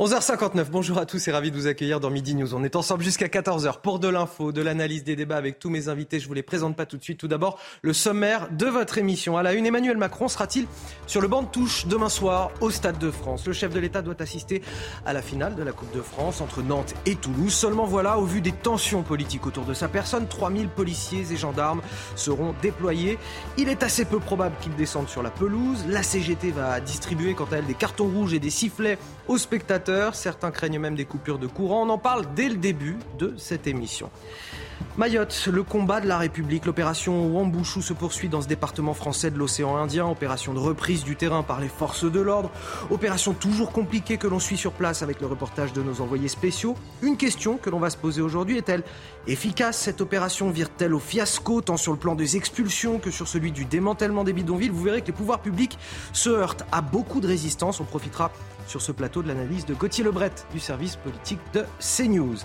11h59, bonjour à tous et ravi de vous accueillir dans Midi News. On est ensemble jusqu'à 14h pour de l'info, de l'analyse des débats avec tous mes invités. Je vous les présente pas tout de suite. Tout d'abord, le sommaire de votre émission. À la une, Emmanuel Macron sera-t-il sur le banc de touche demain soir au Stade de France? Le chef de l'État doit assister à la finale de la Coupe de France entre Nantes et Toulouse. Seulement voilà, au vu des tensions politiques autour de sa personne, 3000 policiers et gendarmes seront déployés. Il est assez peu probable qu'ils descendent sur la pelouse. La CGT va distribuer quant à elle des cartons rouges et des sifflets aux spectateurs Certains craignent même des coupures de courant. On en parle dès le début de cette émission. Mayotte, le combat de la République. L'opération Wambouchou se poursuit dans ce département français de l'océan Indien. Opération de reprise du terrain par les forces de l'ordre. Opération toujours compliquée que l'on suit sur place avec le reportage de nos envoyés spéciaux. Une question que l'on va se poser aujourd'hui est-elle efficace? Cette opération vire-t-elle au fiasco tant sur le plan des expulsions que sur celui du démantèlement des bidonvilles? Vous verrez que les pouvoirs publics se heurtent à beaucoup de résistance. On profitera sur ce plateau de l'analyse de Gauthier Lebret du service politique de CNews.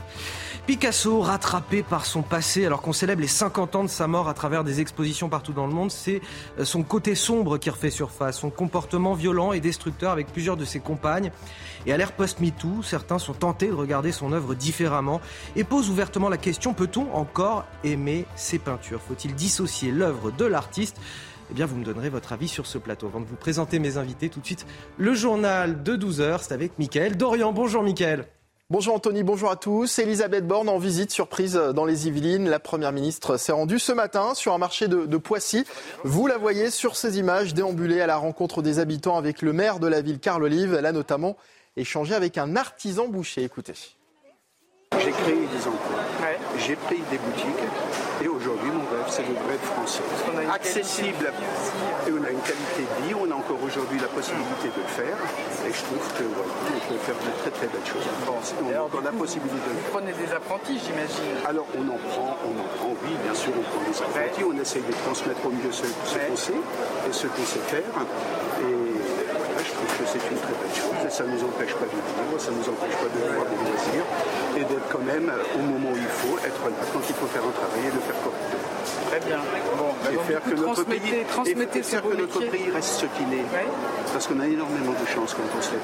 Picasso, rattrapé par son passé, alors qu'on célèbre les 50 ans de sa mort à travers des expositions partout dans le monde, c'est euh, son côté sombre qui refait surface, son comportement violent et destructeur avec plusieurs de ses compagnes. Et à l'ère post-MeToo, certains sont tentés de regarder son œuvre différemment et posent ouvertement la question peut-on encore aimer ses peintures? Faut-il dissocier l'œuvre de l'artiste? Eh bien, vous me donnerez votre avis sur ce plateau. Avant de vous présenter mes invités, tout de suite, le journal de 12h, c'est avec Mickaël Dorian. Bonjour Mickaël. Bonjour Anthony, bonjour à tous. Elisabeth Borne en visite surprise dans les Yvelines. La première ministre s'est rendue ce matin sur un marché de, de, Poissy. Vous la voyez sur ces images déambuler à la rencontre des habitants avec le maire de la ville, Carl Olive. Elle a notamment échangé avec un artisan boucher. Écoutez. J'ai créé des emplois, j'ai pris des boutiques et aujourd'hui mon rêve c'est le bread français. Accessible et on a une qualité de vie, on a encore aujourd'hui la possibilité de le faire et je trouve que on peut faire de très très belles choses en France. On a encore la possibilité de le faire. Vous prenez des apprentis j'imagine Alors on en prend, on en prend, oui bien sûr on prend des apprentis, on essaye de transmettre au mieux ce, ce qu'on sait et ce qu'on sait faire. Et je trouve que c'est une très belle chose et ça ne nous empêche pas de vivre, ça ne nous empêche pas de voir des loisirs et d'être quand même au moment où il faut, être là quand il faut faire un travail et le faire correctement. Très bien. Bon, bah et faire que notre pays, transmettez et faire que notre pays reste ce qu'il est. Parce qu'on a énormément de chance quand on se lève.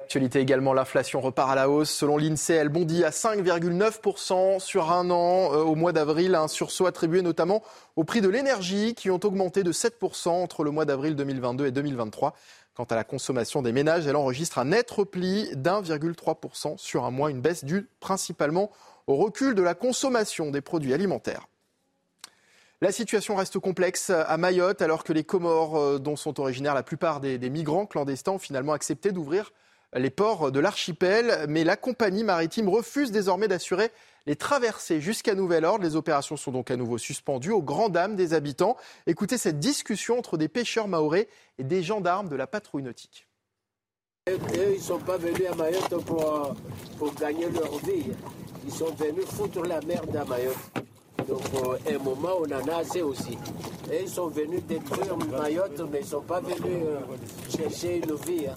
Actualité également, l'inflation repart à la hausse. Selon l'INSEE, elle bondit à 5,9% sur un an euh, au mois d'avril, un sursaut attribué notamment au prix de l'énergie qui ont augmenté de 7% entre le mois d'avril 2022 et 2023. Quant à la consommation des ménages, elle enregistre un net repli d'1,3% sur un mois, une baisse due principalement au recul de la consommation des produits alimentaires. La situation reste complexe à Mayotte alors que les Comores, euh, dont sont originaires la plupart des, migrants clandestins, ont finalement accepté d'ouvrir les ports de l'archipel, mais la compagnie maritime refuse désormais d'assurer les traversées jusqu'à nouvel ordre. Les opérations sont donc à nouveau suspendues aux grand dames des habitants. Écoutez cette discussion entre des pêcheurs maorais et des gendarmes de la patrouille nautique. Ils sont pas venus à Mayotte pour, pour, gagner leur vie. Ils sont venus foutre la merde à Mayotte. Donc, à un moment, on en a assez aussi. Et ils sont venus détruire Mayotte, mais ils ne sont pas venus euh, chercher une vie. Hein.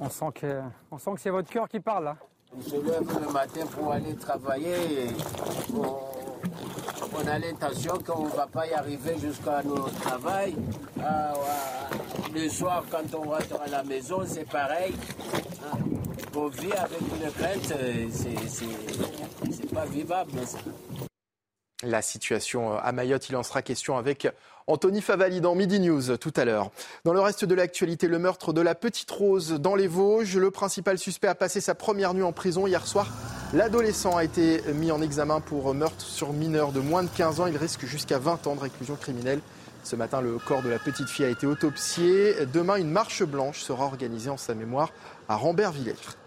On sent que, on sent que c'est votre cœur qui parle là. On se lève le matin pour aller travailler. Et on, on a l'intention qu'on ne va pas y arriver jusqu'à notre travail. Ah, le soir, quand on rentre à la maison, c'est pareil. Ah, on vit avec une crainte, c'est pas vivable. Ça. La situation à Mayotte, il en sera question avec Anthony Favali dans Midi News tout à l'heure. Dans le reste de l'actualité, le meurtre de la petite Rose dans les Vosges. Le principal suspect a passé sa première nuit en prison hier soir. L'adolescent a été mis en examen pour meurtre sur mineur de moins de 15 ans. Il risque jusqu'à 20 ans de réclusion criminelle. Ce matin, le corps de la petite fille a été autopsié. Demain, une marche blanche sera organisée en sa mémoire à Rambert-Villers.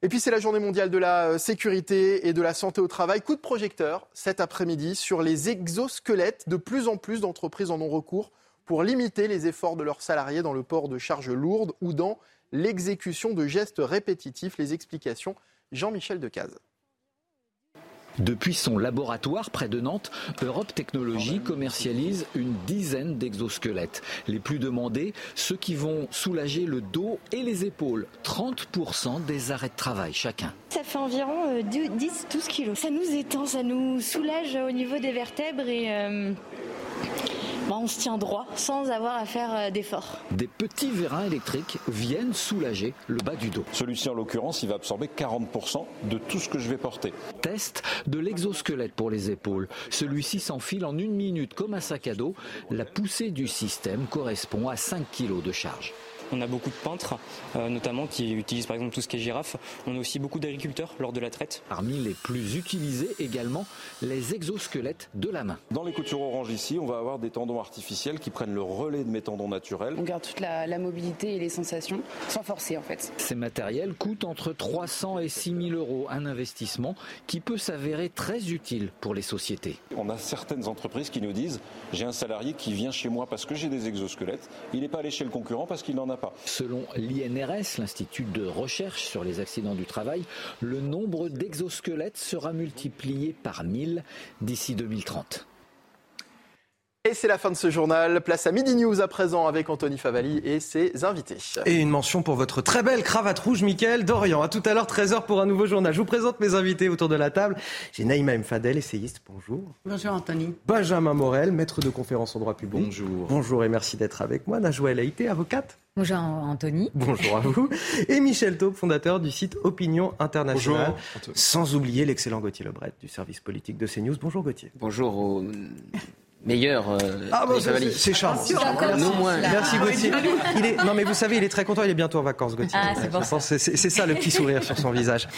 Et puis c'est la journée mondiale de la euh, sécurité et de la santé au travail. Coup de projecteur cet après-midi sur les exosquelettes. De plus en plus d'entreprises en ont recours pour limiter les efforts de leurs salariés dans le port de charges lourdes ou dans l'exécution de gestes répétitifs. Les explications, Jean-Michel Decaze. Depuis son laboratoire près de Nantes, Europe Technologies commercialise une dizaine d'exosquelettes. Les plus demandés, ceux qui vont soulager le dos et les épaules. 30% des arrêts de travail chacun. Ça fait environ 10-12 euh, kilos. Ça nous étend, ça nous soulage au niveau des vertèbres et... Euh, bah, on se tient droit sans avoir à faire euh, d'efforts. Des petits vérins électriques viennent soulager le bas du dos. Celui-ci, en l'occurrence, il va absorber 40% de tout ce que je vais porter. Test de l'exosquelette pour les épaules. Celui-ci s'enfile en une minute comme un sac à dos. La poussée du système correspond à 5 kg de charge. On a beaucoup de peintres, euh, notamment, qui utilisent par exemple tout ce qui est girafe. On a aussi beaucoup d'agriculteurs lors de la traite. Parmi les plus utilisés également, les exosquelettes de la main. Dans les coutures orange ici, on va avoir des tendons artificiels qui prennent le relais de mes tendons naturels. On garde toute la, mobilité et les sensations sans forcer en fait. Ces matériels coûtent entre 300 et 6 000 euros, un investissement qui peut s'avérer très utile pour les sociétés. On a certaines entreprises qui nous disent j'ai un salarié qui vient chez moi parce que j'ai des exosquelettes, il n'est pas allé chez le concurrent parce qu'il n'en a Selon l'INRS, l'Institut de recherche sur les accidents du travail, le nombre d'exosquelettes sera multiplié par 1000 d'ici 2030. Et c'est la fin de ce journal. Place à Midi News à présent avec Anthony Favali et ses invités. Et une mention pour votre très belle cravate rouge, Mickaël Dorian. À tout à l'heure, 13h pour un nouveau journal. Je vous présente mes invités autour de la table. J'ai Naïma M. Fadel, essayiste. Bonjour. Bonjour, Anthony. Benjamin Morel, maître de conférence en droit public. Bonjour. Bonjour et merci d'être avec moi. Najwa El avocate. Bonjour Anthony. Bonjour à vous. Et Michel Taube, fondateur du site Opinion Internationale. Bonjour. Sans oublier l'excellent Gauthier Lebret du service politique de CNews. Bonjour Gauthier. Bonjour au meilleur. Euh, ah bah c'est charmant. Non moins. Merci Gauthier. Il est, non mais vous savez, il est très content, il est bientôt en vacances Gauthier. Ah, c'est ça le petit sourire sur son visage.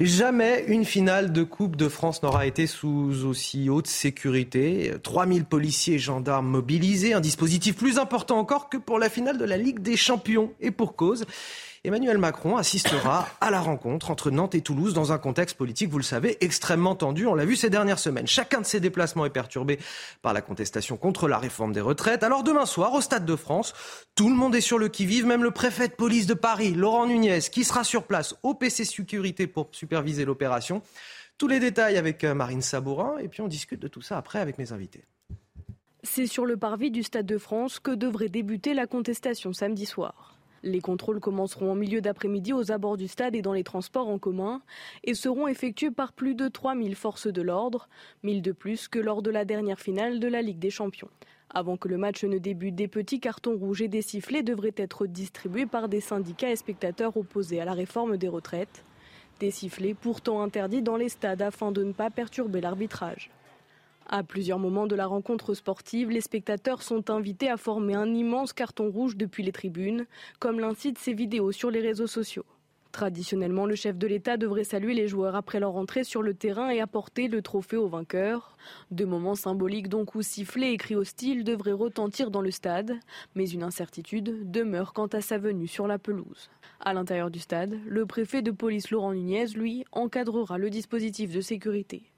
Jamais une finale de Coupe de France n'aura été sous aussi haute sécurité. 3000 policiers et gendarmes mobilisés, un dispositif plus important encore que pour la finale de la Ligue des Champions. Et pour cause, Emmanuel Macron assistera à la rencontre entre Nantes et Toulouse dans un contexte politique, vous le savez, extrêmement tendu. On l'a vu ces dernières semaines. Chacun de ces déplacements est perturbé par la contestation contre la réforme des retraites. Alors demain soir, au Stade de France, tout le monde est sur le qui-vive, même le préfet de police de Paris, Laurent Nunez, qui sera sur place au PC Sécurité pour superviser l'opération. Tous les détails avec euh, Marine Sabourin et puis on discute de tout ça après avec mes invités. C'est sur le parvis du Stade de France que devrait débuter la contestation samedi soir. Les contrôles commenceront en milieu d'après-midi aux abords du stade et dans les transports en commun et seront effectués par plus de 3000 forces de l'ordre, 1000 de plus que lors de la dernière finale de la Ligue des Champions. Avant que le match ne débute, des petits cartons rouges et des sifflets devraient être distribués par des syndicats et spectateurs opposés à la réforme des retraites. Des sifflets pourtant interdits dans les stades afin de ne pas perturber l'arbitrage. À plusieurs moments de la rencontre sportive, les spectateurs sont invités à former un immense carton rouge depuis les tribunes, comme l'incitent ces vidéos sur les réseaux sociaux. Traditionnellement, le chef de l'État devrait saluer les joueurs après leur entrée sur le terrain et apporter le trophée au vainqueur. Deux moments symboliques donc où sifflets et cris hostiles devraient retentir dans le stade, mais une incertitude demeure quant à sa venue sur la pelouse. À l'intérieur du stade, le préfet de police Laurent Nunez, lui, encadrera le dispositif de sécurité.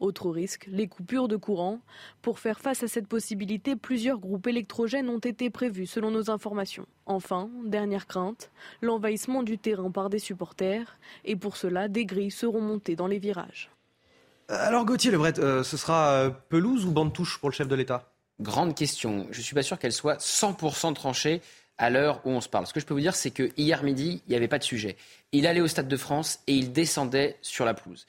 Autre risque, les coupures de courant. Pour faire face à cette possibilité, plusieurs groupes électrogènes ont été prévus selon nos informations. Enfin, dernière crainte, l'envahissement du terrain par des supporters. Et pour cela, des grilles seront montées dans les virages. Alors Gauthier Lebret, euh, ce sera euh, pelouse ou bande touche pour le chef de l'État? Grande question. Je ne suis pas sûr qu'elle soit 100% tranchée à l'heure où on se parle. Ce que je peux vous dire, c'est que hier midi, il n'y avait pas de sujet. Il allait au Stade de France et il descendait sur la pelouse.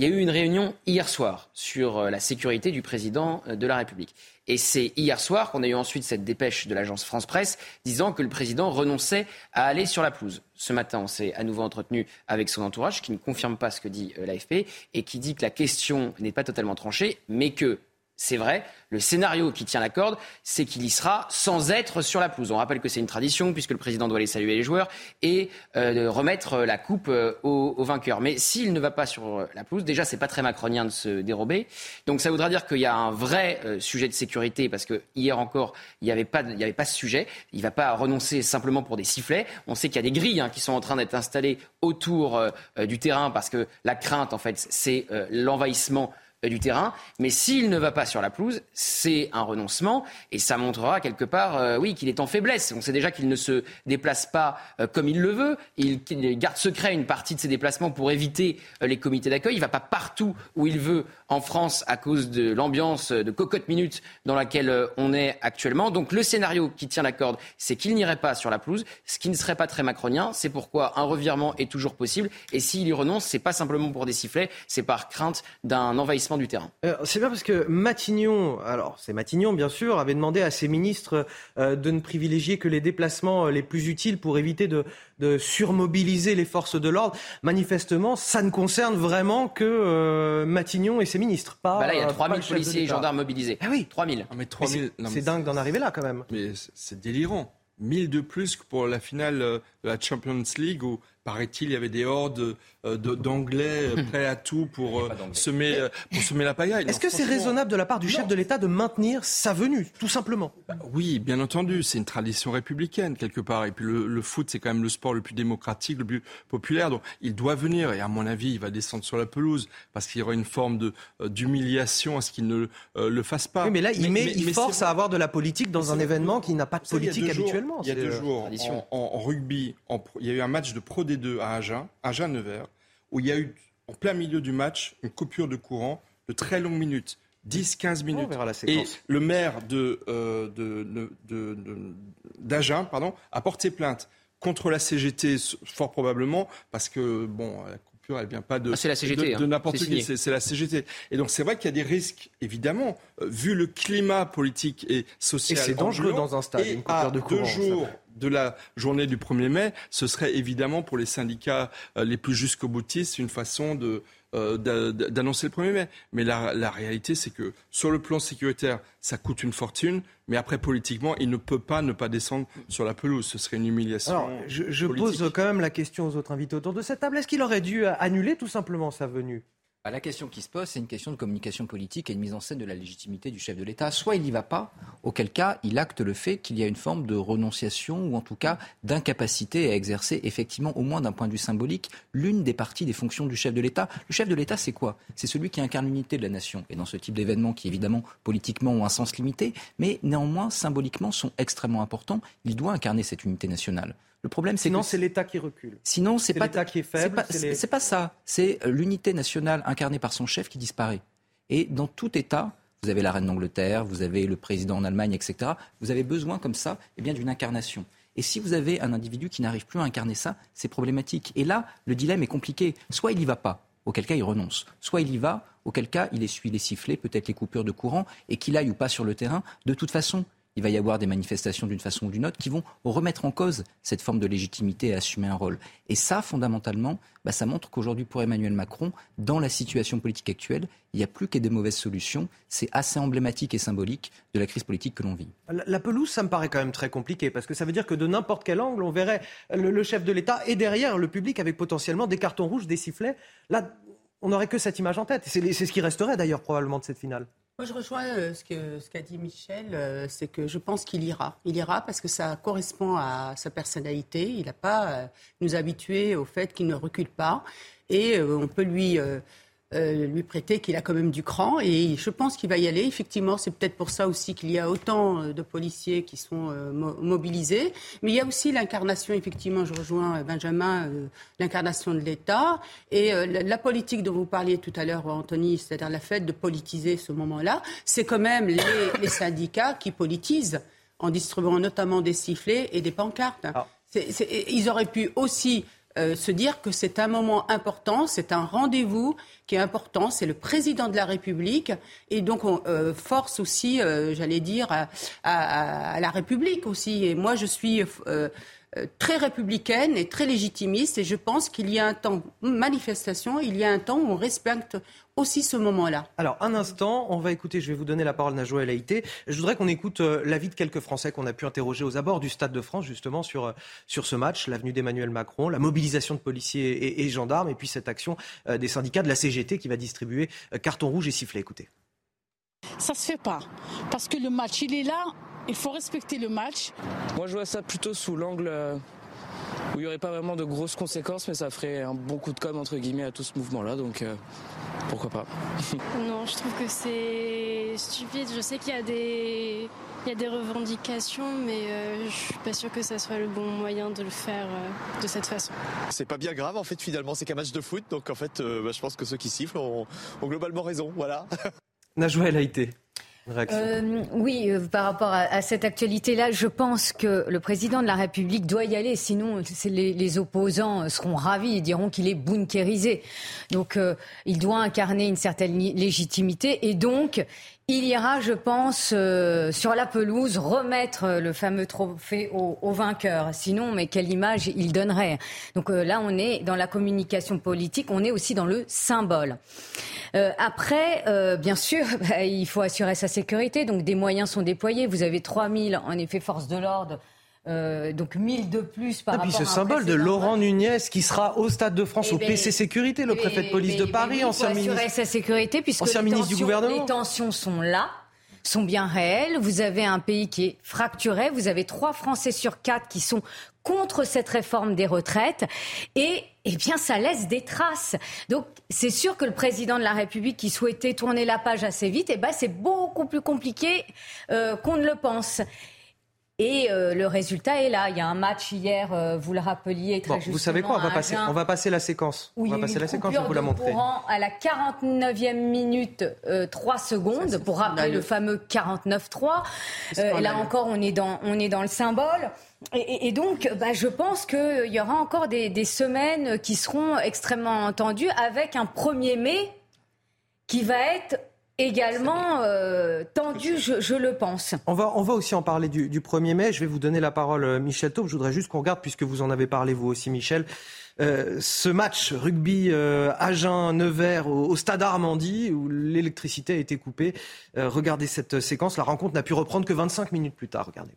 Il y a eu une réunion hier soir sur euh, la sécurité du président euh, de la République. Et c'est hier soir qu'on a eu ensuite cette dépêche de l'agence France Presse disant que le président renonçait à aller sur la pelouse. Ce matin, on s'est à nouveau entretenu avec son entourage qui ne confirme pas ce que dit euh, l'AFP et qui dit que la question n'est pas totalement tranchée, mais que c'est vrai, le scénario qui tient la corde, c'est qu'il y sera sans être sur la pelouse. On rappelle que c'est une tradition puisque le président doit aller saluer les joueurs et euh, remettre la coupe euh, aux, vainqueurs. Mais s'il ne va pas sur la pelouse, déjà c'est pas très macronien de se dérober. Donc ça voudra dire qu'il y a un vrai euh, sujet de sécurité parce que hier encore il n'y avait pas il y avait pas ce sujet. Il va pas renoncer simplement pour des sifflets. On sait qu'il y a des grilles hein, qui sont en train d'être installées autour du terrain parce que la crainte en fait c'est l'envahissement euh, du terrain. Mais s'il ne va pas sur la pelouse, c'est un renoncement et ça montrera quelque part, euh, oui, qu'il est en faiblesse. On sait déjà qu'il ne se déplace pas euh, comme il le veut. Il, garde secret une partie de ses déplacements pour éviter euh, les comités d'accueil. Il ne va pas partout où il veut en France à cause de l'ambiance de cocotte minute dans laquelle euh, on est actuellement. Donc le scénario qui tient la corde, c'est qu'il n'irait pas sur la pelouse, ce qui ne serait pas très macronien. C'est pourquoi un revirement est toujours possible. Et s'il y renonce, c'est pas simplement pour des sifflets, c'est par crainte d'un envahissement du terrain. Euh, c'est bien parce que Matignon, alors c'est Matignon bien sûr, avait demandé à ses ministres euh, de ne privilégier que les déplacements euh, les plus utiles pour éviter de, de surmobiliser les forces de l'ordre. Manifestement, ça ne concerne vraiment que euh, Matignon et ses ministres. Pas, Bah là, il y a euh, pas 3000 le chef de policiers et gendarmes mobilisés. Ah oui. 3000. mais 3000, non, C'est mais dingue d'en arriver là quand même. Mais c'est- délirant. 1000 de plus que pour la finale de la Champions League où, paraît-il, il y avait des hordes de- d'Anglais euh, prêts à tout pour, euh, semer, euh, pour semer la pagaille. Est-ce que c'est raisonnable de la part du chef de l'État de maintenir sa venue, tout simplement? Oui, bien entendu, c'est une tradition républicaine quelque part. Et puis le, le foot, c'est quand même le sport le plus démocratique, le plus populaire. Donc il doit venir. Et à mon avis, il va descendre sur la pelouse parce qu'il y aura une forme de euh, d'humiliation à ce qu'il ne euh, le fasse pas. Oui, mais là, il, met, il mais force à avoir de la politique dans un événement qui n'a pas de il politique habituellement. Il y a deux euh, jours, en, rugby, en il y a eu un match de Pro D2 à Agen, Agen-Nevers, où il y a eu, en plein milieu du match, une coupure de courant de très longues minutes. 10-15 minutes. On verra la Et séquence. le maire de, euh, de, de- de- de- d'Agen pardon, a porté plainte contre la CGT, fort probablement, parce que bon, la coupure, elle vient pas de, Ah, c'est la CGT, de, de hein. n'importe C'est qui, c'est, la CGT. Et donc c'est vrai qu'il y a des risques, évidemment, euh, vu le climat politique et social. Et c'est dangereux dans un stade, Et une coupure de deux courant, ça. jours de la journée du 1er mai, ce serait évidemment pour les syndicats euh, les plus jusqu'au boutistes une façon de euh, d'a- d'a- d'annoncer le 1er mai. Mais la, la réalité, c'est que sur le plan sécuritaire, ça coûte une fortune, mais après, politiquement, il ne peut pas ne pas descendre sur la pelouse. Ce serait une humiliation. Alors, je, je pose quand même la question aux autres invités autour de cette table. Est-ce qu'il aurait dû annuler tout simplement sa venue? Bah, La question qui se pose, c'est une question de communication politique et de mise en scène de la légitimité du chef de l'État. Soit il n'y va pas, auquel cas il acte le fait qu'il y a une forme de renonciation ou en tout cas d'incapacité à exercer effectivement, au moins d'un point de vue symbolique, l'une des parties des fonctions du chef de l'État. Le chef de l'État, c'est quoi? C'est celui qui incarne l'unité de la nation. Et dans ce type d'événements qui évidemment politiquement ont un sens limité, mais néanmoins symboliquement sont extrêmement importants, il doit incarner cette unité nationale. Le problème, c'est Sinon, c'est l'État qui recule. Sinon, c'est pas l'État qui est c'est faible, pas- c'est les- C'est pas ça. C'est l'unité nationale incarnée par son chef qui disparaît. Et dans tout État, vous avez la reine d'Angleterre, vous avez le président en Allemagne, etc. Vous avez besoin comme ça, eh bien, d'une incarnation. Et si vous avez un individu qui n'arrive plus à incarner ça, c'est problématique. Et là, le dilemme est compliqué. Soit il y va pas, auquel cas il renonce. Soit il y va, auquel cas il essuie les sifflets, peut-être les coupures de courant, et qu'il aille ou pas sur le terrain. De toute façon, il va y avoir des manifestations d'une façon ou d'une autre qui vont remettre en cause cette forme de légitimité et assumer un rôle. Et ça, fondamentalement, bah, ça montre qu'aujourd'hui, pour Emmanuel Macron, dans la situation politique actuelle, il n'y a plus que des mauvaises solutions. C'est assez emblématique et symbolique de la crise politique que l'on vit. La, pelouse, ça me paraît quand même très compliqué parce que ça veut dire que de n'importe quel angle, on verrait le, chef de l'État et derrière le public avec potentiellement des cartons rouges, des sifflets. Là, on n'aurait que cette image en tête. C'est ce qui resterait d'ailleurs probablement de cette finale. Moi, je rejoins euh, ce que ce qu'a dit Michel, euh, c'est que je pense qu'il ira. Il ira parce que ça correspond à sa personnalité. Il n'a pas euh, nous habitués au fait qu'il ne recule pas, et on peut lui euh, lui prêter qu'il a quand même du cran. Et je pense qu'il va y aller. Effectivement, c'est peut-être pour ça aussi qu'il y a autant euh, de policiers qui sont euh, mo- mobilisés. Mais il y a aussi l'incarnation. Effectivement, je rejoins euh, Benjamin, euh, l'incarnation de l'État et la, la politique dont vous parliez tout à l'heure, Anthony, c'est-à-dire la fait de politiser ce moment-là. C'est quand même les, les syndicats qui politisent en distribuant notamment des sifflets et des pancartes. Ils auraient pu aussi euh, se dire que c'est un moment important, c'est un rendez-vous qui est important, c'est le président de la République, et donc on euh, force aussi, euh, j'allais dire, à, à- à la République aussi. Et moi, je suis euh, très républicaine et très légitimiste, et je pense qu'il y a un temps manifestation, il y a un temps où on respecte aussi ce moment-là. Alors, un instant, on va écouter, je vais vous donner la parole à Joël Haïté. Je voudrais qu'on écoute euh, l'avis de quelques Français qu'on a pu interroger aux abords du Stade de France, justement, sur, euh, sur ce match, l'avenue d'Emmanuel Macron, la mobilisation de policiers et, gendarmes, et puis cette action euh, des syndicats de la CGT qui va distribuer euh, carton rouge et sifflet. Écoutez. Ça se fait pas. Parce que le match, il est là, il faut respecter le match. Moi, je vois ça plutôt sous l'angle euh, où il n'y aurait pas vraiment de grosses conséquences, mais ça ferait un bon coup de com' entre guillemets à tout ce mouvement-là. Donc, euh, pourquoi pas. non, je trouve que c'est stupide. Je sais qu'il y a des il y a des revendications, mais euh, je suis pas sûre que ça soit le bon moyen de le faire euh, de cette façon. C'est pas bien grave en fait finalement, c'est qu'un match de foot, donc en fait euh, bah, je pense que ceux qui sifflent ont, ont globalement raison, voilà. Najwa El Haïté. Euh, oui, euh, par rapport à, cette actualité-là, je pense que le président de la République doit y aller, sinon les, les opposants seront ravis et diront qu'il est bunkérisé. Donc euh, il doit incarner une certaine légitimité et donc il ira, je pense, euh, sur la pelouse remettre le fameux trophée au, au, vainqueur. Sinon, mais quelle image il donnerait? Donc euh, là, on est dans la communication politique, on est aussi dans le symbole. Euh, après, euh, bien sûr, bah, il faut assurer sa sécurité, donc des moyens sont déployés. Vous avez 3000, en effet, forces de l'ordre. Euh, donc 1000 de plus par et rapport puis ce à symbole de Laurent Nunez qui sera au Stade de France Eh au ben, PC Sécurité, le eh préfet de ben, police de mais- Paris, oui, ancien ministre. sa sécurité puisque ancien les ministre du tensions- gouvernement. Les tensions sont là sont bien réelles. Vous avez un pays qui est fracturé. Vous avez trois Français sur quatre qui sont contre cette réforme des retraites. Et, eh bien, ça laisse des traces. Donc, c'est sûr que le président de la République qui souhaitait tourner la page assez vite, eh ben, c'est beaucoup plus compliqué euh, qu'on ne le pense. Et euh, le résultat est là. Il y a un match hier, euh, vous le rappeliez très Bon, justement. vous savez quoi On va passer, on va passer la séquence. on va passer la séquence, je vais coupure vous la montrer. courant à la 49e minute, euh, 3 secondes, pour rappeler le fameux 49-3. C'est Euh, là scandaleux. encore, on est dans, on est dans le symbole. Et, et- et donc, bah, je pense qu'il y aura encore des, des semaines qui seront extrêmement tendues avec un 1er mai qui va être également euh, tendu, je, je le pense. On va, on va aussi en parler du, du 1er mai. Je vais vous donner la parole, euh, Michel Taube. Je voudrais juste qu'on regarde, puisque vous en avez parlé vous aussi, Michel, euh, ce match rugby euh, Agen-Nevers au, au stade Armandie, où l'électricité a été coupée. Euh, regardez cette séquence. La rencontre n'a pu reprendre que 25 minutes plus tard. Regardez.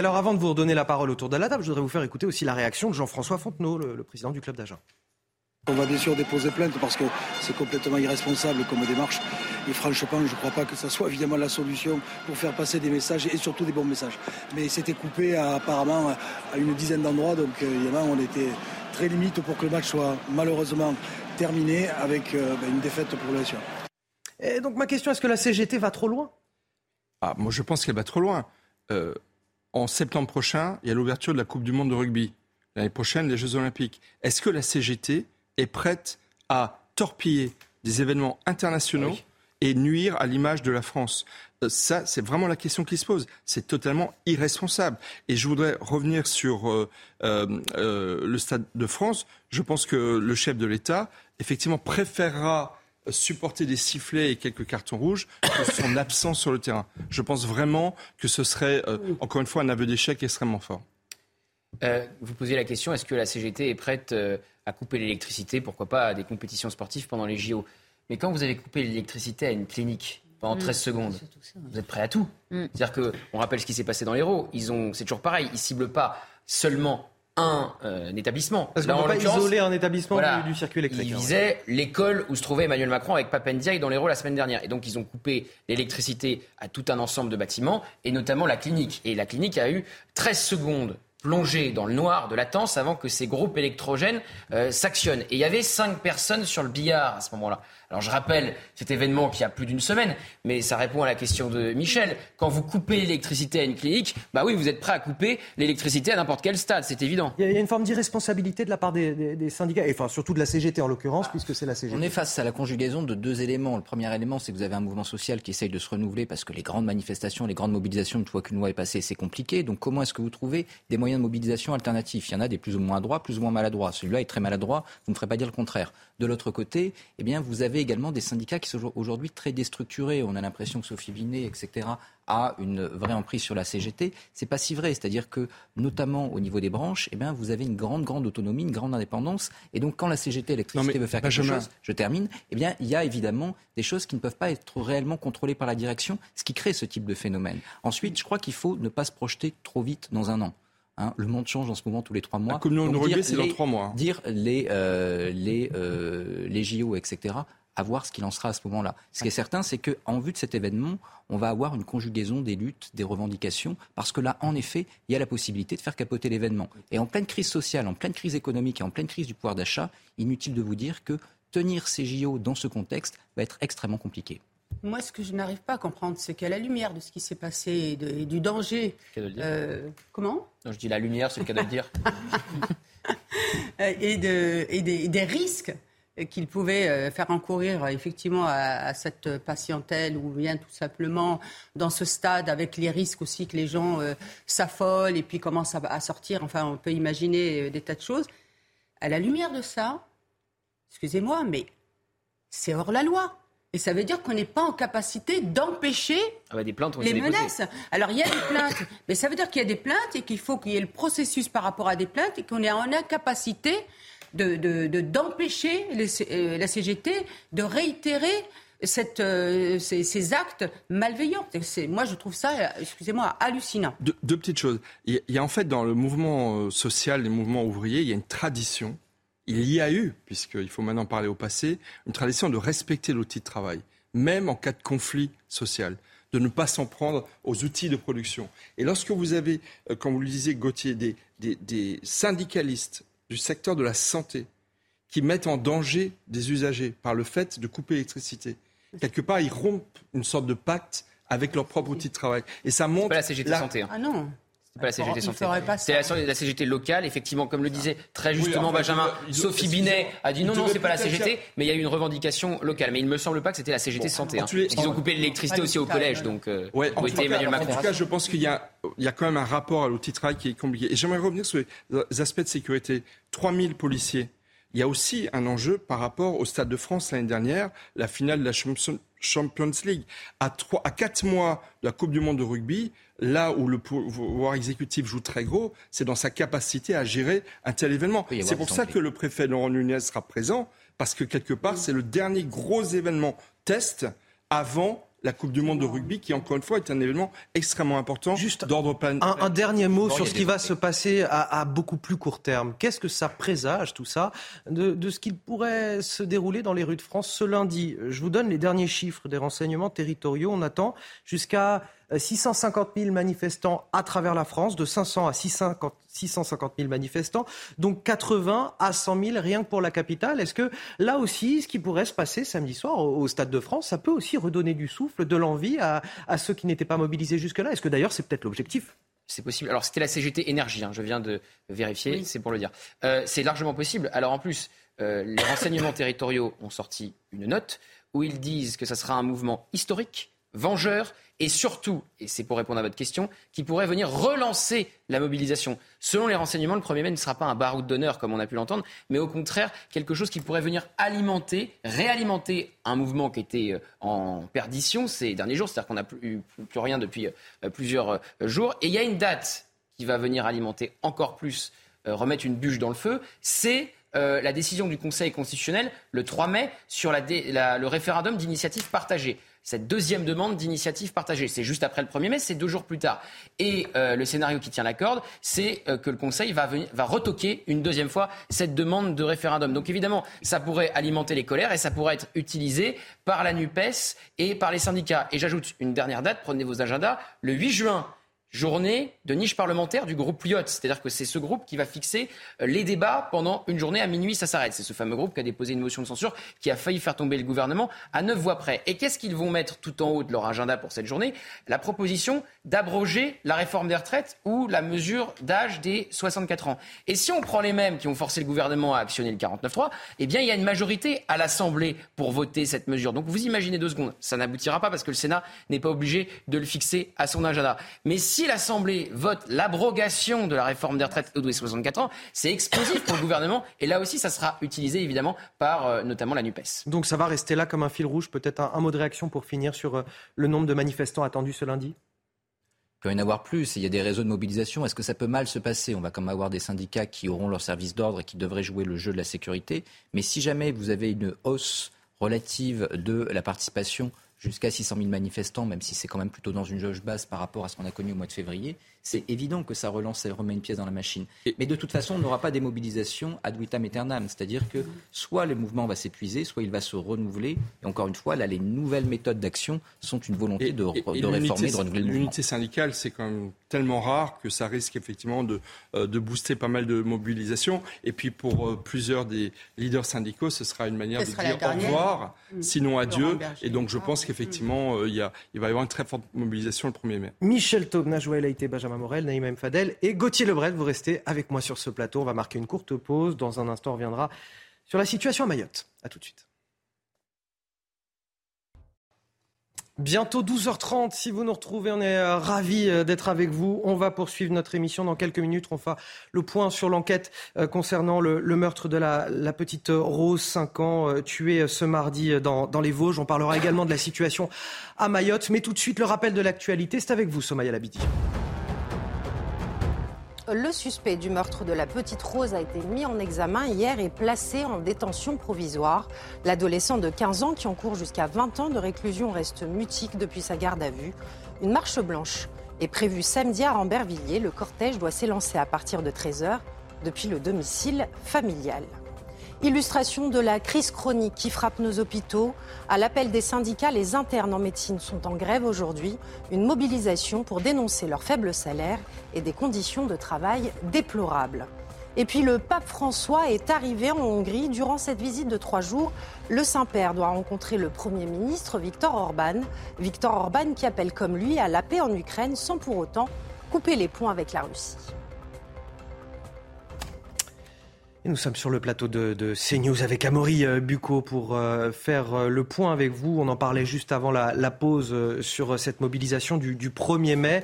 Alors, avant de vous redonner la parole autour de la table, je voudrais vous faire écouter aussi la réaction de Jean-François Fontenot, le, le président du club d'Agen. On va bien sûr déposer plainte parce que c'est complètement irresponsable comme démarche. Et franchement, je ne crois pas que ça soit évidemment la solution pour faire passer des messages et surtout des bons messages. Mais c'était coupé à- apparemment à une dizaine d'endroits, donc euh, évidemment on était très limite pour que le match soit malheureusement terminé avec euh, ben, une défaite pour SUA. Et donc, ma question, est-ce que la CGT va trop loin? Ah, moi, je pense qu'elle va trop loin. Euh, en septembre prochain, il y a l'ouverture de la Coupe du Monde de rugby. L'année prochaine, les Jeux Olympiques. Est-ce que la CGT est prête à torpiller des événements internationaux et nuire à l'image de la France? Euh, Ça, c'est vraiment la question qui se pose. C'est totalement irresponsable. Et je voudrais revenir sur euh, euh, le Stade de France. Je pense que le chef de l'État, effectivement, préférera supporter des sifflets et quelques cartons rouges que son absence sur le terrain. Je pense vraiment que ce serait, euh, encore une fois, un aveu d'échec extrêmement fort. Euh, vous posiez la question est-ce que la CGT est prête euh, à couper l'électricité, pourquoi pas à des compétitions sportives pendant les JO Mais quand vous avez coupé l'électricité à une clinique pendant Mm. 13 secondes, vous êtes prêt à tout. Mm. C'est-à-dire que on rappelle ce qui s'est passé dans l'Hérault. Ils ont, c'est toujours pareil. Ils ciblent pas seulement un, euh, un établissement. Parce qu'on ne peut pas isoler un établissement voilà, du, du circuit électrique. Ils hein. visaient l'école où se trouvait Emmanuel Macron avec Papendiaï dans l'Hérault la semaine dernière. Et donc, ils ont coupé l'électricité à tout un ensemble de bâtiments, et notamment la clinique. Et la clinique a eu 13 secondes plongée dans le noir de latence avant que ces groupes électrogènes euh, s'actionnent. Et il y avait cinq personnes sur le billard à ce moment-là. Alors je rappelle cet événement qui a plus d'une semaine, mais ça répond à la question de Michel. Quand vous coupez l'électricité à une clinique, bah oui, vous êtes prêt à couper l'électricité à n'importe quel stade, c'est évident. Il y, a, une forme d'irresponsabilité de la part des, des- des syndicats, et enfin surtout de la CGT en l'occurrence, puisque c'est la CGT. On est face à la conjugaison de deux éléments. Le premier élément, c'est que vous avez un mouvement social qui essaye de se renouveler parce que les grandes manifestations, les grandes mobilisations, une fois qu'une loi est passée, c'est compliqué. Donc comment est-ce que vous trouvez des moyens de mobilisation alternatifs? Il y en a des plus ou moins droits, plus ou moins maladroits. Celui-là est très maladroit, vous ne ferez pas dire le contraire. De l'autre côté, eh bien, vous avez également des syndicats qui sont aujourd'hui très déstructurés. On a l'impression que Sophie Binet, etc., a une vraie emprise sur la CGT. C'est pas si vrai. C'est-à-dire que, notamment au niveau des branches, eh bien, vous avez une grande, grande autonomie, une grande indépendance. Et donc, quand la CGT électricité veut faire quelque chose, je termine, eh bien, il y a évidemment des choses qui ne peuvent pas être réellement contrôlées par la direction, ce qui crée ce type de phénomène. Ensuite, je crois qu'il faut ne pas se projeter trop vite dans un an. Hein, le monde change en ce moment tous les trois mois. La communion de c'est dans trois mois. Hein. Dire les, euh, les, euh, les JO, etc., à voir ce qu'il en sera à ce moment-là. Ce qui est certain, c'est qu'en vue de cet événement, on va avoir une conjugaison des luttes, des revendications, parce que là, en effet, il y a la possibilité de faire capoter l'événement. Et en pleine crise sociale, en pleine crise économique et en pleine crise du pouvoir d'achat, inutile de vous dire que tenir ces JO dans ce contexte va être extrêmement compliqué. Moi, ce que je n'arrive pas à comprendre, c'est qu'à la lumière de ce qui s'est passé et, du danger. Euh, comment? Non, Je dis la lumière, c'est le cas de le dire. et, de, et des risques qu'il pouvait euh, faire encourir effectivement à, cette patientèle ou bien tout simplement dans ce stade avec les risques aussi que les gens euh, s'affolent et puis commencent à, sortir. Enfin, on peut imaginer euh, des tas de choses. À la lumière de ça, excusez-moi, mais c'est hors la loi. Et ça veut dire qu'on n'est pas en capacité d'empêcher ah bah, les menaces. Alors il y a des plaintes, mais ça veut dire qu'il y a des plaintes et qu'il faut qu'il y ait le processus par rapport à des plaintes et qu'on est en incapacité d'empêcher de, euh, la CGT de réitérer euh, ces, actes malveillants. Moi, je trouve ça, excusez-moi, hallucinant. deux petites choses. Il y a en fait dans le mouvement euh, social, les mouvements ouvriers, il y a une tradition. Il y a eu, puisqu'il faut maintenant parler au passé, une tradition de respecter l'outil de travail, même en cas de conflit social de ne pas s'en prendre aux outils de production. Et lorsque vous avez, comme vous le disiez, Gauthier, des syndicalistes du secteur de la santé qui mettent en danger des usagers par le fait de couper l'électricité. Quelque part, ils rompent une sorte de pacte avec leur propre outil de travail. Et ça montre. Pas la CGT Santé. Hein. Ah non. C'est pas la CGT Santé. C'est la, CGT locale, effectivement, comme le disait très justement Benjamin. Sophie Binet a dit non, non, c'est pas la CGT, mais il y a eu une revendication locale. Mais il ne me semble pas que c'était la CGT Santé. Hein. Ils ont coupé l'électricité aussi au collège, donc. Euh, ouais, en, tout cas, je pense qu'il y a, il y a quand même un rapport à l'outil de travail qui est compliqué. Et j'aimerais revenir sur les aspects de sécurité. 3000 policiers. Il y a aussi un enjeu par rapport au Stade de France l'année dernière, la finale de la Champions League. À, trois, à quatre mois de la Coupe du Monde de rugby, là où le pouvoir exécutif joue très gros, c'est dans sa capacité à gérer un tel événement. C'est pour ça que le préfet Laurent Nunez sera présent, parce que quelque part, c'est le dernier gros événement test avant la Coupe du Monde de rugby, qui encore une fois est un événement extrêmement important Juste d'ordre planétaire. Un, dernier mot sur ce qui va se passer à, beaucoup plus court terme. Qu'est-ce que ça présage, tout ça, de, de ce qu'il pourrait se dérouler dans les rues de France ce lundi? Je vous donne les derniers chiffres des renseignements territoriaux. On attend jusqu'à 650 euh, 000 manifestants à travers la France, de 500 à 650 000 manifestants, donc 80 à 100 000 rien que pour la capitale. Est-ce que là aussi, ce qui pourrait se passer samedi soir au, Stade de France, ça peut aussi redonner du souffle, de l'envie à, ceux qui n'étaient pas mobilisés jusque-là? Est-ce que d'ailleurs c'est peut-être l'objectif? C'est possible. Alors c'était la CGT Énergie, hein, je viens de vérifier, c'est pour le dire. Euh, c'est largement possible. Alors en plus, euh, les renseignements territoriaux ont sorti une note où ils disent que ça sera un mouvement historique, vengeur et surtout, et c'est pour répondre à votre question, qui pourrait venir relancer la mobilisation. Selon les renseignements, le 1er mai ne sera pas un baroud d'honneur, comme on a pu l'entendre, mais au contraire, quelque chose qui pourrait venir alimenter, réalimenter un mouvement qui était euh, en perdition ces derniers jours, c'est-à-dire qu'on n'a plus, plus, rien depuis euh, plusieurs euh, jours. Et il y a une date qui va venir alimenter encore plus, remettre une bûche dans le feu, c'est la décision du Conseil constitutionnel le 3 mai sur le référendum d'initiative partagée cette deuxième demande d'initiative partagée. C'est juste après le 1er mai, c'est deux jours plus tard. Et euh, le scénario qui tient la corde, c'est euh, que le Conseil va, va retoquer une deuxième fois cette demande de référendum. Donc évidemment, ça pourrait alimenter les colères et ça pourrait être utilisé par la NUPES et par les syndicats. Et j'ajoute une dernière date, prenez vos agendas, le 8 juin journée de niche parlementaire du groupe Lyot. C'est-à-dire que c'est ce groupe qui va fixer euh, les débats pendant une journée à minuit, ça s'arrête. C'est ce fameux groupe qui a déposé une motion de censure qui a failli faire tomber le gouvernement à neuf voix près. Et qu'est-ce qu'ils vont mettre tout en haut de leur agenda pour cette journée? La proposition d'abroger la réforme des retraites ou la mesure d'âge des 64 ans. Et si on prend les mêmes qui ont forcé le gouvernement à actionner le 49.3, eh bien il y a une majorité à l'Assemblée pour voter cette mesure. Donc vous imaginez deux secondes, ça n'aboutira pas parce que le Sénat n'est pas obligé de le fixer à son agenda. Mais si si l'Assemblée vote l'abrogation de la réforme des retraites au 64 ans, c'est explosif pour le gouvernement. Et là aussi, ça sera utilisé évidemment par euh, notamment la NUPES. Donc ça va rester là comme un fil rouge. Peut-être un, mot de réaction pour finir sur euh, le nombre de manifestants attendus ce lundi? Il peut y en avoir plus. Il y a des réseaux de mobilisation. Est-ce que ça peut mal se passer? On va quand même avoir des syndicats qui auront leur service d'ordre et qui devraient jouer le jeu de la sécurité. Mais si jamais vous avez une hausse relative de la participation jusqu'à 600 000 manifestants, même si c'est quand même plutôt dans une jauge basse par rapport à ce qu'on a connu au mois de février, c'est évident que ça relance et remet une pièce dans la machine. Mais de toute façon, on n'aura pas des mobilisations ad vitam aeternam. C'est-à-dire que soit le mouvement va s'épuiser, soit il va se renouveler. Et encore une fois, là, les nouvelles méthodes d'action sont une volonté de, de réformer, de renouveler le L'unité syndicale, c'est quand même tellement rare que ça risque effectivement de, euh, de booster pas mal de mobilisation. Et puis pour euh, plusieurs des leaders syndicaux, ce sera une manière de dire au revoir, mmh. sinon adieu. Et donc je pense qu'effectivement, euh, il, y a, il va y avoir une très forte mobilisation le 1er mai. Michel Taub, a été Benjamin Benjamin Morel, Naïm Fadel et Gauthier Lebret. Vous restez avec moi sur ce plateau. On va marquer une courte pause. Dans un instant, on reviendra sur la situation à Mayotte. A tout de suite. Bientôt 12h30, si vous nous retrouvez, on est euh, ravis euh, d'être avec vous. On va poursuivre notre émission dans quelques minutes. On fera le point sur l'enquête euh, concernant le, meurtre de la, petite Rose, 5 ans, tuée ce mardi dans, dans, les Vosges. On parlera également de la situation à Mayotte. Mais tout de suite, le rappel de l'actualité, c'est avec vous, Somaya Labidi. Le suspect du meurtre de la petite Rose a été mis en examen hier et placé en détention provisoire. L'adolescent de 15 ans qui encourt jusqu'à 20 ans de réclusion reste mutique depuis sa garde à vue. Une marche blanche est prévue samedi à Rambervilliers. Le cortège doit s'élancer à partir de 13h depuis le domicile familial. Illustration de la crise chronique qui frappe nos hôpitaux. À l'appel des syndicats, les internes en médecine sont en grève aujourd'hui. Une mobilisation pour dénoncer leurs faibles salaires et des conditions de travail déplorables. Et puis le pape François est arrivé en Hongrie. Durant cette visite de trois jours, le Saint-Père doit rencontrer le Premier ministre Viktor Orban. Viktor Orban qui appelle comme lui à la paix en Ukraine sans pour autant couper les ponts avec la Russie. Nous sommes sur le plateau de, de CNews avec Amaury euh, Bucco pour euh, faire euh, le point avec vous. On en parlait juste avant la, pause sur cette mobilisation du, 1er mai.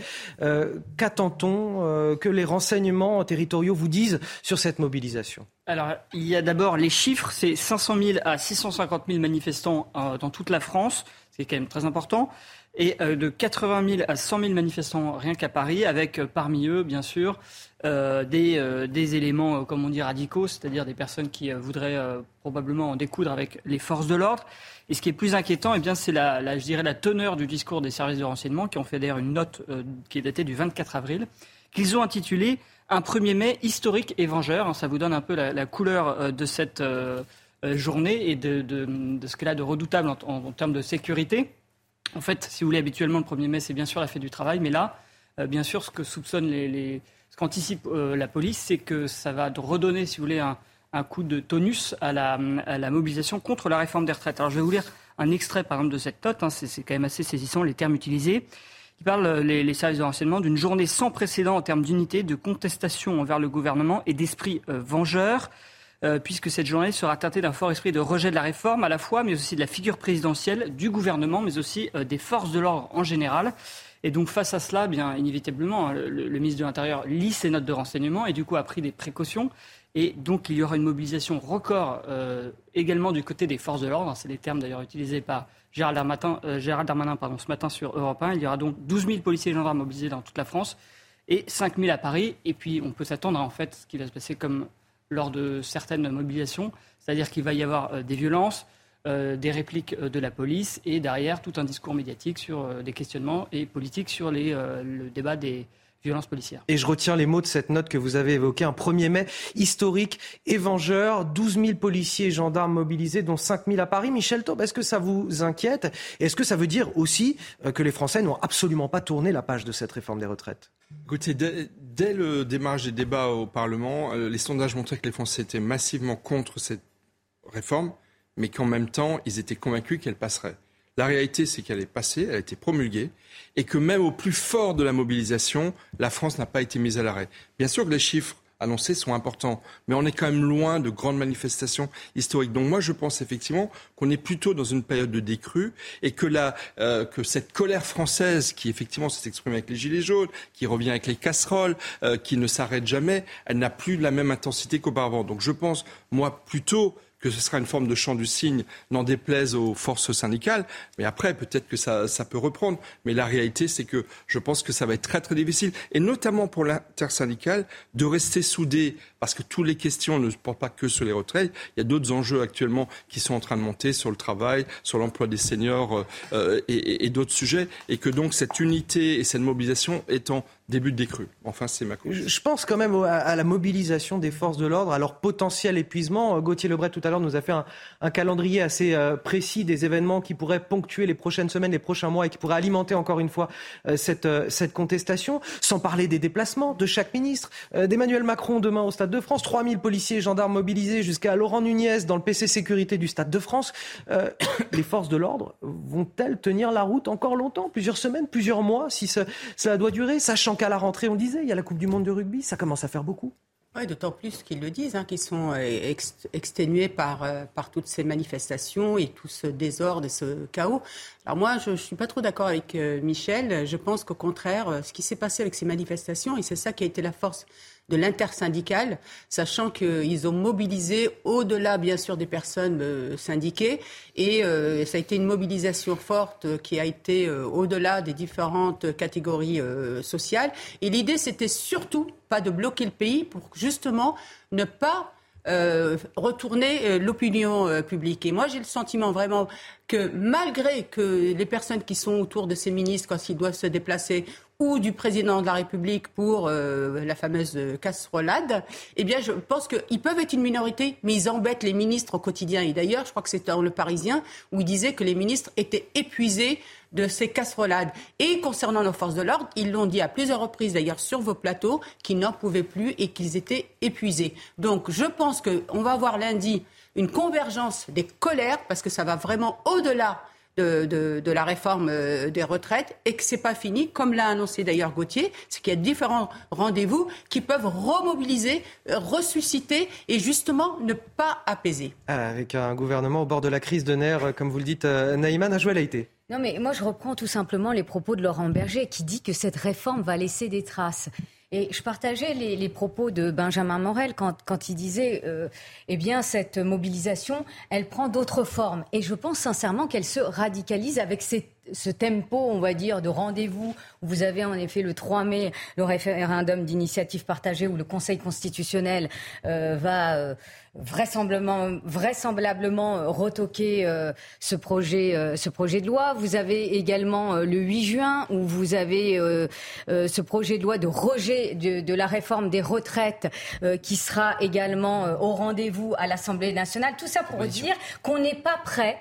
Qu'attend-on que les renseignements territoriaux vous disent sur cette mobilisation? Alors, il y a d'abord les chiffres. C'est 500 000 à 650 000 manifestants dans toute la France. C'est quand même très important et de 80 000 à 100 000 manifestants rien qu'à Paris, avec parmi eux, bien sûr, euh, des, euh, des, éléments, euh, comme on dit, radicaux, c'est-à-dire des personnes qui voudraient probablement en découdre avec les forces de l'ordre. Et ce qui est plus inquiétant, eh bien, c'est la, la, je dirais, la teneur du discours des services de renseignement, qui ont fait d'ailleurs une note qui est datée du 24 avril, qu'ils ont intitulé Un 1er mai historique et vengeur. Ça vous donne un peu la, la couleur de cette journée et de, de, de, ce qu'elle a de redoutable en, en, termes de sécurité. En fait, si vous voulez, habituellement, le 1er mai, c'est bien sûr la fête du travail, mais là, bien sûr, ce que soupçonnent les, ce qu'anticipe euh, la police, c'est que ça va redonner, si vous voulez, un, coup de tonus à la, mobilisation contre la réforme des retraites. Alors je vais vous lire un extrait, par exemple, de cette note. Hein, c'est quand même assez saisissant, les termes utilisés. qui parle, euh, les, services de renseignement, d'une journée sans précédent en termes d'unité, de contestation envers le gouvernement et d'esprit euh, vengeur. Puisque cette journée sera teintée d'un fort esprit de rejet de la réforme à la fois, mais aussi de la figure présidentielle, du gouvernement, mais aussi des forces de l'ordre en général. Et donc face à cela, bien inévitablement, hein, le, ministre de l'Intérieur lit ses notes de renseignement et du coup a pris des précautions. Et donc il y aura une mobilisation record euh, également du côté des forces de l'ordre. C'est les termes d'ailleurs utilisés par Gérald Darmanin, euh, ce matin sur Europe 1. Il y aura donc 12 000 policiers et gendarmes mobilisés dans toute la France et 5 000 à Paris. Et puis on peut s'attendre à en fait ce qui va se passer comme lors de certaines mobilisations, c'est-à-dire qu'il va y avoir euh, des violences, euh, des répliques euh, de la police et derrière tout un discours médiatique sur des questionnements et politiques sur le débat des violences policières. Et je retiens les mots de cette note que vous avez évoquée, un 1er mai historique et vengeur, 12 000 policiers et gendarmes mobilisés, dont 5 000 à Paris. Michel Taub, est-ce que ça vous inquiète? Est-ce que ça veut dire aussi que les Français n'ont absolument pas tourné la page de cette réforme des retraites? Écoutez, dès, dès, le démarrage des débats au Parlement, les sondages montraient que les Français étaient massivement contre cette réforme mais qu'en même temps, ils étaient convaincus qu'elle passerait. La réalité, c'est qu'elle est passée, elle a été promulguée, et que même au plus fort de la mobilisation, la France n'a pas été mise à l'arrêt. Bien sûr que les chiffres annoncés sont importants. Mais on est quand même loin de grandes manifestations historiques. Donc moi, je pense effectivement qu'on est plutôt dans une période de décrue et que, euh, que cette colère française qui effectivement s'est exprimée avec les Gilets jaunes, qui revient avec les casseroles, euh, qui ne s'arrête jamais, elle n'a plus la même intensité qu'auparavant. Donc je pense, moi, plutôt que ce sera une forme de chant du cygne, n'en déplaise aux forces syndicales. Mais après, peut-être que ça, ça, peut reprendre. Mais la réalité, c'est que je pense que ça va être très très difficile, et notamment pour l'intersyndicale, de rester soudé, parce que toutes les questions ne portent pas que sur les retraites. Il y a d'autres enjeux actuellement qui sont en train de monter sur le travail, sur l'emploi des seniors euh, et, et, d'autres sujets, et que donc cette unité et cette mobilisation étant début de décrue. Enfin, c'est ma Je pense quand même à la mobilisation des forces de l'ordre, à leur potentiel épuisement. Gauthier Lebret, tout à l'heure, nous a fait un, calendrier assez euh, précis des événements qui pourraient ponctuer les prochaines semaines, les prochains mois et qui pourraient alimenter encore une fois euh, cette, euh, cette contestation, sans parler des déplacements de chaque ministre. D'Emmanuel Macron demain au Stade de France, 3000 policiers et gendarmes mobilisés jusqu'à Laurent Nunez dans le PC sécurité du Stade de France. les forces de l'ordre vont-elles tenir la route encore longtemps? Plusieurs semaines, plusieurs mois, si ça doit durer, sachant qu'à la rentrée, on disait, il y a la Coupe du Monde de rugby, ça commence à faire beaucoup. Oui, d'autant plus qu'ils le disent, hein, qu'ils sont euh, exténués par, euh, par toutes ces manifestations et tout ce désordre et ce chaos. Alors moi, je ne suis pas trop d'accord avec euh, Michel. Je pense qu'au contraire, ce qui s'est passé avec ces manifestations, et c'est ça qui a été la force de l'intersyndicale, sachant qu'ils ont mobilisé au-delà, bien sûr, des personnes euh, syndiquées. Et euh, ça a été une mobilisation forte qui a été euh, au-delà des différentes catégories sociales. Et l'idée, c'était surtout pas de bloquer le pays pour justement ne pas euh, retourner l'opinion publique. Et moi, j'ai le sentiment vraiment que malgré que les personnes qui sont autour de ces ministres, quand ils doivent se déplacer, ou du président de la République pour euh, la fameuse casserolade, eh bien, je pense qu'ils peuvent être une minorité, mais ils embêtent les ministres au quotidien. Et d'ailleurs, je crois que c'est dans Le Parisien où il disait que les ministres étaient épuisés de ces casserolades. Et concernant nos forces de l'ordre, ils l'ont dit à plusieurs reprises, d'ailleurs, sur vos plateaux, qu'ils n'en pouvaient plus et qu'ils étaient épuisés. Donc, je pense qu'on va avoir lundi une convergence des colères, parce que ça va vraiment au-delà de, la réforme euh, des retraites et que c'est pas fini, comme l'a annoncé d'ailleurs Gauthier, c'est qu'il y a différents rendez-vous qui peuvent remobiliser, euh, ressusciter et justement ne pas apaiser. Ah, avec un gouvernement au bord de la crise de nerfs, euh, comme vous le dites, Naïman a joué à été. Non, mais moi je reprends tout simplement les propos de Laurent Berger qui dit que cette réforme va laisser des traces. Et je partageais les, propos de Benjamin Morel quand, il disait, euh, eh bien, cette mobilisation, elle prend d'autres formes. Et je pense sincèrement qu'elle se radicalise avec ces ce tempo, on va dire, de rendez-vous, où vous avez en effet le 3 mai le référendum d'initiative partagée, où le Conseil constitutionnel euh, va euh, vraisemblablement, vraisemblablement retoquer euh, ce, projet, ce projet de loi. Vous avez également le 8 juin, où vous avez ce projet de loi de rejet de, de la réforme des retraites, qui sera également au rendez-vous à l'Assemblée nationale. Tout ça pour dire qu'on n'est pas prêt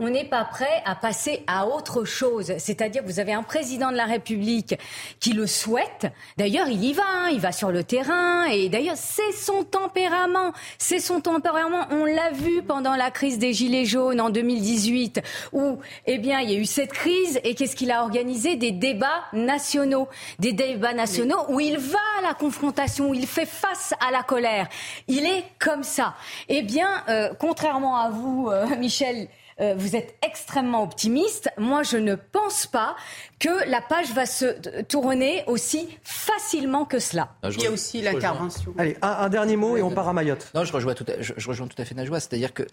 on n'est pas prêt à passer à autre chose. C'est-à-dire, vous avez un président de la République qui le souhaite. D'ailleurs, il y va, hein. il va sur le terrain. Et d'ailleurs, c'est son tempérament. C'est son tempérament. On l'a vu pendant la crise des Gilets jaunes en 2018, où, eh bien, il y a eu cette crise. Et qu'est-ce qu'il a organisé? Des débats nationaux. Des débats nationaux où il va à la confrontation, où il fait face à la colère. Il est comme ça. Eh bien, euh, contrairement à vous, euh, Michel, euh, vous êtes extrêmement optimiste. Moi, je ne pense pas que la page va se tourner aussi facilement que cela. Il y a aussi l'intervention. Allez, un, dernier mot et on part à Mayotte. Non, je rejoins tout à, je, je rejoins tout à fait Najwa. C'est-à-dire qu'il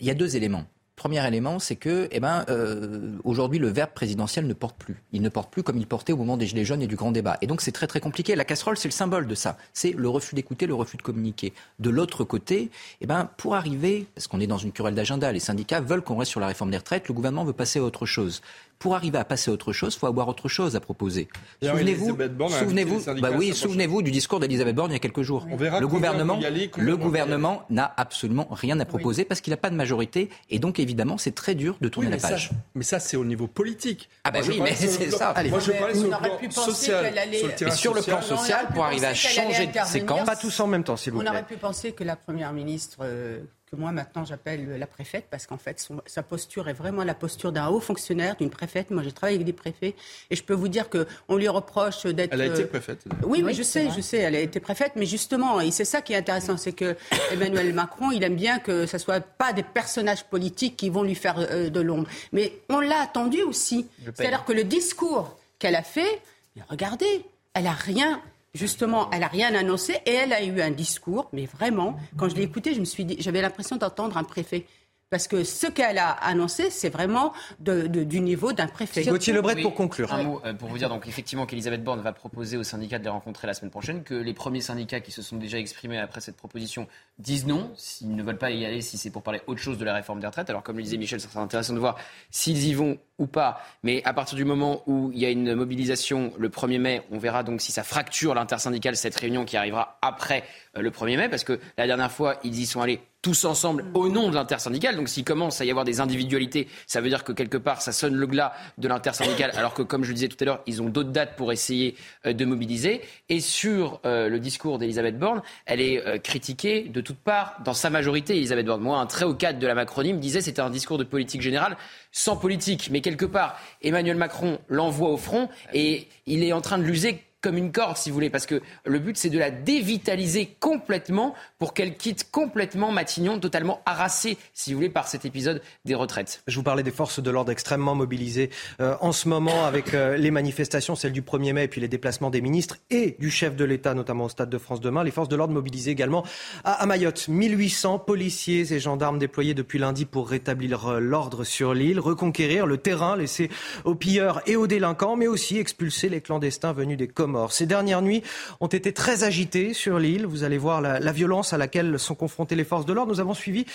y a deux éléments. Premier élément, c'est que, eh ben, euh, aujourd'hui, le verbe présidentiel ne porte plus. Il ne porte plus comme il portait au moment des Gilets jaunes et du grand débat. Et donc, c'est très, très compliqué. La casserole, c'est le symbole de ça. C'est le refus d'écouter, le refus de communiquer. De l'autre côté, eh ben, pour arriver, parce qu'on est dans une querelle d'agenda, les syndicats veulent qu'on reste sur la réforme des retraites, le gouvernement veut passer à autre chose pour arriver à passer à autre chose, il faut avoir autre chose à proposer. Souvenez-vous, souvenez-vous, bah oui, souvenez-vous du discours d'Elisabeth Borne il y a quelques jours. le gouvernement, le gouvernement n'a absolument rien à proposer parce qu'il n'a pas de majorité et donc évidemment c'est très dur de tourner la page. mais ça c'est au niveau politique. Ah bah oui, mais c'est ça. Moi je parlais sur le plan social, sur sur le plan social, pour arriver à changer de séquence. Pas tous en même temps, s'il vous plaît. On aurait pu penser que la première ministre euh, que moi maintenant j'appelle la préfète, parce qu'en fait sa posture est vraiment la posture d'un haut fonctionnaire, d'une préfète. Moi j'ai travaillé avec des préfets et je peux vous dire qu'on lui reproche d'être. Elle a été préfète. Oui, oui, je sais, je sais, elle a été préfète, mais justement, et c'est ça qui est intéressant, c'est que Emmanuel Macron, il aime bien que ce soit pas des personnages politiques qui vont lui faire de l'ombre. Mais on l'a attendu aussi. C'est-à-dire que le discours qu'elle a fait, regardez, elle a rien justement, elle n'a rien annoncé et elle a eu un discours, mais vraiment, quand je l'ai écouté, je me suis dit, j'avais l'impression d'entendre un préfet. Parce que ce qu'elle a annoncé, c'est vraiment du niveau d'un préfet. Gauthier Lebret pour conclure. Un mot euh, pour vous dire donc effectivement qu'Elisabeth Borne va proposer aux syndicats de les rencontrer la semaine prochaine, que les premiers syndicats qui se sont déjà exprimés après cette proposition disent non, s'ils ne veulent pas y aller, si c'est pour parler autre chose de la réforme des retraites. Alors comme le disait Michel, ça sera intéressant de voir s'ils y vont ou pas. Mais à partir du moment où il y a une mobilisation le 1er mai, on verra donc si ça fracture l'intersyndicale, cette réunion qui arrivera après euh, le 1er mai, parce que la dernière fois, ils y sont allés tous ensemble au nom de l'intersyndicale. Donc s'il commence à y avoir des individualités, ça veut dire que quelque part, ça sonne le glas de l'intersyndicale, alors que, comme je le disais tout à l'heure, ils ont d'autres dates pour essayer euh, de mobiliser. Et sur euh, le discours d'Elisabeth Borne, elle est critiquée de toutes parts, dans sa majorité, Elisabeth Borne. Moi, un très haut cadre de la Macronie me disait c'était un discours de politique générale sans politique. Mais quelque part, Emmanuel Macron l'envoie au front et il est en train de l'user comme une corde, si vous voulez, parce que le but, c'est de la dévitaliser complètement pour qu'elle quitte complètement Matignon, totalement harassée, si vous voulez, par cet épisode des retraites. Je vous parlais des forces de l'ordre extrêmement mobilisées euh, en ce moment avec euh, les manifestations, celles du 1er mai et puis les déplacements des ministres et du chef de l'État, notamment au Stade de France demain. Les forces de l'ordre mobilisées également à, à Mayotte. 1800 policiers et gendarmes déployés depuis lundi pour rétablir euh, l'ordre sur l'île, reconquérir le terrain laissé aux pilleurs et aux délinquants, mais aussi expulser les clandestins venus des Ces dernières nuits ont été très agitées sur l'île. Vous allez voir la, la violence à laquelle sont confrontées les forces de l'ordre. Nous avons suivi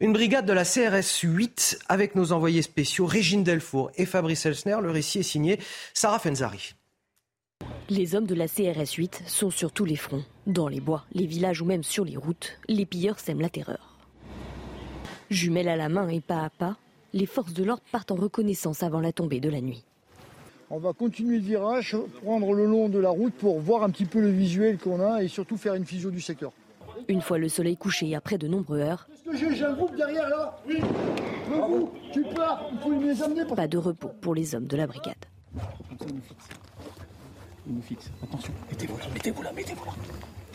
une brigade de la CRS 8 avec nos envoyés spéciaux Régine Delfour et Fabrice Elsner. Le récit est signé Sarah Fenzari. Les hommes de la CRS 8 sont sur tous les fronts. Dans les bois, les villages ou même sur les routes, les pilleurs sèment la terreur. Jumelles à la main et pas à pas, les forces de l'ordre partent en reconnaissance avant la tombée de la nuit. On va continuer le virage, prendre le long de la route pour voir un petit peu le visuel qu'on a et surtout faire une physio du secteur. Une fois le soleil couché après de nombreuses heures. J'ai un groupe derrière là? Oui vous, tu pars, il faut les amener. Pas de repos pour les hommes de la brigade. Il nous fixe. Attention, mettez-vous là, mettez-vous là, mettez-vous là.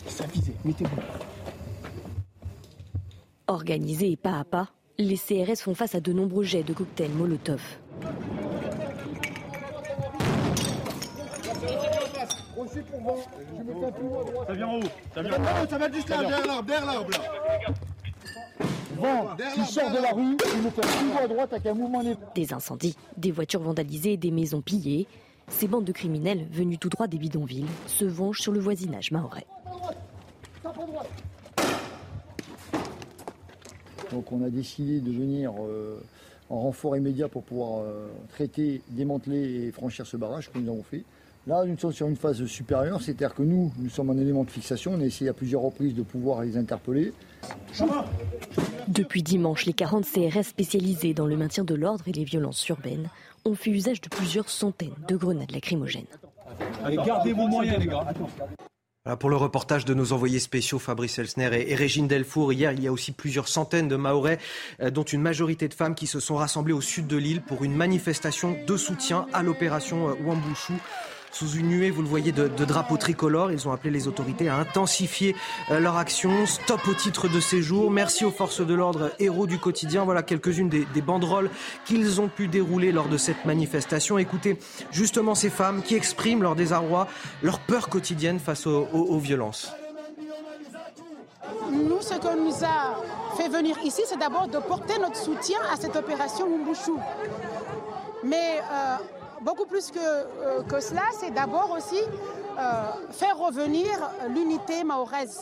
Ça mettez-vous là. Organisés et pas à pas, les CRS font face à de nombreux jets de cocktails Molotov. Ça vient en haut. Ça vient en haut, ça va juste là, derrière l'arbre, derrière l'arbre. Vent, tu sors de la rue, tu me fais toujours à droite avec un mouvement des... Des incendies, des voitures vandalisées des maisons pillées. Ces bandes de criminels venus tout droit des bidonvilles se vengent sur le voisinage mahorais. Donc on a décidé de venir euh, en renfort immédiat pour pouvoir euh, traiter, démanteler et franchir ce barrage que nous avons fait. Là, nous sommes sur une phase supérieure, c'est-à-dire que nous, nous sommes un élément de fixation. On a essayé à plusieurs reprises de pouvoir les interpeller. Depuis dimanche, les 40 CRS spécialisés dans le maintien de l'ordre et les violences urbaines ont fait usage de plusieurs centaines de grenades lacrymogènes. Allez, gardez vos moyens, les gars. Voilà pour le reportage de nos envoyés spéciaux Fabrice Elsner et, et Régine Delfour. Hier, il y a aussi plusieurs centaines de Mahorais, euh, dont une majorité de femmes, qui se sont rassemblées au sud de l'île pour une manifestation de soutien à l'opération euh, Wambouchou. Sous une nuée, vous le voyez, de, drapeaux tricolores, ils ont appelé les autorités à intensifier euh, leur action. Stop au titre de séjour. Merci aux forces de l'ordre, héros du quotidien. Voilà quelques-unes des, banderoles qu'ils ont pu dérouler lors de cette manifestation. Écoutez justement ces femmes qui expriment leur désarroi, leur peur quotidienne face aux violences. Nous, ce qu'on nous a fait venir ici, c'est d'abord de porter notre soutien à cette opération Wumbushu. Mais euh, beaucoup plus que, euh, que cela, c'est d'abord aussi euh, faire revenir l'unité mahoraise,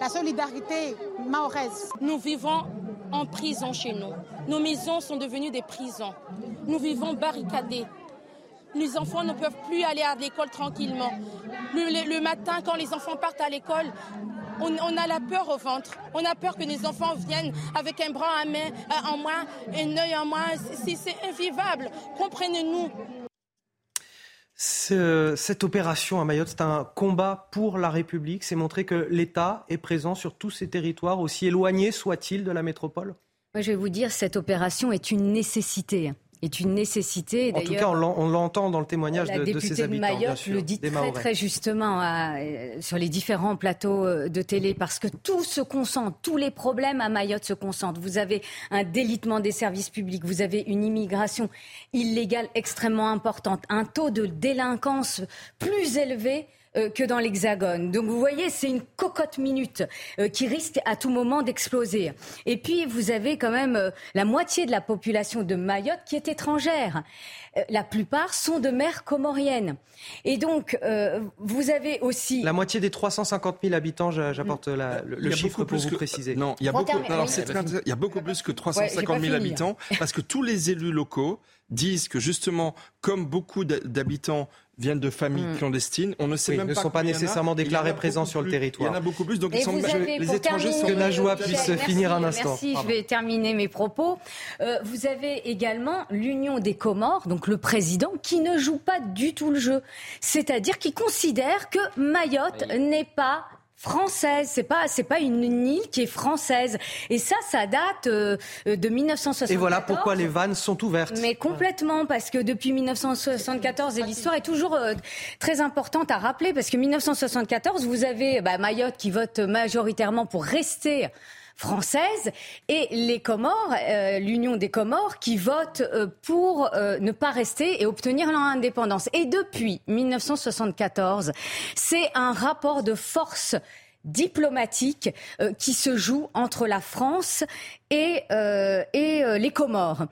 la solidarité mahoraise. Nous vivons en prison chez nous. Nos maisons sont devenues des prisons. Nous vivons barricadés. Les enfants ne peuvent plus aller à l'école tranquillement. Le, matin, quand les enfants partent à l'école, on, a la peur au ventre. On a peur que nos enfants viennent avec un bras en, main, euh, en moins, un œil en moins. C'est invivable. Comprenez-nous. Cette opération à Mayotte, c'est un combat pour la République. C'est montrer que l'État est présent sur tous ces territoires, aussi éloignés soient-ils de la métropole? Moi, je vais vous dire, cette opération est une nécessité est une nécessité. En tout cas, on l'entend dans le témoignage de, de ces habitants. de Mayotte le dit très, très justement euh, sur les différents plateaux euh, de télé, parce que tout se concentre, tous les problèmes à Mayotte se concentrent. Vous avez un délitement des services publics, vous avez une immigration illégale extrêmement importante, un taux de délinquance plus élevé que dans l'Hexagone. Donc vous voyez, c'est une cocotte minute euh, qui risque à tout moment d'exploser. Et puis vous avez quand même euh, la moitié de la population de Mayotte qui est étrangère. La plupart sont de mère comorienne. Et donc, vous avez aussi... La moitié des 350 000 habitants, j'apporte le, chiffre pour vous préciser. Non, il y a beaucoup, il y a beaucoup plus que 350 000 habitants, parce que tous les élus locaux disent que justement, comme beaucoup d'habitants viennent de familles hmm. clandestines. On ne sait même ne pas sont pas nécessairement déclarés présents sur le territoire. Il y en a beaucoup plus, donc ils sont les étrangers sont que Najwa puisse finir un instant. Merci, je vais terminer mes propos. Euh, vous avez également l'Union des Comores, donc le président, qui ne joue pas du tout le jeu, c'est-à-dire qui considère que Mayotte n'est pas française. C'est pas c'est pas une île qui est française. Et ça, ça date euh, de 1974. Et voilà pourquoi les vannes sont ouvertes. Mais complètement parce que depuis 1974 et l'histoire est toujours euh, très importante à rappeler parce que 1974 vous avez bah, Mayotte qui vote majoritairement pour rester française et les Comores, euh, l'Union des Comores, qui votent euh, pour euh, ne pas rester et obtenir leur indépendance. Et depuis 1974, c'est un rapport de force diplomatique qui se joue entre la France et, et les Comores.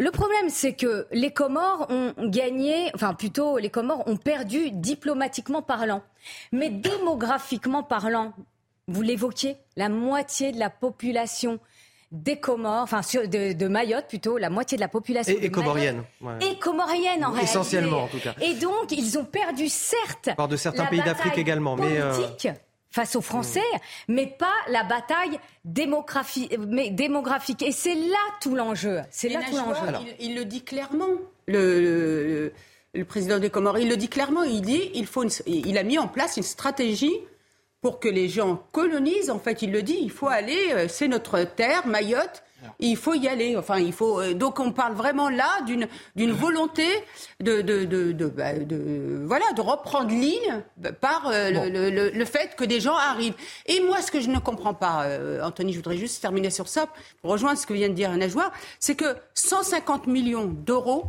Le problème, c'est que les Comores ont gagné, enfin plutôt les Comores ont perdu diplomatiquement parlant. Mais démographiquement parlant, vous l'évoquiez, la moitié de la population des Comores, enfin de, Mayotte plutôt, la moitié de la population. Et, comorienne. Et comorienne en réalité. Essentiellement en tout cas. Et donc ils ont perdu certes. Par de certains pays d'Afrique également, mais. Euh, face aux Français, mais pas la bataille mais démographique. Et c'est là tout l'enjeu. C'est là tout l'enjeu. Il, le dit clairement. Le, le, président des Comores, il le dit clairement. Il dit, il faut, il a mis en place une stratégie pour que les gens colonisent. En fait, il le dit, il faut aller, euh, c'est notre terre, Mayotte. Il faut y aller. Enfin, il faut. Euh, donc, on parle vraiment là d'une d'une volonté de de, de, de, bah, voilà de reprendre ligne par euh, le, le, fait que des gens arrivent. Et moi, ce que je ne comprends pas, Anthony, je voudrais juste terminer sur ça pour rejoindre ce que vient de dire Najwa, c'est que 150 millions d'euros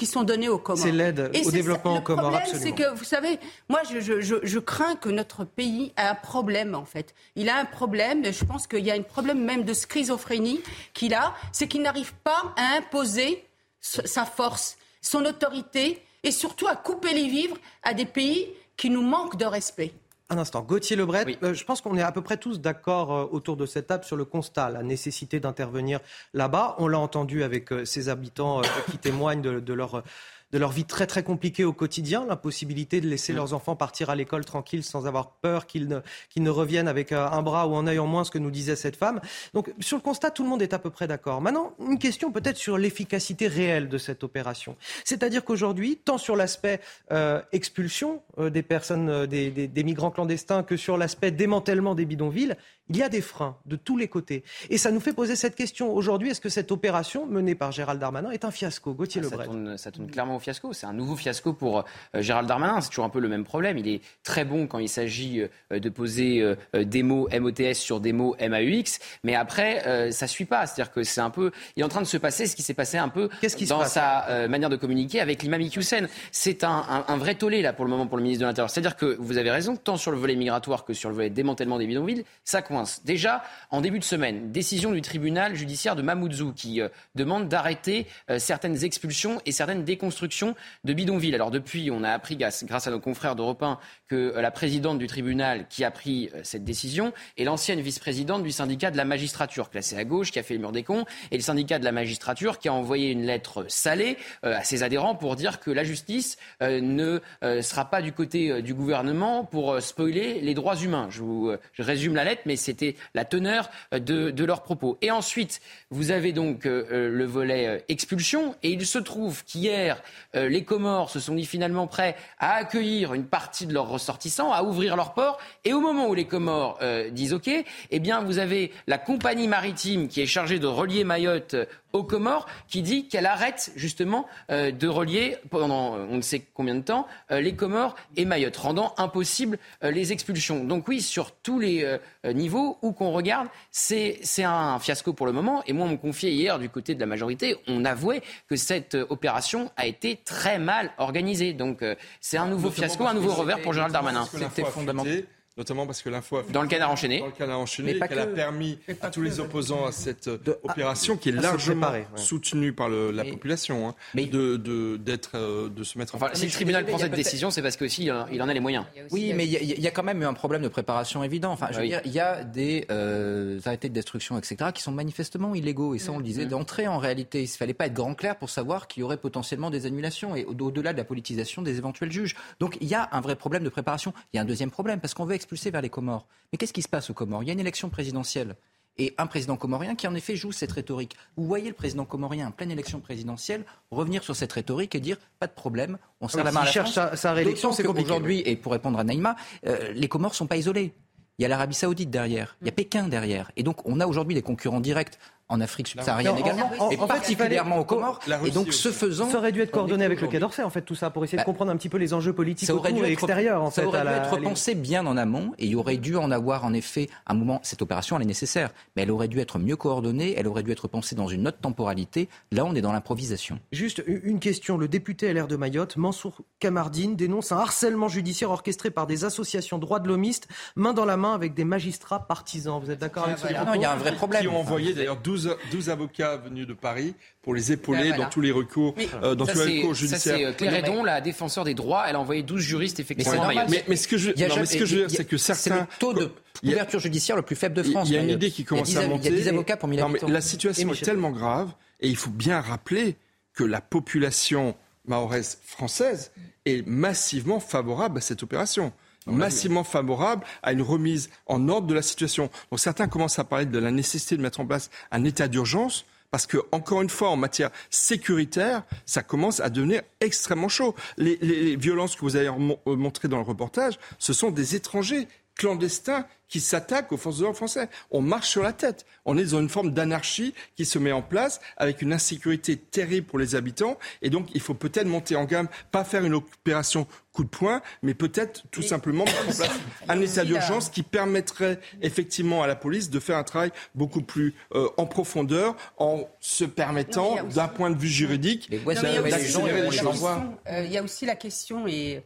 qui sont donnés aux Comores. C'est l'aide au développement aux Comores, Le problème, c'est que, vous savez, moi, je, je, je, crains que notre pays a un problème, en fait. Il a un problème, je pense qu'il y a un problème même de schizophrénie qu'il a, c'est qu'il n'arrive pas à imposer sa force, son autorité, et surtout à couper les vivres à des pays qui nous manquent de respect. Un instant, Gauthier Lebret, euh, je pense qu'on est à peu près tous d'accord euh, autour de cette table sur le constat, la nécessité d'intervenir là-bas. On l'a entendu avec euh, ces habitants qui témoignent de leur de leur vie très très compliquée au quotidien, l'impossibilité de laisser mm. leurs enfants partir à l'école tranquille sans avoir peur qu'ils ne, qu'ils ne reviennent avec euh, un bras ou un œil en moins, ce que nous disait cette femme. Donc sur le constat, tout le monde est à peu près d'accord. Maintenant, une question peut-être sur l'efficacité réelle de cette opération. C'est-à-dire qu'aujourd'hui, tant sur l'aspect euh, expulsion euh, des personnes, des, des, des migrants clandestins, que sur l'aspect démantèlement des bidonvilles, il y a des freins de tous les côtés. Et ça nous fait poser cette question aujourd'hui est-ce que cette opération menée par Gérald Darmanin est un fiasco Gauthier ah, ça, tourne, clairement au fiasco. C'est un nouveau fiasco pour euh, Gérald Darmanin. C'est toujours un peu le même problème. Il est très bon quand il s'agit euh, de poser euh, des mots MOTS sur des mots MAUX. Mais après, ça ne suit pas. C'est-à-dire que c'est un peu. Il est en train de se passer ce qui s'est passé un peu dans sa manière de communiquer avec l'imam Iqiyoussen. C'est un, un, vrai tollé là pour le moment pour le ministre de l'Intérieur. C'est-à-dire que vous avez raison, tant sur le volet migratoire que sur le volet démantèlement des bidonvilles, ça coince. Déjà, en début de semaine, décision du tribunal judiciaire de Mamoudzou qui euh, demande d'arrêter euh, certaines expulsions et certaines déconstructions de bidonvilles. Alors depuis, on a appris, grâce, à nos confrères d'Europe 1, que euh, la présidente du tribunal qui a pris cette décision est l'ancienne vice-présidente du syndicat de la magistrature, classée à gauche, qui a fait le mur des cons, et le syndicat de la magistrature qui a envoyé une lettre salée à ses adhérents pour dire que la justice ne sera pas du côté du gouvernement pour spoiler les droits humains. Je, résume la lettre, mais c'est c'était la teneur de, de leurs propos. Et ensuite, vous avez donc le volet expulsion. Et il se trouve qu'hier, les Comores se sont dit finalement prêts à accueillir une partie de leurs ressortissants, à ouvrir leurs ports. Et au moment où les Comores disent OK, eh bien, vous avez la compagnie maritime qui est chargée de relier Mayotte aux Comores qui dit qu'elle arrête justement euh, de relier pendant on ne sait combien de temps euh, les Comores et Mayotte, rendant impossible euh, les expulsions. Donc oui, sur tous les niveaux où qu'on regarde, c'est un fiasco pour le moment. Et moi, on me confiait hier du côté de la majorité, on avouait que cette opération a été très mal organisée. Donc c'est un nouveau fiasco, un nouveau revers pour Gérald Darmanin. C'était fondamental notamment parce que l'info dans le canard enchaîné, dans le canard enchaîné, qu'elle a permis à tous les opposants à cette euh, opération qui est largement soutenue par le, la population, hein, de d'être euh, de, se mettre. Enfin, en si le tribunal prend cette décision, c'est parce qu'aussi il en a les moyens. Oui, mais il y, a quand même eu un problème de préparation évident. Enfin, je veux dire, il y a des euh, arrêtés de destruction, etc., qui sont manifestement illégaux. Et ça, on le disait d'entrée en réalité. Il ne fallait pas être grand clair pour savoir qu'il y aurait potentiellement des annulations et au-delà de la politisation des éventuels juges. Donc il y a un vrai problème de préparation. Il y a un deuxième problème parce qu'on veut vers les Comores. Mais qu'est-ce qui se passe aux Comores? Il y a une élection présidentielle et un président comorien qui en effet joue cette rhétorique. Vous voyez le président comorien en pleine élection présidentielle revenir sur cette rhétorique et dire pas de problème, on serre la main à la cherche Sa, réélection, c'est Aujourd'hui, et pour répondre à Naïma, euh, les Comores sont pas isolés. Il y a l'Arabie Saoudite derrière, il y a Pékin derrière, et donc on a aujourd'hui des concurrents directs en Afrique subsaharienne également, et particulièrement aux Comores. Et donc, ce faisant, ça aurait dû être coordonné avec le Quai d'Orsay, en fait, tout ça, pour essayer de bah, comprendre un petit peu les enjeux politiques ça aurait dû être, extérieurs. En ça fait, aurait dû être pensé bien en amont, et il aurait dû en avoir en effet un moment. Cette opération, elle est nécessaire, mais elle aurait dû être mieux coordonnée, elle aurait dû être pensée dans une autre temporalité. Là, on est dans l'improvisation. Juste une question. Le député LR de Mayotte, Mansour Kamardine, dénonce un harcèlement judiciaire orchestré par des associations droits de l'homiste, main dans la main avec des magistrats partisans. Vous êtes d'accord avec ça Non, il y a un vrai problème. Qui ont envoyé d'ailleurs 12, 12 avocats venu de Paris pour les épauler dans tous les recours, euh, dans tous les recours judiciaires. Ça, c'est Claire Edon, la défenseur des droits. Elle a envoyé 12 juristes, effectivement. Mais, mais, ce que je, non, mais ce que je veux dire, c'est que certains. C'est le taux de couverture judiciaire le plus faible de France. Il y a une idée qui commence à monter. Il y a 10 avocats pour 1000 habitants. La situation est tellement grave, et il faut bien rappeler que la population mahoraise française est massivement favorable à cette opération massivement favorable à une remise en ordre de la situation. Donc certains commencent à parler de la nécessité de mettre en place un état d'urgence parce que, encore une fois, en matière sécuritaire, ça commence à devenir extrêmement chaud. Les, les violences que vous avez montrées dans le reportage, ce sont des étrangers clandestins qui s'attaquent aux forces de l'ordre français. On marche sur la tête. On est dans une forme d'anarchie qui se met en place avec une insécurité terrible pour les habitants. Et donc, il faut peut-être monter en gamme, pas faire une opération coup de poing, mais peut-être tout simplement mettre en place un état d'urgence qui permettrait effectivement à la police de faire un travail beaucoup plus euh, en profondeur en se permettant, d'un point de vue juridique, d'accélérer les choses. Euh, il y a aussi la question, et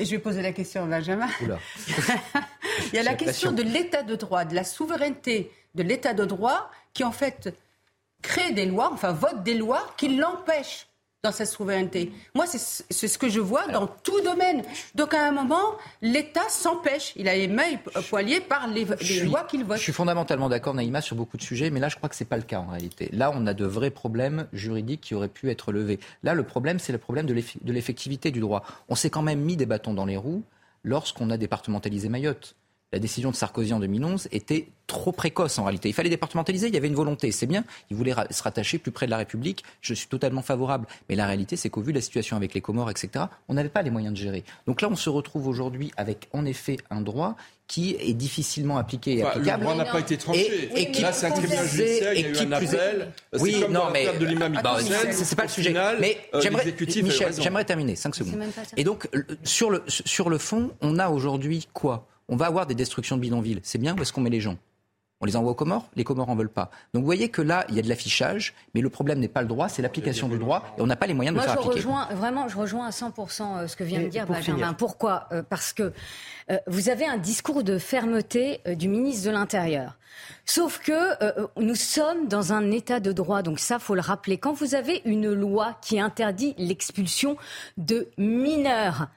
et je vais poser la question à Benjamin. Il y a la question de l'état de droit, de la souveraineté de l'état de droit qui en fait crée des lois, enfin vote des lois qui l'empêchent dans sa souveraineté. Moi, c'est ce que je vois dans tout domaine. Donc, à un moment, l'État s'empêche. Il a les mains poiliées par les, lois qu'il vote. Je suis fondamentalement d'accord, Naïma, sur beaucoup de sujets, mais là, je crois que ce n'est pas le cas en réalité. Là, on a de vrais problèmes juridiques qui auraient pu être levés. Là, le problème, c'est le problème de l'effectivité du droit. On s'est quand même mis des bâtons dans les roues lorsqu'on a départementalisé Mayotte la décision de Sarkozy en 2011 était trop précoce en réalité. Il fallait départementaliser, il y avait une volonté, c'est bien. Il voulait se rattacher plus près de la République, je suis totalement favorable. Mais la réalité, c'est qu'au vu de la situation avec les Comores, etc., on n'avait pas les moyens de gérer. Donc là, on se retrouve aujourd'hui avec en effet un droit qui est difficilement appliqué et applicable. Le droit n'a pas été tranché. Et, et là, c'est un tribunal judiciaire, il y a eu un appel. Oui, non, mais de l'imam bah, c'est pas le sujet. mais euh, j'aimerais, Michel, j'aimerais terminer 5 secondes. Et donc, sur le sur le fond, on a aujourd'hui quoi? On va avoir des destructions de bidonvilles. C'est bien où est-ce qu'on met les gens? On les envoie aux Comores, les Comores en veulent pas. Donc vous voyez que là, il y a de l'affichage, mais le problème n'est pas le droit, c'est l'application du droit, et on n'a pas les moyens de le faire je appliquer. Rejoins, vraiment, je rejoins à 100% euh, ce que vient de dire Benjamin. Pourquoi? Euh, Parce que euh, vous avez un discours de fermeté du ministre de l'Intérieur. Sauf que nous sommes dans un état de droit, donc ça, faut le rappeler. Quand vous avez une loi qui interdit l'expulsion de mineurs,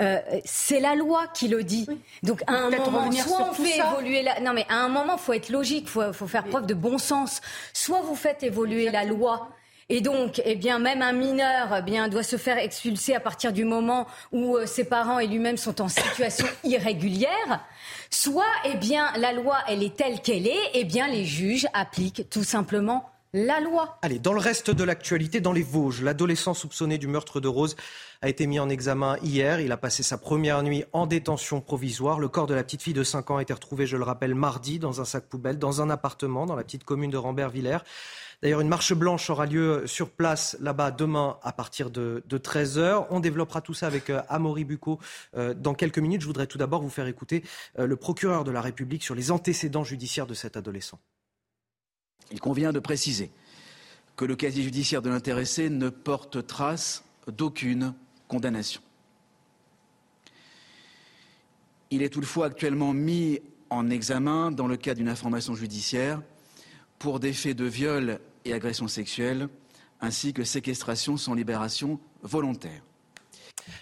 euh, c'est la loi qui le dit. Donc à un moment, soit on fait évoluer la... Non mais à un moment, faut être logique, faut, faut faire preuve de bon sens. Soit vous faites évoluer la loi Et donc, eh bien, même un mineur eh bien, doit se faire expulser à partir du moment où euh, ses parents et lui-même sont en situation irrégulière. Soit, eh bien, la loi, elle est telle qu'elle est, eh bien, les juges appliquent tout simplement la loi. Allez, dans le reste de l'actualité, dans les Vosges, l'adolescent soupçonné du meurtre de Rose a été mis en examen hier. Il a passé sa première nuit en détention provisoire. Le corps de la petite fille de 5 ans a été retrouvé, je le rappelle, mardi dans un sac poubelle, dans un appartement dans la petite commune de Rambert-Villers. D'ailleurs, une marche blanche aura lieu sur place là-bas demain à partir de, 13h. On développera tout ça avec euh, Amaury Bucco euh, dans quelques minutes. Je voudrais tout d'abord vous faire écouter euh, le procureur de la République sur les antécédents judiciaires de cet adolescent. Il convient de préciser que le casier judiciaire de l'intéressé ne porte trace d'aucune condamnation. Il est toutefois actuellement mis en examen dans le cadre d'une information judiciaire pour des faits de viol et agression sexuelle, ainsi que séquestration sans libération volontaire.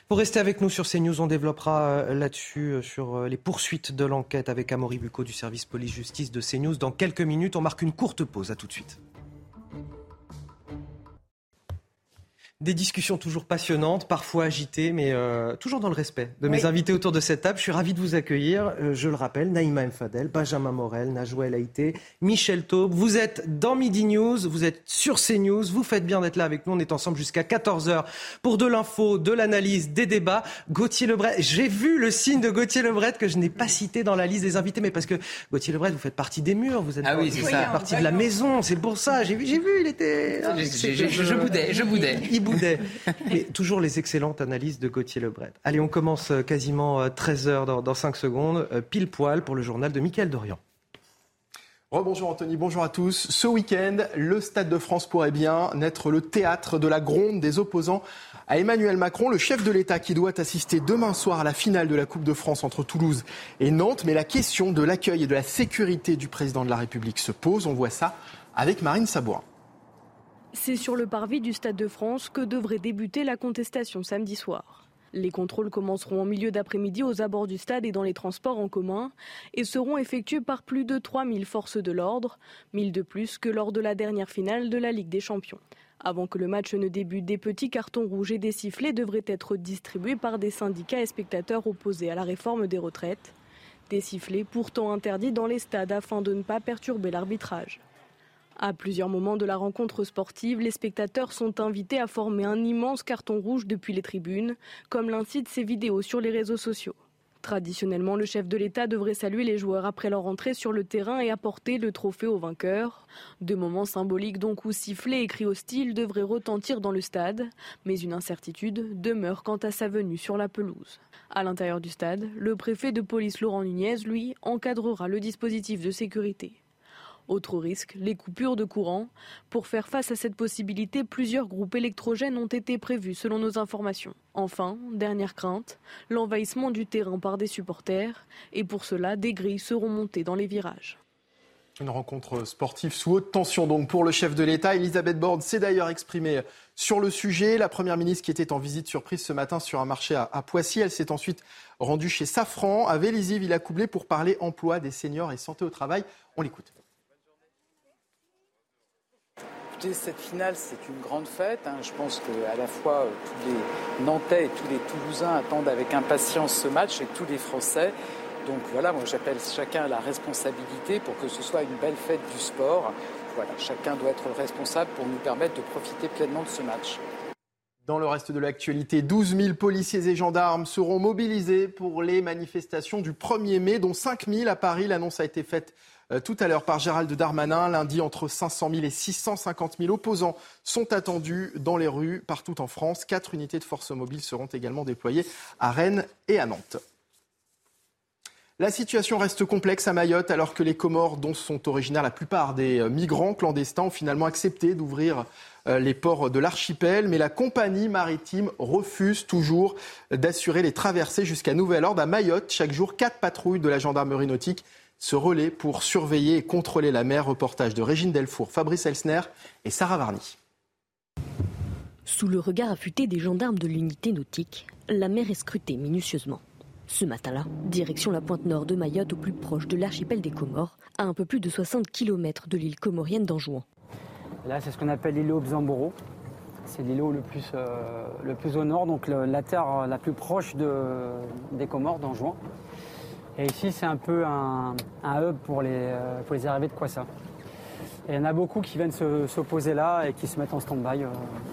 Pour rester avec nous sur CNews, on développera euh, là-dessus euh, sur euh, les poursuites de l'enquête avec Amaury Bucco du service police-justice de CNews. Dans quelques minutes, on marque une courte pause. À tout de suite. Des discussions toujours passionnantes, parfois agitées, mais euh, toujours dans le respect de mes invités autour de cette table. Je suis ravi de vous accueillir. Euh, je le rappelle, Naïma Mfadel, Benjamin Morel, Najwa El Haïté, Michel Taube. Vous êtes dans Midi News, vous êtes sur CNews. Vous faites bien d'être là avec nous. On est ensemble jusqu'à 14h pour de l'info, de l'analyse, des débats. Gauthier Lebret, j'ai vu le signe de Gauthier Lebret que je n'ai pas cité dans la liste des invités, mais parce que Gauthier Lebret, vous faites partie des murs, vous êtes, ah oui, partie de la maison. C'est pour ça. J'ai vu, j'ai vu, il était. je, boudais, je boudais. Mais toujours les excellentes analyses de Gauthier Lebret. Allez, on commence euh, quasiment 13 euh, dans, dans 5 secondes, euh, pile poil pour le journal de Mickaël Dorian. Rebonjour Anthony, bonjour à tous. Ce week-end, le Stade de France pourrait bien n'être le théâtre de la gronde des opposants à Emmanuel Macron, le chef de l'État qui doit assister demain soir à la finale de la Coupe de France entre Toulouse et Nantes. Mais la question de l'accueil et de la sécurité du président de la République se pose. On voit ça avec Marine Sabourin. C'est sur le parvis du Stade de France que devrait débuter la contestation samedi soir. Les contrôles commenceront en milieu d'après-midi aux abords du stade et dans les transports en commun et seront effectués par plus de 3000 forces de l'ordre, 1000 de plus que lors de la dernière finale de la Ligue des Champions. Avant que le match ne débute, des petits cartons rouges et des sifflets devraient être distribués par des syndicats et spectateurs opposés à la réforme des retraites. Des sifflets pourtant interdits dans les stades afin de ne pas perturber l'arbitrage. À plusieurs moments de la rencontre sportive, les spectateurs sont invités à former un immense carton rouge depuis les tribunes, comme l'incitent ces vidéos sur les réseaux sociaux. Traditionnellement, le chef de l'État devrait saluer les joueurs après leur entrée sur le terrain et apporter le trophée au vainqueur. Deux moments symboliques donc où sifflets et cris hostiles devraient retentir dans le stade, mais une incertitude demeure quant à sa venue sur la pelouse. À l'intérieur du stade, le préfet de police Laurent Nunez, lui, encadrera le dispositif de sécurité. Autre risque, les coupures de courant. Pour faire face à cette possibilité, plusieurs groupes électrogènes ont été prévus selon nos informations. Enfin, dernière crainte, l'envahissement du terrain par des supporters. Et pour cela, des grilles seront montées dans les virages. Une rencontre sportive sous haute tension donc pour le chef de l'État. Elisabeth Borne s'est d'ailleurs exprimée sur le sujet. La Première ministre qui était en visite surprise ce matin sur un marché à, Poissy, elle s'est ensuite rendue chez Safran à Vélizy, Coublé pour parler emploi des seniors et santé au travail. On l'écoute cette finale, c'est une grande fête. Hein. Je pense qu'à la fois euh, tous les Nantais et tous les Toulousains attendent avec impatience ce match et tous les Français. Donc voilà, moi j'appelle chacun à la responsabilité pour que ce soit une belle fête du sport. Voilà, chacun doit être responsable pour nous permettre de profiter pleinement de ce match. Dans le reste de l'actualité, 12 000 policiers et gendarmes seront mobilisés pour les manifestations du 1er mai, dont 5 000 à Paris. L'annonce a été faite tout à l'heure par Gérald Darmanin. Lundi, entre 500 000 et 650 000 opposants sont attendus dans les rues partout en France. Quatre unités de force mobile seront également déployées à Rennes et à Nantes. La situation reste complexe à Mayotte alors que les Comores, dont sont originaires la plupart des euh, migrants clandestins, ont finalement accepté d'ouvrir euh, les ports de l'archipel. Mais la compagnie maritime refuse toujours d'assurer les traversées jusqu'à nouvel ordre. À Mayotte, chaque jour, quatre patrouilles de la gendarmerie nautique ce relais pour surveiller et contrôler la mer. Reportage de Régine Delfour, Fabrice Elsner et Sarah Varny. Sous le regard affûté des gendarmes de l'unité nautique, la mer est scrutée minutieusement. Ce matin-là, direction la pointe nord de Mayotte, au plus proche de l'archipel des Comores, à un peu plus de 60 km de l'île comorienne d'Anjouan. là, c'est ce qu'on appelle l'îlot Bzamboro. C'est l'îlot le plus, le plus au nord, donc la terre la plus proche de, des Comores, d'Anjouan. Et ici, c'est un peu un, hub pour les, pour les arrivées de Kwassa. Et il y en a beaucoup qui viennent s'opposer là et qui se mettent en stand-by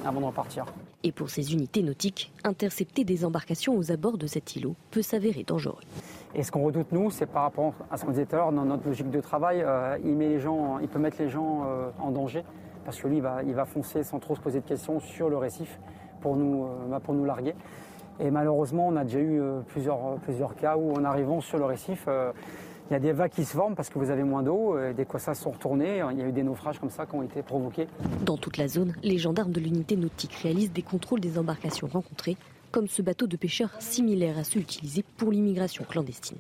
avant de repartir. Et pour ces unités nautiques, intercepter des embarcations aux abords de cet îlot peut s'avérer dangereux. Et ce qu'on redoute, nous, c'est par rapport à ce qu'on disait tout à l'heure, dans notre logique de travail, euh, il, met les gens, il peut mettre les gens euh, en danger, parce que lui, il va, il va foncer sans trop se poser de questions sur le récif pour nous, euh, bah, pour nous larguer. Et malheureusement, on a déjà eu plusieurs, plusieurs cas où, en arrivant sur le récif, il y a des vagues qui se forment parce que vous avez moins d'eau, des ça sont retournés, il y a eu des naufrages comme ça qui ont été provoqués. Dans toute la zone, les gendarmes de l'unité nautique réalisent des contrôles des embarcations rencontrées, comme ce bateau de pêcheurs similaire à ceux utilisés pour l'immigration clandestine.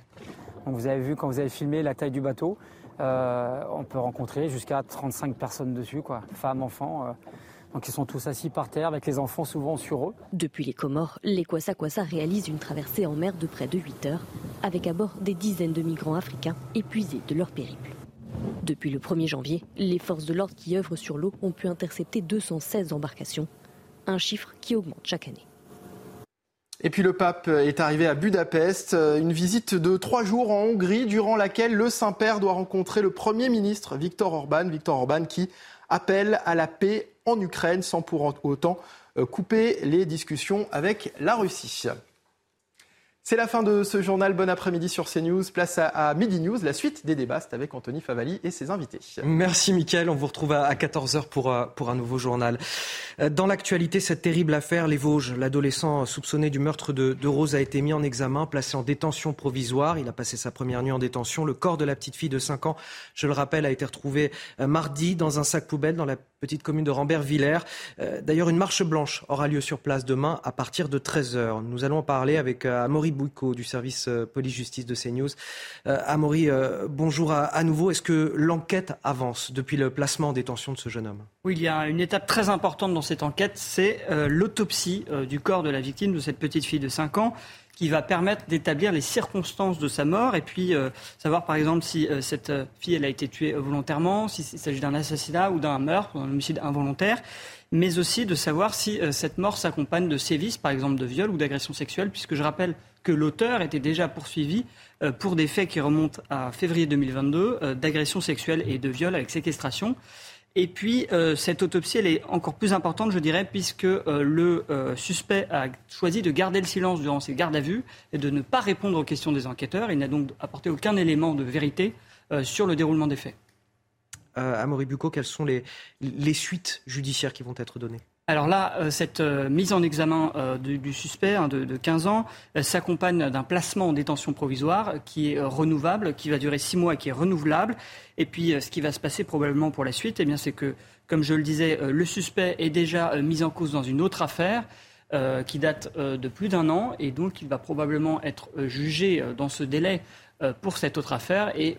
vous avez vu quand vous avez filmé la taille du bateau, euh, on peut rencontrer jusqu'à 35 personnes dessus, quoi, femmes, enfants. Euh. Donc ils sont tous assis par terre avec les enfants souvent sur eux. Depuis les Comores, les Kwassa Kwassa réalisent une traversée en mer de près de 8 heures avec à bord des dizaines de migrants africains épuisés de leur périple. Depuis le 1er janvier, les forces de l'ordre qui œuvrent sur l'eau ont pu intercepter 216 embarcations, un chiffre qui augmente chaque année. Et puis le pape est arrivé à Budapest, une visite de trois jours en Hongrie durant laquelle le Saint-Père doit rencontrer le Premier ministre Viktor Orban, Viktor Orban qui appelle à la paix en Ukraine sans pour autant euh, couper les discussions avec la Russie. C'est la fin de ce journal. Bon après-midi sur CNews. Place à, Midi News. La suite des débats, c'est avec Anthony Favali et ses invités. Merci Mickaël. On vous retrouve à 14h pour, euh, pour un nouveau journal. Euh, dans l'actualité, cette terrible affaire, les Vosges, l'adolescent soupçonné du meurtre de, Rose a été mis en examen, placé en détention provisoire. Il a passé sa première nuit en détention. Le corps de la petite fille de 5 ans, je le rappelle, a été retrouvé euh, mardi dans un sac poubelle dans la petite commune de Rambert-Villers. D'ailleurs, une marche blanche aura lieu sur place demain à partir de 13h. Nous allons en parler avec Amaury Bouico du service euh, police-justice de CNews. Euh, Amaury, euh, bonjour à, nouveau. Est-ce que l'enquête avance depuis le placement en détention de ce jeune homme? Oui, il y a une étape très importante dans cette enquête, c'est l'autopsie du corps de la victime, de cette petite fille de 5 ans qui va permettre d'établir les circonstances de sa mort et puis savoir par exemple si cette fille elle a été tuée volontairement, s'il s'agit d'un assassinat ou d'un meurtre, d'un homicide involontaire mais aussi de savoir si euh, cette mort s'accompagne de sévices, par exemple de viol ou d'agression sexuelle, puisque je rappelle que l'auteur était déjà poursuivi euh, pour des faits qui remontent à février 2022, euh, d'agression sexuelle et de viol avec séquestration. Et puis, cette autopsie, elle est encore plus importante, je dirais, puisque le suspect a choisi de garder le silence durant ses gardes à vue et de ne pas répondre aux questions des enquêteurs. Il n'a donc apporté aucun élément de vérité sur le déroulement des faits Amaury Bucco, quelles sont les suites judiciaires qui vont être données? Alors là, euh, cette euh, mise en examen euh, du, suspect hein, de, 15 ans s'accompagne d'un placement en détention provisoire qui est renouvelable, qui va durer 6 mois et qui est renouvelable. Et puis, ce qui va se passer probablement pour la suite, eh c'est que, comme je le disais, le suspect est déjà mis en cause dans une autre affaire. qui date de plus d'un an et donc il va probablement être jugé dans ce délai pour cette autre affaire et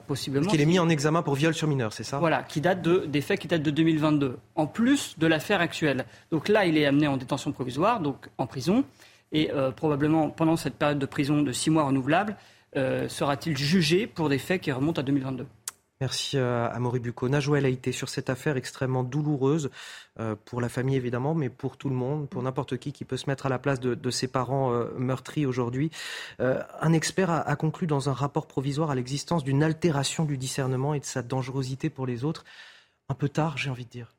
possiblement. Qu'il est mis en examen pour viol sur mineur, c'est ça? Voilà, qui date de, des faits qui datent de 2022, en plus de l'affaire actuelle. Donc là, il est amené en détention provisoire, donc en prison, et euh, probablement pendant cette période de prison de six mois renouvelable, euh, sera-t-il jugé pour des faits qui remontent à 2022 Merci euh, à Maurice Bucco. Najouel a été sur cette affaire extrêmement douloureuse euh, pour la famille évidemment, mais pour tout le monde, pour n'importe qui qui peut se mettre à la place de, ses parents euh, meurtris aujourd'hui. un expert a, conclu dans un rapport provisoire à l'existence d'une altération du discernement et de sa dangerosité pour les autres. Un peu tard, j'ai envie de dire.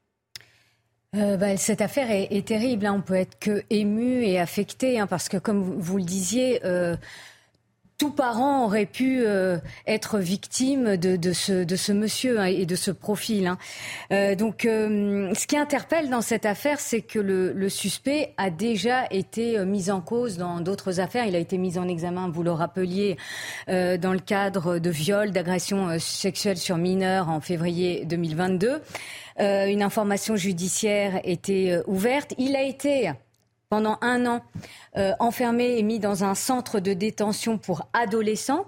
Bah, cette affaire est, terrible. Hein. On peut être que ému et affecté, hein, parce que comme vous, le disiez, tout parent aurait pu euh, être victime de, ce, monsieur hein, et de ce profil. Hein. Euh, donc, euh, ce qui interpelle dans cette affaire, c'est que le, suspect a déjà été mis en cause dans d'autres affaires. Il a été mis en examen, vous le rappeliez, dans le cadre de viol, d'agression sexuelle sur mineurs en février 2022. une information judiciaire était ouverte. Il a été pendant un an euh, enfermé et mis dans un centre de détention pour adolescents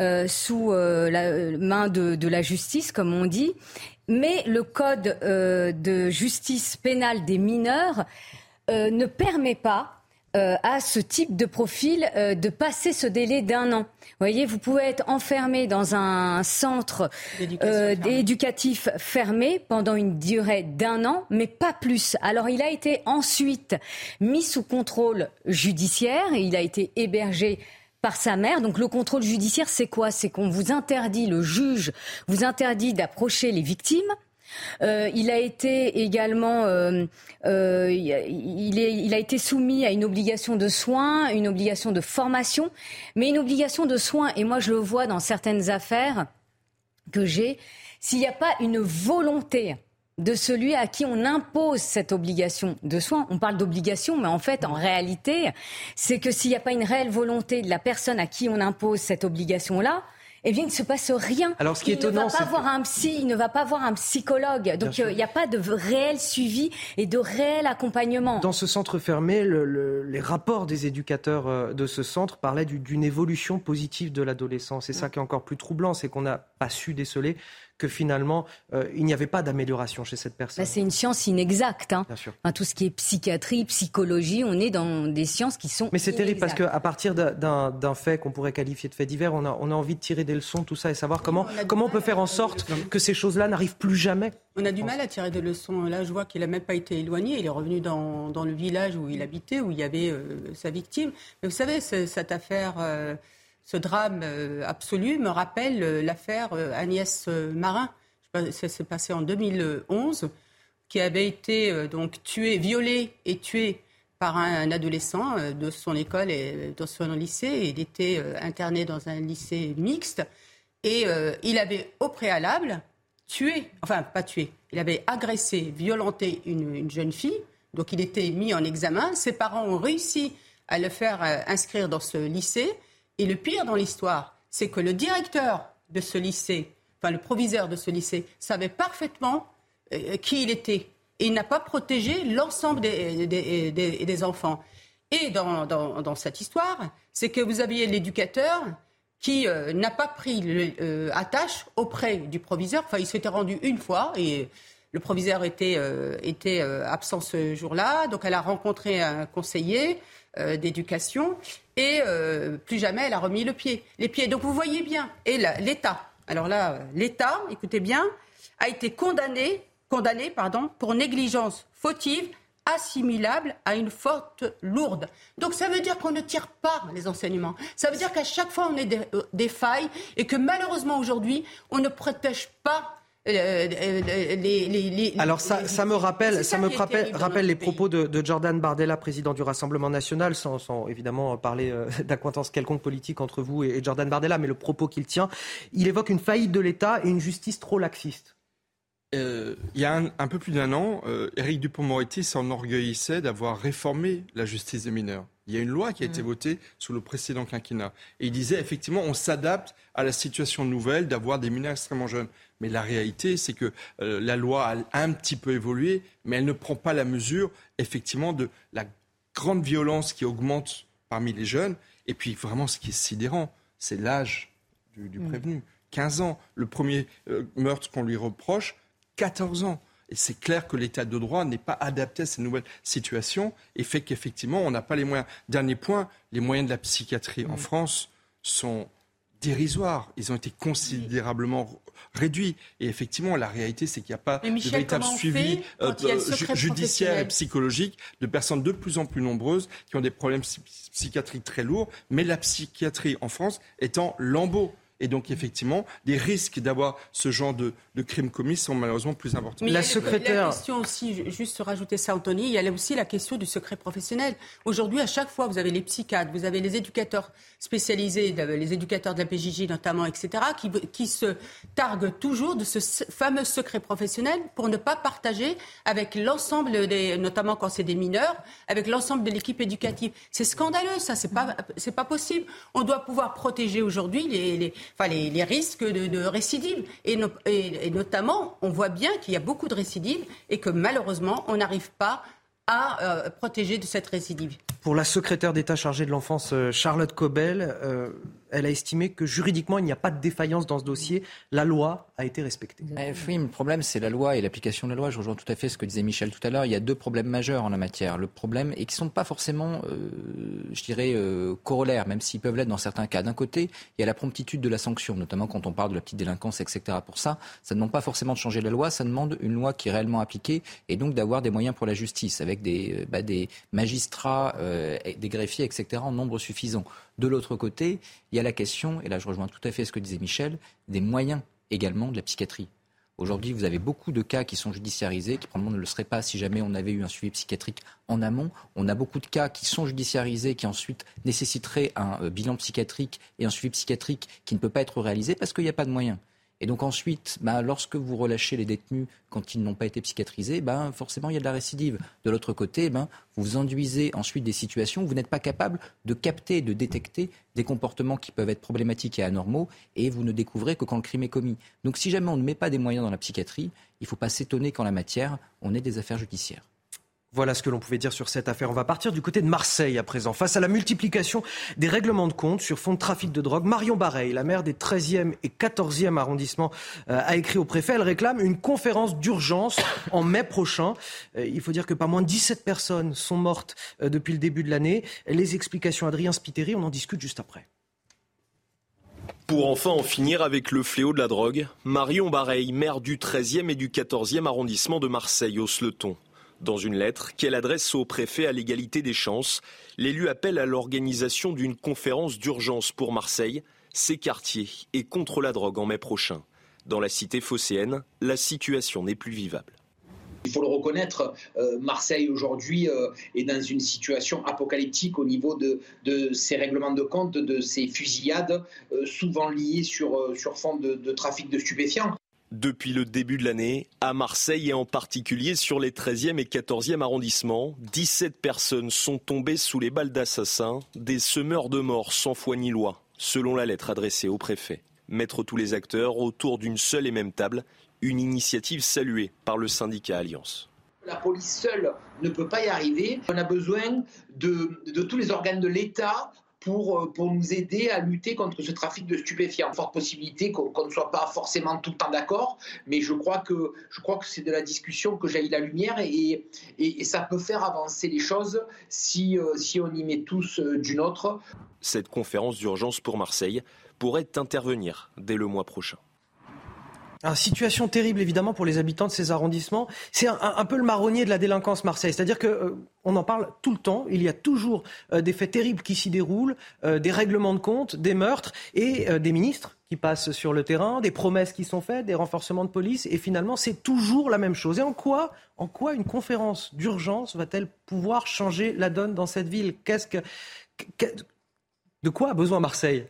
euh, sous euh, la main de, la justice, comme on dit. Mais le code de justice pénale des mineurs ne permet pas euh, à ce type de profil euh, de passer ce délai d'un an. Vous voyez, vous pouvez être enfermé dans un centre euh, éducatif fermé pendant une durée d'un an, mais pas plus. Alors il a été ensuite mis sous contrôle judiciaire, il a été hébergé par sa mère. Donc le contrôle judiciaire, c'est quoi? C'est qu'on vous interdit, le juge vous interdit d'approcher les victimes euh, il a été également, euh, euh, il, est, il, a été soumis à une obligation de soins, une obligation de formation, mais une obligation de soins. Et moi, je le vois dans certaines affaires que j'ai. S'il n'y a pas une volonté de celui à qui on impose cette obligation de soins. On parle d'obligation, mais en fait, en réalité, c'est que s'il n'y a pas une réelle volonté de la personne à qui on impose cette obligation-là, eh bien, il ne se passe rien. Alors, ce qui est il étonnant, ne va pas voir un psy, il ne va pas voir un psychologue. Donc, il n'y a pas de réel suivi et de réel accompagnement. Dans ce centre fermé, le, le, les rapports des éducateurs euh, de ce centre parlaient d'une évolution positive de l'adolescence. C'est ça qui est encore plus troublant, c'est qu'on n'a pas su déceler que finalement, euh, il n'y avait pas d'amélioration chez cette personne. Bah, c'est une science inexacte. Hein. Bien sûr. Enfin, tout ce qui est psychiatrie, psychologie, on est dans des sciences qui sont. Mais c'est terrible parce qu'à partir d'un fait qu'on pourrait qualifier de fait divers, on a, on a envie de tirer des leçons, tout ça, et savoir comment on, comment on peut faire en sorte que ces choses-là n'arrivent plus jamais. On a du mal à tirer des leçons. Là, je vois qu'il n'a même pas été éloigné. Il est revenu dans, dans, le village où il habitait, où il y avait euh, sa victime. Mais vous savez, cette affaire. Euh, ce drame euh, absolu me rappelle euh, l'affaire euh, Agnès Marin. Ça s'est passé en 2011, qui avait été donc tué, violé et tué par un adolescent de son école et de son lycée. Il était interné dans un lycée mixte et il avait au préalable tué, enfin pas tué, il avait agressé, violenté une jeune fille. Donc il était mis en examen. Ses parents ont réussi à le faire inscrire dans ce lycée. Et le pire dans l'histoire, c'est que le directeur de ce lycée, enfin le proviseur de ce lycée, savait parfaitement euh, qui il était. Et il n'a pas protégé l'ensemble des, des, des, enfants. Et dans, cette histoire, c'est que vous aviez l'éducateur qui euh, n'a pas pris le, euh, attache auprès du proviseur. Enfin, il s'était rendu une fois et le proviseur était, euh, était absent ce jour-là. Donc, elle a rencontré un conseiller. Euh, d'éducation et euh, plus jamais elle a remis le pied, les pieds. Donc vous voyez bien, et l'État, alors là, l'État, écoutez bien, a été condamné, condamné pardon, pour négligence fautive assimilable à une faute lourde. Donc ça veut dire qu'on ne tire pas les enseignements. Ça veut dire qu'à chaque fois on a des, euh, des failles et que malheureusement aujourd'hui on ne protège pas euh, les, les, les, Alors ça, ça me rappelle, ça, me rappelle, rappelle les propos de, de, Jordan Bardella, président du Rassemblement national, sans, sans évidemment parler euh, d'acquaintance quelconque politique entre vous et, et Jordan Bardella, mais le propos qu'il tient, il évoque une faillite de l'État et une justice trop laxiste. Euh, il y a un, un peu plus d'un an, euh, Éric Dupont-Moretti s'enorgueillissait d'avoir réformé la justice des mineurs. Il y a une loi qui a été votée sous le précédent quinquennat. Et il disait effectivement, on s'adapte à la situation nouvelle d'avoir des mineurs extrêmement jeunes. Mais la réalité, c'est que euh, la loi a un petit peu évolué, mais elle ne prend pas la mesure, effectivement, de la grande violence qui augmente parmi les jeunes. Et puis, vraiment, ce qui est sidérant, c'est l'âge du, du, prévenu. 15 ans. Le premier euh, meurtre qu'on lui reproche, 14 ans. Et c'est clair que l'état de droit n'est pas adapté à ces nouvelles situations et fait qu'effectivement, on n'a pas les moyens. Dernier point, les moyens de la psychiatrie en France sont dérisoires. Ils ont été considérablement réduits. Et effectivement, la réalité, c'est qu'il n'y a pas Michel, de véritable suivi euh, judiciaire et psychologique de personnes de plus en plus nombreuses qui ont des problèmes psychiatriques très lourds. Mais la psychiatrie en France étant lambeau. Et donc, effectivement, les risques d'avoir ce genre de, de, crimes commis sont malheureusement plus importants. Mais la secrétaire. La question aussi, juste rajouter ça, Anthony, il y a aussi la question du secret professionnel. Aujourd'hui, à chaque fois, vous avez les psychiatres, vous avez les éducateurs spécialisés, les éducateurs de la PJJ notamment, etc., qui, qui se targuent toujours de ce fameux secret professionnel pour ne pas partager avec l'ensemble des, notamment quand c'est des mineurs, avec l'ensemble de l'équipe éducative. C'est scandaleux, ça, c'est pas, c'est pas possible. On doit pouvoir protéger aujourd'hui les, les enfin, les, risques de, récidive. Et, notamment, on voit bien qu'il y a beaucoup de récidives et que malheureusement, on n'arrive pas à protéger de cette récidive. Pour la secrétaire d'État chargée de l'enfance, Charlotte Cobel, elle a estimé que juridiquement, il n'y a pas de défaillance dans ce dossier. La loi a été respectée. Eh oui, le problème, c'est la loi et l'application de la loi. Je rejoins tout à fait ce que disait Michel tout à l'heure. Il y a deux problèmes majeurs en la matière. Le problème, et qui ne sont pas forcément, euh, je dirais, euh, corollaires, même s'ils peuvent l'être dans certains cas. D'un côté, il y a la promptitude de la sanction, notamment quand on parle de la petite délinquance, etc. Pour ça, ça ne demande pas forcément de changer la loi, ça demande une loi qui est réellement appliquée et donc d'avoir des moyens pour la justice, avec des, euh, bah, des magistrats, des greffiers, etc. en nombre suffisant. De l'autre côté, il y a la question, et là je rejoins tout à fait ce que disait Michel, des moyens également de la psychiatrie. Aujourd'hui, vous avez beaucoup de cas qui sont judiciarisés, qui probablement ne le seraient pas si jamais on avait eu un suivi psychiatrique en amont. On a beaucoup de cas qui sont judiciarisés, qui ensuite nécessiteraient un euh, bilan psychiatrique et un suivi psychiatrique qui ne peut pas être réalisé parce qu'il n'y a pas de moyens. Et donc ensuite, bah, lorsque vous relâchez les détenus quand ils n'ont pas été psychiatrisés, ben, forcément il y a de la récidive. De l'autre côté, ben, vous induisez ensuite des situations où vous n'êtes pas capable de capter, de détecter des comportements qui peuvent être problématiques et anormaux, et vous ne découvrez que quand le crime est commis. Donc si jamais on ne met pas des moyens dans la psychiatrie, il ne faut pas s'étonner qu'en la matière, on ait des affaires judiciaires. Voilà ce que l'on pouvait dire sur cette affaire. On va partir du côté de Marseille à présent. Face à la multiplication des règlements de compte sur fond de trafic de drogue, Marion Bareil, la maire des 13e et 14e arrondissements, euh, a écrit au préfet. Elle réclame une conférence d'urgence en mai prochain. Euh, il faut dire que pas moins de 17 personnes sont mortes euh, depuis le début de l'année. Les explications Adrien Spiteri, on en discute juste après. Pour enfin en finir avec le fléau de la drogue, Marion Bareil, maire du 13e et du 14e arrondissement de Marseille, hausse le. Dans une lettre qu'elle adresse au préfet à l'égalité des chances, l'élu appelle à l'organisation d'une conférence d'urgence pour Marseille, ses quartiers et contre la drogue en mai prochain. Dans la cité phocéenne, la situation n'est plus vivable. Il faut le reconnaître, euh, Marseille aujourd'hui euh, est dans une situation apocalyptique au niveau de, de ces règlements de compte, de ces fusillades, euh, souvent liées sur, sur fond de trafic de stupéfiants. Depuis le début de l'année, à Marseille et en particulier sur les 13e et 14e arrondissements, 17 personnes sont tombées sous les balles d'assassins, des semeurs de mort sans foi ni loi, selon la lettre adressée au préfet. Mettre tous les acteurs autour d'une seule et même table, une initiative saluée par le syndicat Alliance. La police seule ne peut pas y arriver. On a besoin de, de tous les organes de l'État pour, euh, pour nous aider à lutter contre ce trafic de stupéfiants. Forte possibilité qu'on ne soit pas forcément tout le temps d'accord, mais je crois que, c'est de la discussion que jaillit la lumière et, et, ça peut faire avancer les choses si, euh, si on y met tous euh, d'une autre. Cette conférence d'urgence pour Marseille pourrait intervenir dès le mois prochain. Une situation terrible évidemment pour les habitants de ces arrondissements. C'est un, peu le marronnier de la délinquance Marseille. C'est-à-dire que euh, on en parle tout le temps. Il y a toujours euh, des faits terribles qui s'y déroulent, euh, des règlements de compte, des meurtres et des ministres qui passent sur le terrain, des promesses qui sont faites, des renforcements de police. Et finalement, c'est toujours la même chose. Et en quoi, en quoi une conférence d'urgence va-t-elle pouvoir changer la donne dans cette ville? Qu'est-ce que, de quoi a besoin Marseille?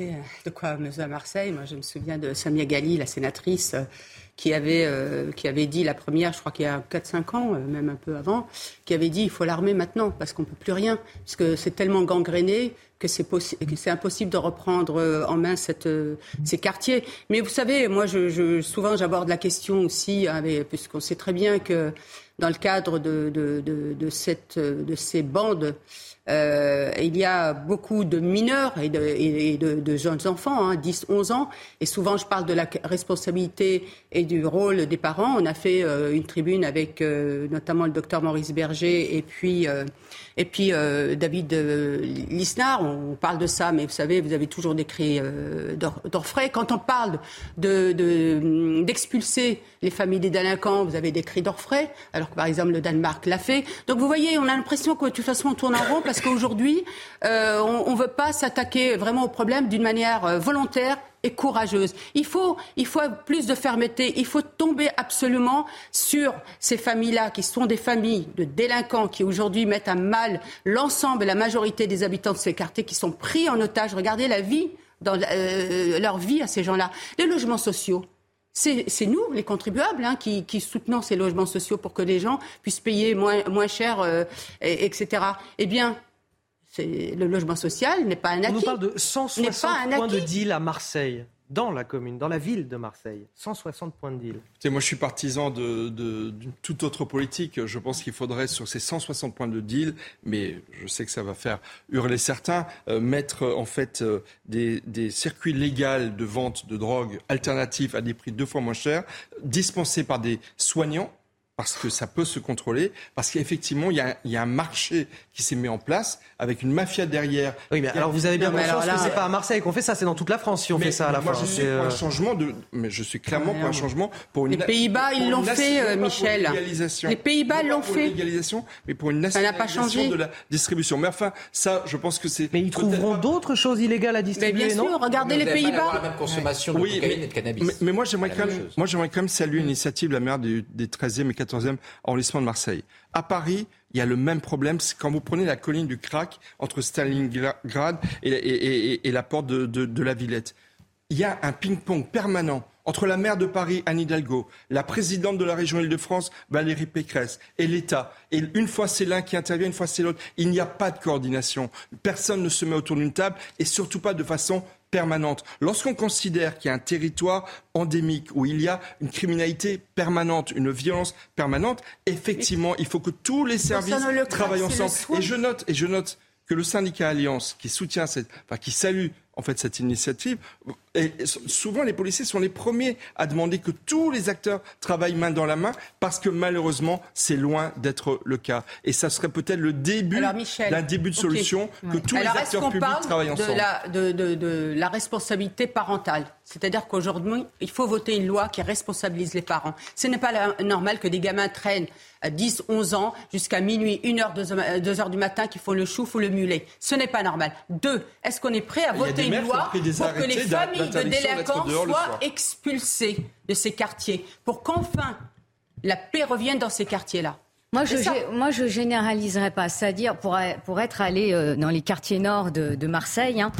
Euh, de quoi à Marseille. Moi, je me souviens de Samia Gali, la sénatrice, euh, qui avait, euh, qui avait dit la première, je crois qu'il y a 4-5 ans, même un peu avant, qui avait dit il faut l'armer maintenant parce qu'on ne peut plus rien, parce que c'est tellement gangréné que c'est, c'est impossible de reprendre en main cette, ces quartiers. Mais vous savez, moi, je, souvent, j'aborde la question aussi, hein, puisqu'on sait très bien que dans le cadre de, de, de, cette, de ces bandes, euh, il y a beaucoup de mineurs et de, jeunes enfants, hein, 10, 11 ans. Et souvent, je parle de la responsabilité et du rôle des parents. On a fait euh, une tribune avec euh, notamment le docteur Maurice Berger et puis et puis David Lisnard, on parle de ça, mais vous savez, vous avez toujours des cris d'orfraie. Quand on parle d'expulser de, les familles des délinquants, vous avez des cris d'orfraie, alors que par exemple le Danemark l'a fait. Donc vous voyez, on a l'impression que de toute façon on tourne en rond parce qu'aujourd'hui, on ne veut pas s'attaquer vraiment au problème d'une manière volontaire et courageuse. Il faut, il faut plus de fermeté. Il faut tomber absolument sur ces familles-là, qui sont des familles de délinquants qui aujourd'hui mettent à mal l'ensemble, la majorité des habitants de ces quartiers qui sont pris en otage. Regardez la vie, dans euh, leur vie à ces gens-là. Les logements sociaux. C'est nous, les contribuables, hein, qui, soutenons ces logements sociaux pour que les gens puissent payer moins, cher, euh, etc. Eh bien, le logement social n'est pas un acquis. On nous parle de 160 points de deal à Marseille dans la commune, dans la ville de Marseille. 160 points de deal. moi, je suis partisan d'une de, toute autre politique. Je pense qu'il faudrait, sur ces 160 points de deal, mais je sais que ça va faire hurler certains, euh, mettre en fait euh, des, des, circuits légaux de vente de drogue alternatifs à des prix deux fois moins chers, dispensés par des soignants parce que ça peut se contrôler, parce qu'effectivement, il y, a, il y a un marché qui s'est mis en place avec une mafia derrière. Oui, mais alors vous avez bien conscience que c'est pas à Marseille qu'on fait ça, c'est dans toute la France si on fait ça à la moi, fois. je suis pour un euh, changement de, mais je suis clairement pour un changement pour une. Les Pays-Bas, ils l'ont fait, euh, Michel. Les Pays-Bas l'ont fait. Légalisation, mais pour une nationalisation de la distribution. Mais enfin, ça, je pense que c'est. Mais ils trouveront d'autres choses illégales à distribuer, mais bien sûr, regardez les Pays-Bas. La même consommation de cocaïne et de cannabis. Mais, moi, j'aimerais quand même, moi, j'aimerais quand même saluer l'initiative de la maire des 13e et 14e arrondissement de Marseille. À Paris, il y a le même problème. C'est quand vous prenez la colline du Crac entre Stalingrad et, la porte de, la Villette. Il y a un ping-pong permanent entre la maire de Paris, Anne Hidalgo, la présidente de la région Île-de-France, Valérie Pécresse, et l'État. Et une fois c'est l'un qui intervient, une fois c'est l'autre. Il n'y a pas de coordination. Personne ne se met autour d'une table et surtout pas de façon permanente. Lorsqu'on considère qu'il y a un territoire endémique où il y a une criminalité permanente, une violence permanente, effectivement, il faut que tous les services travaillent ensemble. Et je note, et je note que le syndicat Alliance, qui soutient cette, enfin, qui salue en fait cette initiative. Et souvent, les policiers sont les premiers à demander que tous les acteurs travaillent main dans la main, parce que malheureusement, c'est loin d'être le cas. Et ça serait peut-être le début d'un début de solution que tous les acteurs publics travaillent ensemble. De la responsabilité parentale, c'est-à-dire qu'aujourd'hui, il faut voter une loi qui responsabilise les parents. Ce n'est pas normal que des gamins traînent à 10, 11 ans jusqu'à minuit, 1 heure, 2 heures du matin qui font le chouf ou le mulet. Ce n'est pas normal. Deux, est-ce qu'on est prêt à voter une loi pour que les familles de délinquants soient expulsées de ces quartiers, pour qu'enfin la paix revienne dans ces quartiers-là? Moi je, moi, je généraliserai pas. C'est-à-dire, pour, pour être allé euh, dans les quartiers nord de, Marseille, hein,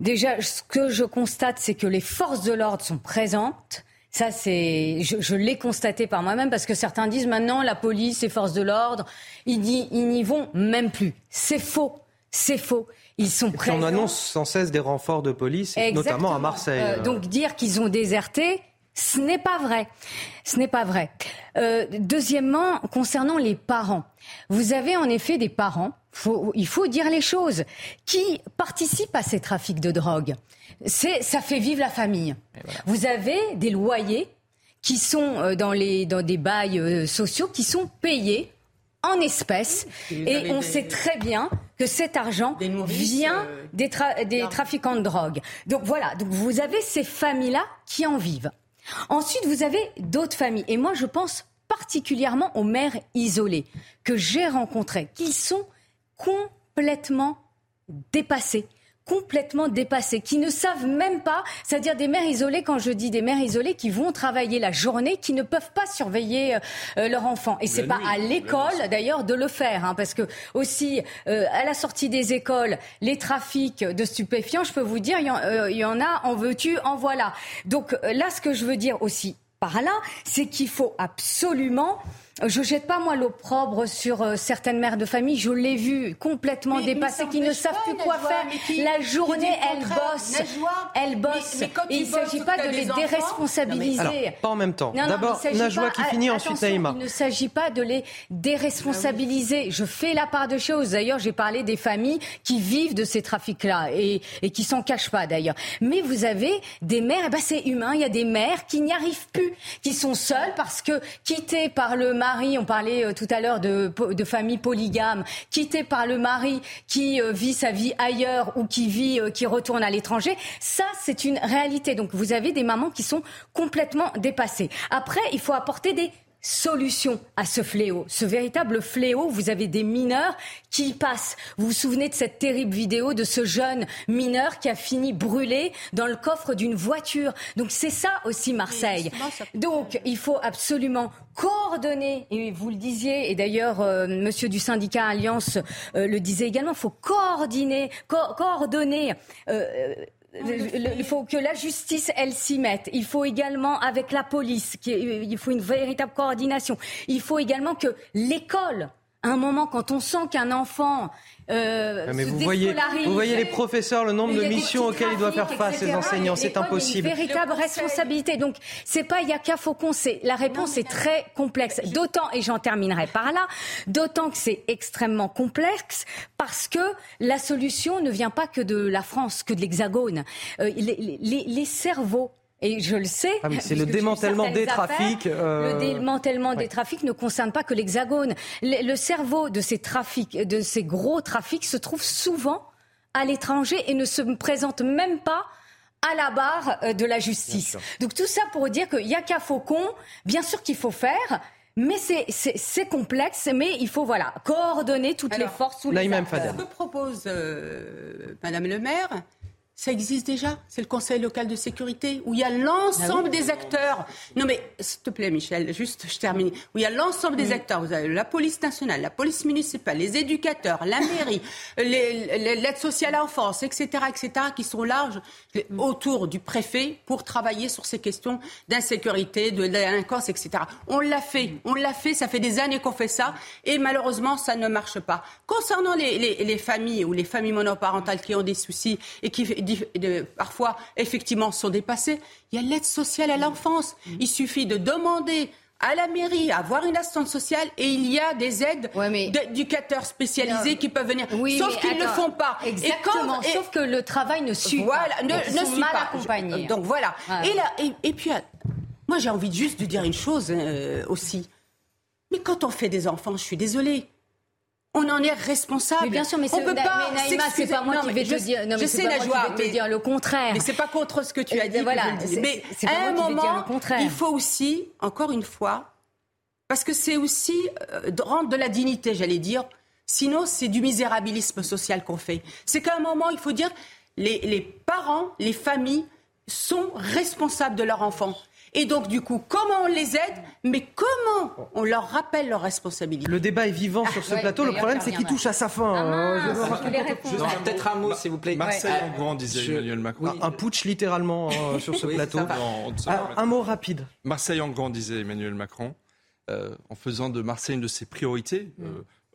déjà, ce que je constate, c'est que les forces de l'ordre sont présentes. Ça, c'est, je, l'ai constaté par moi-même parce que certains disent maintenant la police et forces de l'ordre, ils n'y vont même plus. C'est faux. C'est faux. Ils sont prêts. On annonce sans cesse des renforts de police, notamment à Marseille. Euh, donc dire qu'ils ont déserté, ce n'est pas vrai. Ce n'est pas vrai. Euh, deuxièmement, concernant les parents, vous avez en effet des parents, il faut dire les choses, qui participent à ces trafics de drogue. C'est, ça fait vivre la famille. Vous avez des loyers qui sont euh, dans, les, dans des bails sociaux qui sont payés en espèces. Et on sait très bien que cet argent vient euh, des, des trafiquants de drogue. Donc voilà, donc vous avez ces familles-là qui en vivent. Ensuite, vous avez d'autres familles. Et moi, je pense particulièrement aux mères isolées que j'ai rencontrées, qui sont complètement dépassées complètement dépassées, qui ne savent même pas, c'est-à-dire des mères isolées, quand je dis des mères isolées, qui vont travailler la journée, qui ne peuvent pas surveiller euh, leur enfant. Et c'est pas à l'école d'ailleurs de le faire, hein, parce que aussi euh, à la sortie des écoles, les trafics de stupéfiants, je peux vous dire, il y, en, euh, y en a, en veux-tu, en voilà. Donc là, ce que je veux dire aussi par là, c'est qu'il faut absolument je jette pas moi l'opprobre sur euh, certaines mères de famille. Je l'ai vu complètement dépassées, qui ne savent plus quoi faire. la journée, elles bossent, elles bossent. Et il ne s'agit pas de les déresponsabiliser. pas en même temps. D'abord, Najwa qui finit, ensuite Naïma. Il ne s'agit pas de les déresponsabiliser. Je fais la part de choses. D'ailleurs, j'ai parlé des familles qui vivent de ces trafics-là et, et qui s'en cachent pas d'ailleurs. Mais vous avez des mères, eh ben c'est humain. Il y a des mères qui n'y arrivent plus, qui sont seules parce que quittées par le mari, on parlait euh, tout à l'heure de, de famille polygame, quittée par le mari qui euh, vit sa vie ailleurs ou qui euh, qui retourne à l'étranger, ça c'est une réalité. Donc vous avez des mamans qui sont complètement dépassées. Après, il faut apporter des solution à ce fléau, ce véritable fléau. Vous avez des mineurs qui y passent. Vous vous souvenez de cette terrible vidéo de ce jeune mineur qui a fini brûlé dans le coffre d'une voiture. Donc c'est ça aussi Marseille. Donc il faut absolument coordonner, et vous le disiez, et d'ailleurs euh, monsieur du syndicat Alliance euh, le disait également, il faut coordonner, coordonner. Euh, il faut que la justice, elle s'y mette. Il faut également, avec la police, il faut une véritable coordination. Il faut également que l'école À un moment, quand on sent qu'un enfant euh, mais se vous voyez, vous voyez les professeurs, le nombre y de a missions auxquelles ils doivent faire face, ces etc. enseignants, c'est impossible. Y a une véritable responsabilité. Donc, c'est pas Yaka Faucon, c'est la réponse est très complexe. D'autant, et j'en terminerai par là, d'autant que c'est extrêmement complexe parce que la solution ne vient pas que de la France, que de l'Hexagone. Euh, les, les- les cerveaux et je le sais. Ah, c'est le puisque j'ai eu démantèlement des trafics, euh, Le démantèlement ouais. des trafics ne concerne pas que l'Hexagone. Le, le cerveau de ces trafics, de ces gros trafics, se trouve souvent à l'étranger et ne se présente même pas à la barre euh, de la justice. Donc tout ça pour dire qu'il n'y a qu'à Faucon, bien sûr qu'il faut faire. Mais c'est- complexe, mais il faut voilà coordonner toutes les forces, tous les acteurs. Ce que propose euh, Madame le maire, ça existe déjà. C'est le Conseil local de sécurité où il y a l'ensemble Ah oui. des acteurs. Non mais s'il te plaît Michel, juste je termine. Où il y a l'ensemble des acteurs. Vous avez la police nationale, la police municipale, les éducateurs, la mairie, l'aide sociale à l'enfance, etc., etc., qui sont larges les- autour du préfet pour travailler sur ces questions d'insécurité, de délinquance, etc. On l'a fait, on l'a fait. Ça fait des années qu'on fait ça et malheureusement ça ne marche pas. Concernant les, les- les familles ou les familles monoparentales qui ont des soucis et qui parfois effectivement sont dépassées, il y a l'aide sociale à l'enfance. Il suffit de demander à la mairie, avoir une assistante sociale, et il y a des aides d'éducateurs spécialisés qui peuvent venir. Oui, Sauf qu'ils ne le font pas. Exactement, et- sauf que le travail ne suit voilà, pas. ne, ils ne sont suit mal pas. accompagnés. Donc voilà. Et, là, et, et puis, euh, moi j'ai envie juste de dire une chose euh, aussi. Mais quand on fait des enfants, je suis désolée. On en est responsable. Mais bien sûr, mais on peut pas mais Naïma, s'excuser. c'est pas moi Non, qui vais te je- dire- non, mais je sais, vais te mais- dire le contraire. Mais c'est pas contre ce que tu as dit. que Voilà, mais à un moment, il faut aussi, encore une fois, parce que c'est aussi euh, rendre de la dignité, j'allais dire. Sinon, c'est du misérabilisme social qu'on fait. C'est qu'à un moment, il faut dire, les, les parents, les familles sont responsables de leurs enfants. Et donc, du coup, comment on les aide, mais comment on leur rappelle leurs responsabilités Le débat est vivant sur ce ouais, plateau. Le problème, c'est qu'il touche à sa fin. hein. Marquer Non, Peut-être un mot, s'il vous plaît. Marseille Ouais. en grand, disait Emmanuel Macron. Un putsch littéralement euh, sur ce Oui, plateau. va. Non, Ah, un mot rapide. Marseille en grand, disait Emmanuel Macron, euh, en faisant de Marseille une de ses priorités, Mm. euh,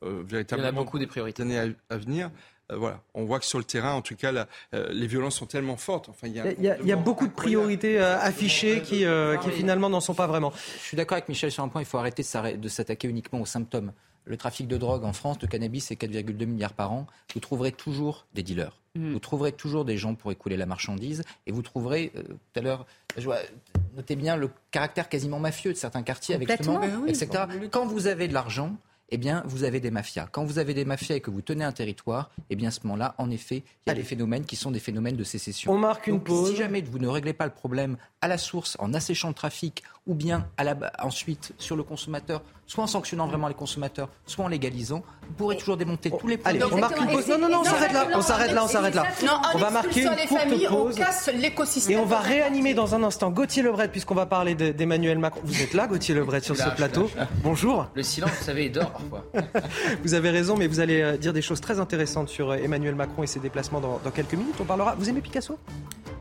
euh, véritablement. Il y en a beaucoup des priorités. Années à, à venir. Euh, voilà, on voit que sur le terrain, en tout cas, la- euh, les violences sont tellement fortes. Enfin, il y a, un Il y, a, il y a beaucoup de priorités euh, affichées qui, euh, qui finalement n'en sont pas vraiment. Je suis d'accord avec Michel sur un point, il faut arrêter de s'attaquer uniquement aux symptômes. Le trafic de drogue en France, de cannabis, c'est 4,2 milliards par an. Vous trouverez toujours des dealers. Mm. Vous trouverez toujours des gens pour écouler la marchandise. Et vous trouverez, euh, tout à l'heure, notez bien le caractère quasiment mafieux de certains quartiers avec justement, Ben oui, etc. Quand vous avez de l'argent, eh bien, vous avez des mafias. Quand vous avez des mafias et que vous tenez un territoire, eh bien, à ce moment-là, en effet, il y a des phénomènes qui sont des phénomènes de sécession. On marque une Donc, pause. Si jamais vous ne réglez pas le problème à la source en asséchant le trafic ou bien à la, ensuite sur le consommateur, soit en sanctionnant vraiment les consommateurs, soit en légalisant, vous pourrez toujours démonter tous les Allez, problèmes. on marque une pause. Non, non, non, on s'arrête là. On s'arrête là, on s'arrête là. On va marquer une courte pause. on casse l'écosystème. Et on va réanimer dans un instant Gauthier Lebret, puisqu'on va parler de- d'Emmanuel Macron. Vous êtes là, Gauthier Lebret, sur ce plateau. Bonjour. Le silence, vous savez, il dort parfois. Vous avez raison, mais vous allez euh, dire des choses très intéressantes sur euh, Emmanuel Macron et ses déplacements dans, dans quelques minutes. On parlera. Vous aimez Picasso?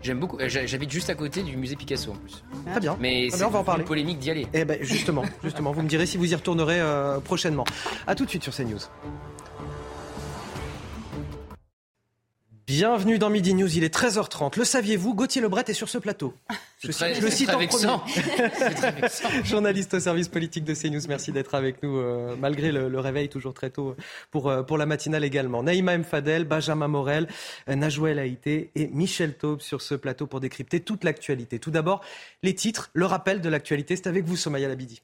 J'aime beaucoup. euh, j'ha- J'habite juste à côté du musée Picasso en plus. Très bien. Mais Très c'est bien, on va en devenu parler. polémique d'y aller. Eh ben justement, justement, vous me direz si vous y retournerez euh, prochainement. À tout de suite sur CNews. Bienvenue dans Midi News, il est 13h30. Le saviez-vous, Gauthier Lebret est sur ce plateau. Je, très- je le cite très en premier. Journaliste au service politique de CNews, merci d'être avec nous euh, malgré le, le réveil toujours très tôt pour, euh, pour la matinale également. Naïma M. Fadel, Benjamin Morel, euh, Najouel Haïté et Michel Taube sur ce plateau pour décrypter toute l'actualité. Tout d'abord, les titres, le rappel de l'actualité, c'est avec vous Somaya Labidi.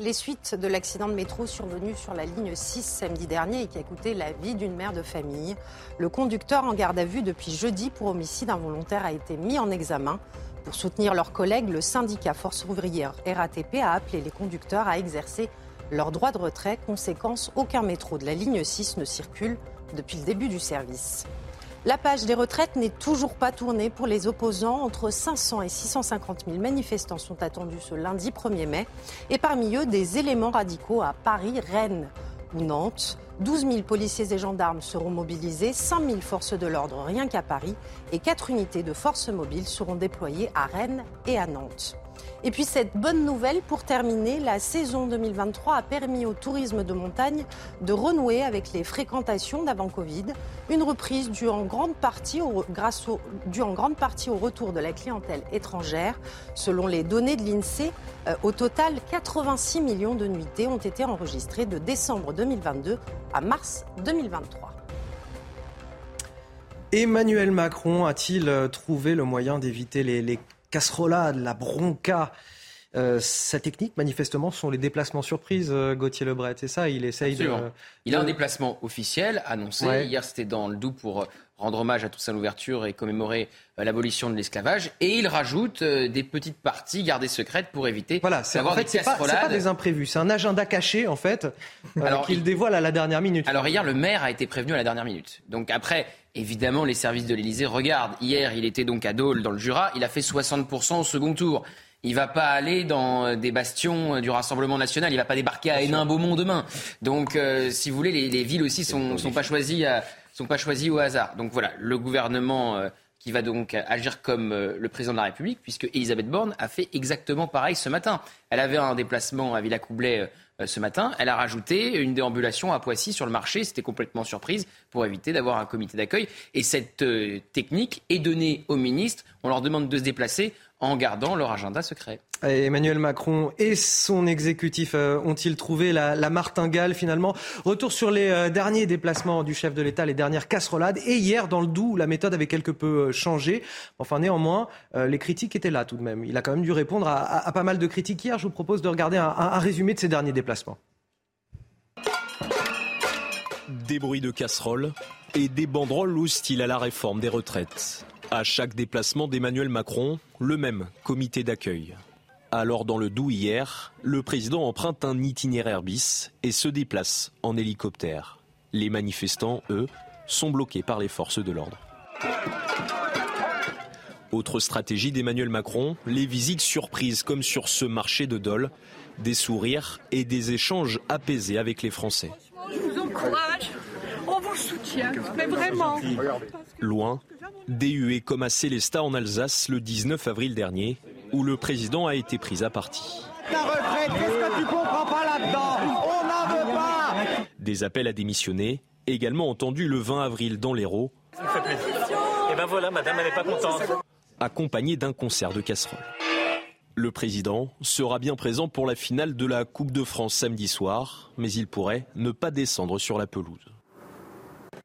Les suites de l'accident de métro survenu sur la ligne 6 samedi dernier et qui a coûté la vie d'une mère de famille. Le conducteur en garde à vue depuis jeudi pour homicide involontaire a été mis en examen. Pour soutenir leurs collègues, le syndicat Force ouvrière RATP a appelé les conducteurs à exercer leur droit de retrait. Conséquence, aucun métro de la ligne 6 ne circule depuis le début du service. La page des retraites n'est toujours pas tournée pour les opposants. Entre 500 et 650 000 manifestants sont attendus ce lundi 1er mai. Et parmi eux, des éléments radicaux à Paris, Rennes ou Nantes. 12 000 policiers et gendarmes seront mobilisés, 5 000 forces de l'ordre rien qu'à Paris et 4 unités de forces mobiles seront déployées à Rennes et à Nantes. Et puis cette bonne nouvelle pour terminer, la saison 2023 a permis au tourisme de montagne de renouer avec les fréquentations d'avant Covid. Une reprise due en grande partie au, retour de la clientèle étrangère. Selon les données de l'INSEE, euh, au total, 86 millions de nuitées ont été enregistrées de décembre 2022 à mars 2023. Emmanuel Macron a-t-il euh, trouvé le moyen d'éviter les casserolades, la bronca euh, sa technique, manifestement, sont les déplacements surprises, euh, Gauthier Lebret. C'est ça, il essaye de. Il a un déplacement officiel annoncé. Hier, c'était dans le Doubs pour rendre hommage à Toussaint Louverture et commémorer l'abolition de l'esclavage. Et il rajoute des petites parties gardées secrètes pour éviter voilà, d'avoir en fait, des. C'est pas, des imprévus, c'est un agenda caché, en fait, qu'il dévoile à la dernière minute. Alors hier, le maire a été prévenu à la dernière minute. Donc après, Évidemment, les services de l'Elysée regardent. Hier, il était donc à Dole, dans le Jura. Il a fait 60% au second tour. Il va pas aller dans euh, des bastions euh, du Rassemblement national. Il va pas débarquer à Hénin-Beaumont demain. Donc, euh, si vous voulez, les, villes aussi sont, sont pas choisies, sont pas choisies au hasard. Donc voilà, le gouvernement qui va donc agir comme le président de la République, puisque Elisabeth Borne a fait exactement pareil ce matin. Elle avait un déplacement à Villacoublay euh, ce matin. Elle a rajouté une déambulation à Poissy sur le marché. C'était complètement surprise pour éviter d'avoir un comité d'accueil. Et cette euh, technique est donnée aux ministres. On leur demande de se déplacer en gardant leur agenda secret. Emmanuel Macron et son exécutif euh, ont-ils trouvé la, martingale finalement? Retour sur les euh, derniers déplacements du chef de l'État, les dernières casserolades. Et hier, dans le Doubs, la méthode avait quelque peu euh, changé. Enfin, néanmoins, les critiques étaient là tout de même. Il a quand même dû répondre à, pas mal de critiques hier. Je vous propose de regarder un, un résumé de ces derniers déplacements. Des bruits de casseroles et des banderoles hostiles à la réforme des retraites. À chaque déplacement d'Emmanuel Macron, le même comité d'accueil. Alors dans le Doubs hier, le président emprunte un itinéraire bis et se déplace en hélicoptère. Les manifestants, eux, sont bloqués par les forces de l'ordre. Autre stratégie d'Emmanuel Macron, les visites surprises comme sur ce marché de Dole, des sourires et des échanges apaisés avec les Français. Je vous encourage, on vous soutient, mais vraiment. Loin, déhué comme à Célestat en Alsace le 19 avril dernier, où le président a été pris à partie. Des appels à démissionner, également entendus le 20 avril dans l'Hérault. Et ben voilà, madame, elle n'est pas contente. Accompagné d'un concert de casseroles. Le président sera bien présent pour la finale de la Coupe de France samedi soir, mais il pourrait ne pas descendre sur la pelouse.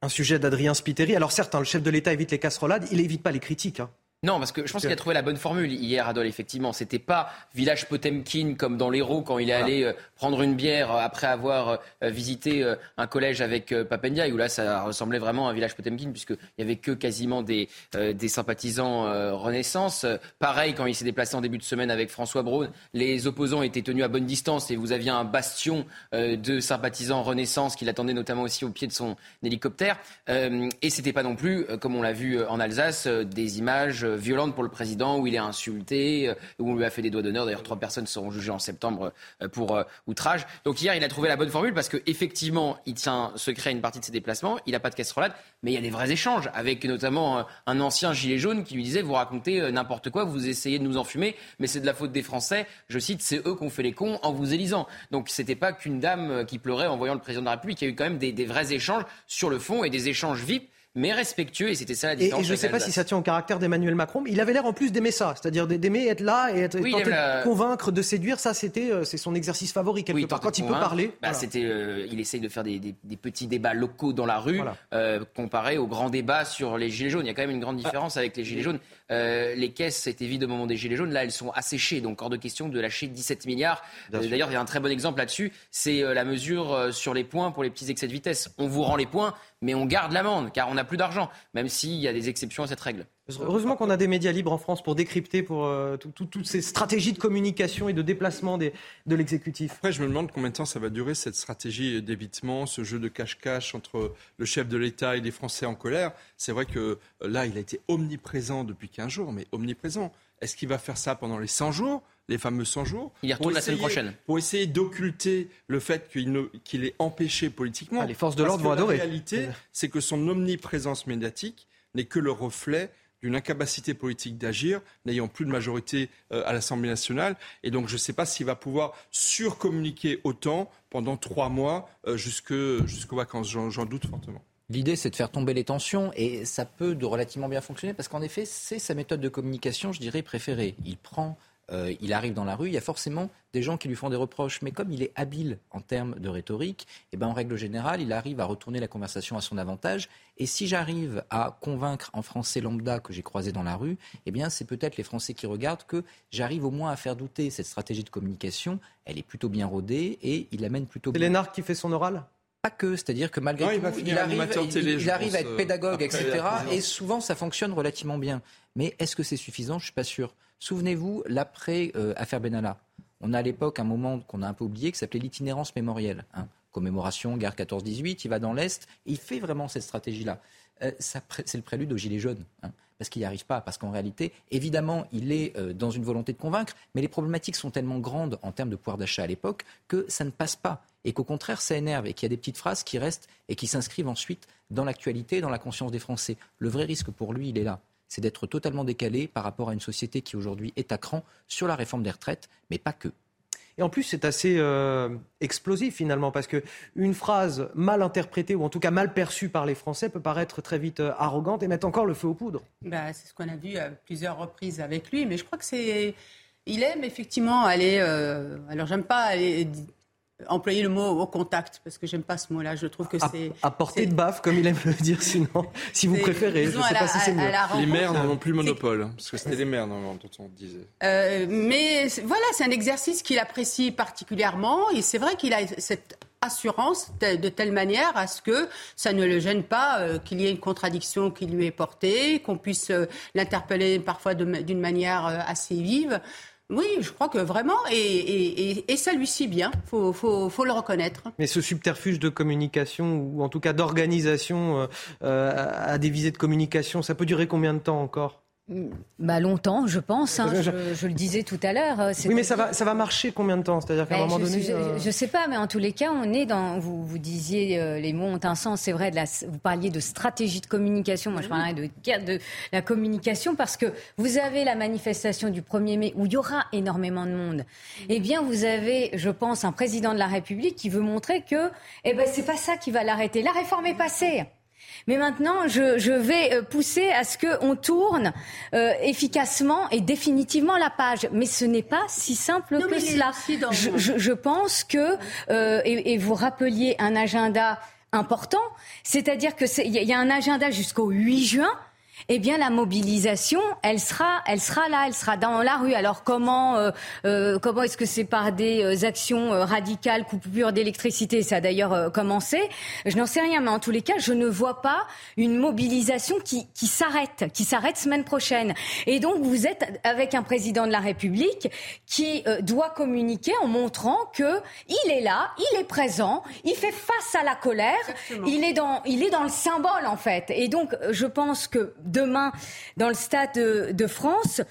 Un sujet d'Adrien Spiteri. Alors certes, hein, le chef de l'État évite les casserolades, il évite pas les critiques. Hein. Non, parce que je pense qu'il a trouvé la bonne formule hier, Adol, effectivement. C'était pas village Potemkin comme dans l'Hérault quand il est allé euh, prendre une bière euh, après avoir euh, visité un collège avec Papendia, où là, ça ressemblait vraiment à un village Potemkin, puisqu'il n'y avait que quasiment des, des sympathisants Renaissance. Pareil, quand il s'est déplacé en début de semaine avec François Braun, les opposants étaient tenus à bonne distance et vous aviez un bastion de sympathisants Renaissance qui l'attendait notamment aussi au pied de son hélicoptère. Et c'était pas non plus, comme on l'a vu en Alsace, des images violente pour le président, où il est insulté, euh, où on lui a fait des doigts d'honneur. D'ailleurs, trois personnes seront jugées en septembre euh, pour euh, outrage. Donc hier, il a trouvé la bonne formule parce qu'effectivement, il tient secret une partie de ses déplacements. Il n'a pas de casserolade, mais il y a des vrais échanges avec notamment un ancien gilet jaune qui lui disait vous racontez n'importe quoi, vous essayez de nous enfumer, mais c'est de la faute des Français. Je cite, c'est eux qui ont fait les cons en vous élisant. Donc c'était pas qu'une dame qui pleurait en voyant le président de la République. Il y a eu quand même des, des vrais échanges sur le fond et des échanges vifs mais respectueux, et c'était ça la différence. Et, je ne sais pas si ça tient au caractère d'Emmanuel Macron, mais il avait l'air en plus d'aimer ça, c'est-à-dire d'aimer être là et être, de convaincre, de séduire. Ça, c'était euh, c'est son exercice favori quelque part. Quand il peut parler, bah, c'était, euh, il essaye de faire des, des, petits débats locaux dans la rue, euh, comparé aux grands débats sur les gilets jaunes. Il y a quand même une grande différence avec les gilets jaunes. Les caisses étaient vides au moment des gilets jaunes. Là, elles sont asséchées, donc hors de question de lâcher 17 milliards. D'ailleurs, il y a un très bon exemple là-dessus. C'est la mesure sur les points pour les petits excès de vitesse. On vous rend les points, mais on garde l'amende car on n'a plus d'argent, même s'il y a des exceptions à cette règle. Heureusement qu'on a des médias libres en France pour décrypter pour euh, toutes ces stratégies de communication et de déplacement de l'exécutif. Après, je me demande combien de temps ça va durer cette stratégie d'évitement, ce jeu de cache-cache entre le chef de l'État et les Français en colère. C'est vrai que euh, là, il a été omniprésent depuis 15 jours, mais omniprésent. Est-ce qu'il va faire ça pendant les 100 jours les fameux 100 jours? Il y retourne la semaine prochaine. Pour essayer d'occulter le fait qu'il est empêché politiquement. Ah, les forces de l'ordre vont adorer. La réalité, c'est que son omniprésence médiatique n'est que le reflet d'une incapacité politique d'agir, n'ayant plus de majorité euh, à l'Assemblée nationale. Et donc, je ne sais pas s'il va pouvoir surcommuniquer autant pendant trois mois euh, jusqu'aux vacances. J'en doute fortement. L'idée, c'est de faire tomber les tensions et ça peut de relativement bien fonctionner parce qu'en effet, c'est sa méthode de communication, je dirais, préférée. Il prend euh, il arrive dans la rue, il y a forcément des gens qui lui font des reproches. Mais comme il est habile en termes de rhétorique, eh ben, en règle générale, il arrive à retourner la conversation à son avantage. Et si j'arrive à convaincre en français lambda que j'ai croisé dans la rue, eh bien, c'est peut-être les Français qui regardent que j'arrive au moins à faire douter cette stratégie de communication. Elle est plutôt bien rodée et il amène plutôt bien. C'est Lénard qui fait son oral? Pas que, c'est-à-dire que malgré tout, il, arrive, arrive, à être pédagogue, etc. Et souvent, ça fonctionne relativement bien. Mais est-ce que c'est suffisant? Je suis pas sûr. Souvenez-vous, l'après-affaire euh, Benalla. On a à l'époque un moment qu'on a un peu oublié qui s'appelait l'itinérance mémorielle. Hein. Commémoration, guerre 14-18, il va dans l'Est, il fait vraiment cette stratégie-là. Euh, c'est le prélude aux Gilets jaunes. Hein, parce qu'il n'y arrive pas, parce qu'en réalité, évidemment, il est euh, dans une volonté de convaincre, mais les problématiques sont tellement grandes en termes de pouvoir d'achat à l'époque que ça ne passe pas. Et qu'au contraire, ça énerve et qu'il y a des petites phrases qui restent et qui s'inscrivent ensuite dans l'actualité, dans la conscience des Français. Le vrai risque pour lui, il est là c'est d'être totalement décalé par rapport à une société qui aujourd'hui est à cran sur la réforme des retraites, mais pas que. Et en plus, c'est assez euh, explosif finalement, parce que une phrase mal interprétée ou en tout cas mal perçue par les Français peut paraître très vite euh, arrogante et mettre encore le feu aux poudres. Bah, c'est ce qu'on a vu à plusieurs reprises avec lui, mais je crois que c'est. Il aime effectivement aller. Euh, alors, j'aime pas aller employer le mot au contact, parce que j'aime pas ce mot-là. Je trouve que c'est. À, portée de baffe, comme il aime le dire, sinon, si vous préférez. Je ne sais pas si c'est mieux. Les maires n'en ont plus monopole, parce que c'était les maires, normalement, dont on disait. Euh, mais voilà, c'est un exercice qu'il apprécie particulièrement, et c'est vrai qu'il a cette assurance de, telle manière à ce que ça ne le gêne pas euh, qu'il y ait une contradiction qui lui est portée, qu'on puisse euh, l'interpeller parfois d'une manière assez vive. Oui, je crois que vraiment, et, ça lui suit bien, il faut, le reconnaître. Mais ce subterfuge de communication, ou en tout cas d'organisation euh, euh, à des visées de communication, ça peut durer combien de temps encore? Bah longtemps, je pense. Hein, je, le disais tout à l'heure. Euh, oui, mais ça va, ça va marcher combien de temps? C'est-à-dire qu'à un ben, moment donné, je, ne sais pas, mais en tous les cas, on est dans. Vous, vous disiez les mots ont un sens. C'est vrai. De la, vous parliez de stratégie de communication. Moi, je parlais de, de la communication parce que vous avez la manifestation du 1er mai où il y aura énormément de monde. Eh bien, vous avez, je pense, un président de la République qui veut montrer que, eh ben, c'est pas ça qui va l'arrêter. La réforme est passée. Mais maintenant, je, vais euh, pousser à ce qu'on tourne euh, efficacement et définitivement la page. Mais ce n'est pas si simple que cela. Je, pense que, euh, et, vous rappeliez un agenda important, c'est-à-dire qu'il y a un agenda jusqu'au 8 juin eh bien la mobilisation, elle sera, elle sera là, elle sera dans la rue. Alors comment, euh, euh, comment est-ce que c'est par des euh, actions radicales, coupure d'électricité Ça a d'ailleurs commencé? Je n'en sais rien, mais en tous les cas, je ne vois pas une mobilisation qui, qui s'arrête, qui s'arrête semaine prochaine. Et donc vous êtes avec un président de la République qui doit communiquer en montrant que il est là, il est présent, il fait face à la colère, il est dans, il est dans le symbole en fait. Et donc je pense que demain dans le Stade de, France,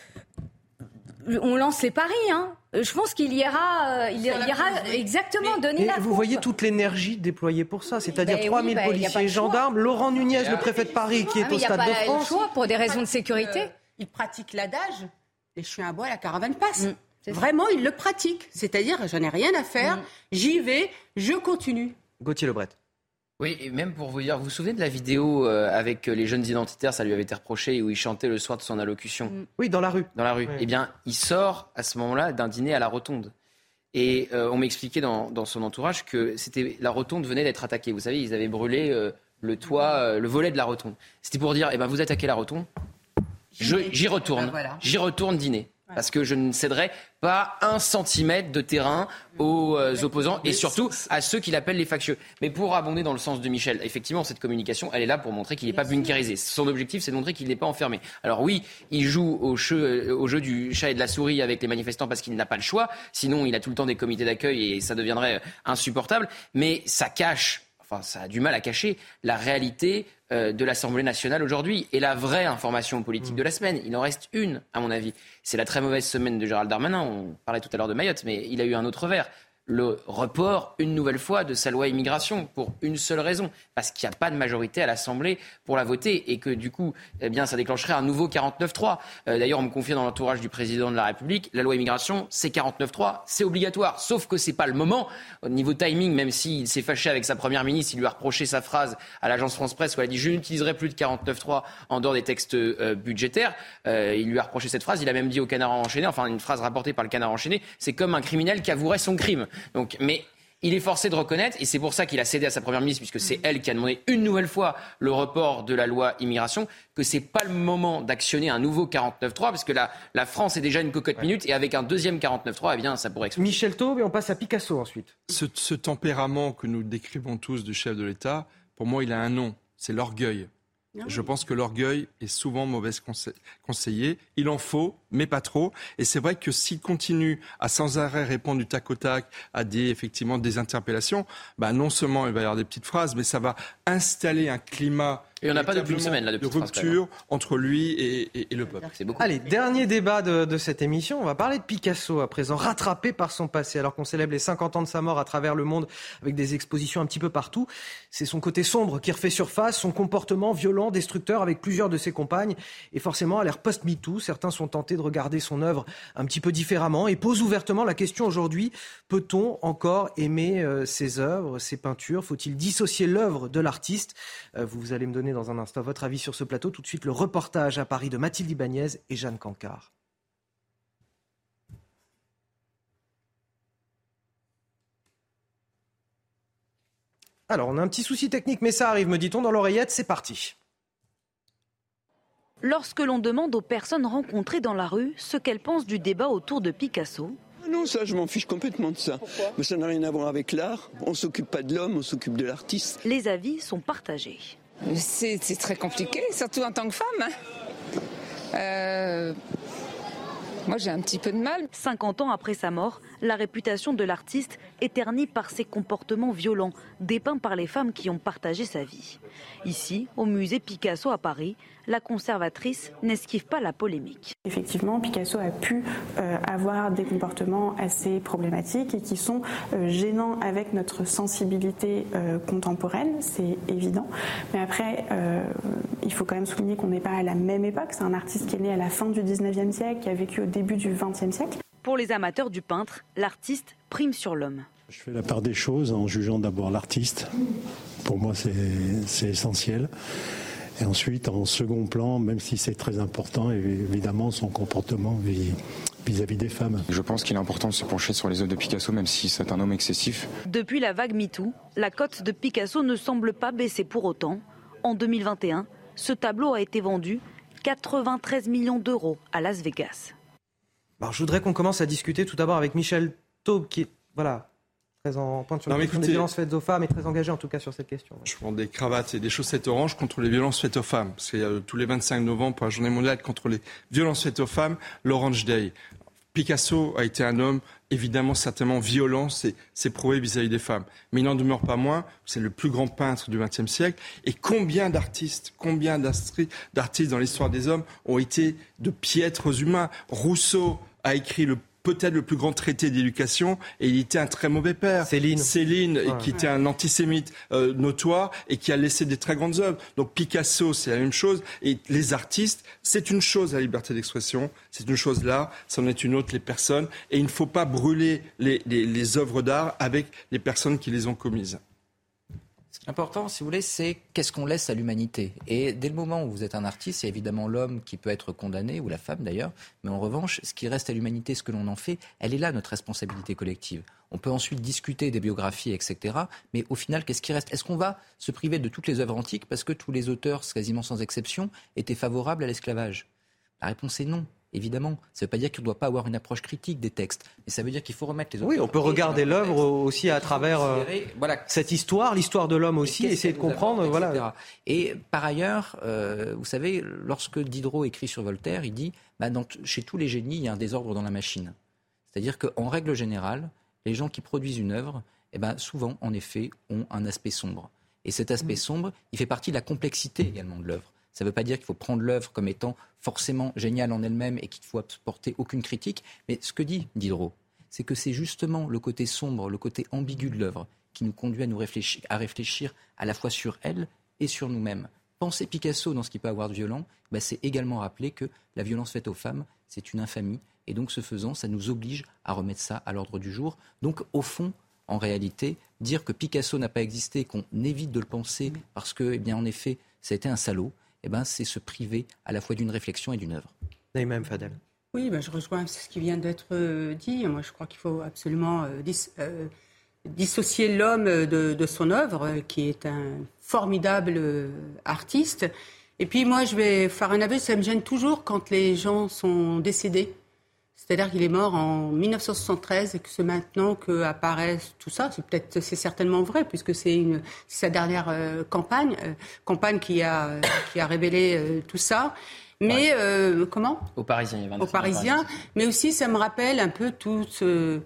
on lance les paris. Hein. Je pense qu'il y aura, euh, il y aura exactement donné la Vous voyez toute l'énergie déployée pour ça, c'est-à-dire 3000 ben policiers et gendarmes, Laurent Nunez, le préfet de Paris, qui est ah, au Stade de France. choix pour des raisons de sécurité. il pratique l'adage les chiens à bois, la caravane passe. Mm, Vraiment, il le pratique. C'est-à-dire, j'en ai rien à faire, mm. j'y vais, je continue. Gauthier Lebret. Oui, et même pour vous dire, vous vous souvenez de la vidéo euh, avec euh, les jeunes identitaires, ça lui avait été reproché, où il chantait le soir de son allocution? Mm. Oui, dans la rue. Dans la rue. Eh bien, il sort à ce moment-là d'un dîner à la Rotonde. Et euh, on m'expliquait dans, dans, son entourage que c'était la Rotonde venait d'être attaquée. Vous savez, ils avaient brûlé le toit, le volet de la Rotonde. C'était pour dire, eh ben, vous attaquez la Rotonde, j'y retourne, ben, j'y retourne dîner parce que je ne céderai pas un centimètre de terrain aux euh, opposants et surtout à ceux qui l'appellent les factieux. Mais pour abonder dans le sens de Michel, effectivement, cette communication, elle est là pour montrer qu'il n'est pas bunkérisé. Son objectif, c'est de montrer qu'il n'est pas enfermé. Alors oui, il joue au jeu, euh, au jeu du chat et de la souris avec les manifestants parce qu'il n'a pas le choix. Sinon, il a tout le temps des comités d'accueil et ça deviendrait insupportable. Mais ça cache Enfin, ça a du mal à cacher la réalité euh, de l'Assemblée nationale aujourd'hui. Et la vraie information politique de la semaine, il en reste une, à mon avis. C'est la très mauvaise semaine de Gérald Darmanin. On parlait tout à l'heure de Mayotte, mais il a eu un autre verre. Le report une nouvelle fois de sa loi immigration pour une seule raison, parce qu'il n'y a pas de majorité à l'Assemblée pour la voter et que du coup, eh bien, ça déclencherait un nouveau 49-3. Euh, d'ailleurs, on me confie dans l'entourage du président de la République, la loi immigration, c'est 49-3, c'est obligatoire, sauf que c'est pas le moment. Au niveau timing, même s'il s'est fâché avec sa première ministre, il lui a reproché sa phrase à l'agence France Presse où elle a dit je n'utiliserai plus de 49-3 en dehors des textes euh, budgétaires. Euh, il lui a reproché cette phrase. Il a même dit au Canard enchaîné, enfin une phrase rapportée par le Canard enchaîné, c'est comme un criminel qui avouerait son crime. Donc, mais il est forcé de reconnaître, et c'est pour ça qu'il a cédé à sa première ministre, puisque c'est elle qui a demandé une nouvelle fois le report de la loi immigration, que c'est pas le moment d'actionner un nouveau 49.3, parce que la, la France est déjà une cocotte minute, et avec un deuxième 49.3, eh bien, ça pourrait exploser. Michel Taube, et on passe à Picasso ensuite. Ce, ce tempérament que nous décrivons tous du chef de l'État, pour moi, il a un nom, c'est l'orgueil. Je pense que l'orgueil est souvent mauvais conseiller. Il en faut, mais pas trop. Et c'est vrai que s'il continue à sans arrêt répondre du tac au tac à des, effectivement, des interpellations, bah non seulement il va y avoir des petites phrases, mais ça va installer un climat et on n'a pas depuis une semaine là, de rupture entre lui et, et, le peuple. Allez, dernier débat de, de, cette émission. On va parler de Picasso à présent, rattrapé par son passé. Alors qu'on célèbre les 50 ans de sa mort à travers le monde avec des expositions un petit peu partout, c'est son côté sombre qui refait surface, son comportement violent, destructeur avec plusieurs de ses compagnes. Et forcément, à l'ère post-MeToo, certains sont tentés de regarder son œuvre un petit peu différemment et posent ouvertement la question aujourd'hui peut-on encore aimer euh, ses œuvres, ses peintures? Faut-il dissocier l'œuvre de l'artiste? Euh, Vous allez me donner dans un instant votre avis sur ce plateau. Tout de suite, le reportage à Paris de Mathilde Ibanez et Jeanne Cancard. Alors, on a un petit souci technique, mais ça arrive, me dit-on, dans l'oreillette. C'est parti. Lorsque l'on demande aux personnes rencontrées dans la rue ce qu'elles pensent du débat autour de Picasso, ah non, ça, je m'en fiche complètement de ça. Mais ça n'a rien à voir avec l'art. On s'occupe pas de l'homme, on s'occupe de l'artiste. Les avis sont partagés. C'est très compliqué, surtout en tant que femme. Hein. Euh, moi, j'ai un petit peu de mal. 50 ans après sa mort, la réputation de l'artiste est ternie par ses comportements violents, dépeints par les femmes qui ont partagé sa vie. Ici, au musée Picasso à Paris, la conservatrice n'esquive pas la polémique. Effectivement, Picasso a pu euh, avoir des comportements assez problématiques et qui sont euh, gênants avec notre sensibilité euh, contemporaine, c'est évident. Mais après, il faut quand même souligner qu'on n'est pas à la même époque. C'est un artiste qui est né à la fin du 19e siècle, qui a vécu au début du 20e siècle. Pour les amateurs du peintre, l'artiste prime sur l'homme. Je fais la part des choses en jugeant d'abord l'artiste. Pour moi, c'est essentiel. Et ensuite, en second plan, même si c'est très important, évidemment, son comportement vis-à-vis des femmes. Je pense qu'il est important de se pencher sur les œuvres de Picasso, même si c'est un homme excessif. Depuis la vague MeToo, la cote de Picasso ne semble pas baisser pour autant. En 2021, ce tableau a été vendu 93 millions d'euros à Las Vegas. Alors, je voudrais qu'on commence à discuter tout d'abord avec Michel Taube, qui voilà, très en pointe sur la question des violences faites aux femmes et très engagé en tout cas sur cette question. Je prends des cravates et des chaussettes oranges contre les violences faites aux femmes. Parce qu'il y a tous les 25 novembre pour la journée mondiale contre les violences faites aux femmes, l'Orange Day. Picasso a été un homme évidemment certainement violent, c'est prouvé vis-à-vis des femmes. Mais il n'en demeure pas moins, c'est le plus grand peintre du XXe siècle. Et combien d'artistes, combien d'artistes dans l'histoire des hommes ont été de piètres humains? Rousseau a écrit le peut-être le plus grand traité d'éducation et il était un très mauvais père. Céline. Céline, qui était un antisémite euh, notoire et qui a laissé des très grandes œuvres. Donc Picasso, c'est la même chose. Et les artistes, c'est une chose la liberté d'expression, c'est une chose là, c'en est une autre les personnes. Et il ne faut pas brûler les, les, les œuvres d'art avec les personnes qui les ont commises. L'important, si vous voulez, c'est qu'est-ce qu'on laisse à l'humanité. Et dès le moment où vous êtes un artiste, c'est évidemment l'homme qui peut être condamné, ou la femme d'ailleurs. Mais en revanche, ce qui reste à l'humanité, ce que l'on en fait, elle est là, notre responsabilité collective. On peut ensuite discuter des biographies, etc. Mais au final, qu'est-ce qui reste? Est-ce qu'on va se priver de toutes les œuvres antiques parce que tous les auteurs, quasiment sans exception, étaient favorables à l'esclavage? La réponse est non évidemment. Ça ne veut pas dire qu'il ne doit pas avoir une approche critique des textes, mais ça veut dire qu'il faut remettre les Oui, on peut regarder l'œuvre aussi à travers euh, cette histoire, l'histoire de l'homme aussi, essayer de comprendre. Voilà. Et par ailleurs, euh, vous savez, lorsque Diderot écrit sur Voltaire, il dit bah, chez tous les génies, il y a un désordre dans la machine. C'est-à-dire qu'en règle générale, les gens qui produisent une œuvre, eh ben, souvent, en effet, ont un aspect sombre. Et cet aspect mmh. sombre, il fait partie de la complexité également de l'œuvre. Ça ne veut pas dire qu'il faut prendre l'œuvre comme étant forcément géniale en elle-même et qu'il ne faut apporter aucune critique. Mais ce que dit Diderot, c'est que c'est justement le côté sombre, le côté ambigu de l'œuvre qui nous conduit à, nous réfléchir, à réfléchir à la fois sur elle et sur nous-mêmes. Penser Picasso dans ce qui peut avoir de violent, bah, c'est également rappeler que la violence faite aux femmes, c'est une infamie. Et donc, ce faisant, ça nous oblige à remettre ça à l'ordre du jour. Donc, au fond, en réalité, dire que Picasso n'a pas existé, qu'on évite de le penser parce que, eh bien, en effet, ça a été un salaud, eh ben, c'est se priver à la fois d'une réflexion et d'une œuvre. Naïma Fadel. Oui, ben, je rejoins ce qui vient d'être euh, dit. Moi, je crois qu'il faut absolument euh, euh, dissocier l'homme de, son œuvre, qui est un formidable artiste. Et puis moi, je vais faire un aveu, ça me gêne toujours quand les gens sont décédés. C'est-à-dire qu'il est mort en 1973 et que c'est maintenant qu'apparaît tout ça. C'est peut-être, c'est certainement vrai puisque c'est sa dernière euh, campagne, euh, campagne qui a qui a révélé euh, tout ça. Mais comment? Au Parisien, il y Au Parisien. Mais aussi, ça me rappelle un peu tout ce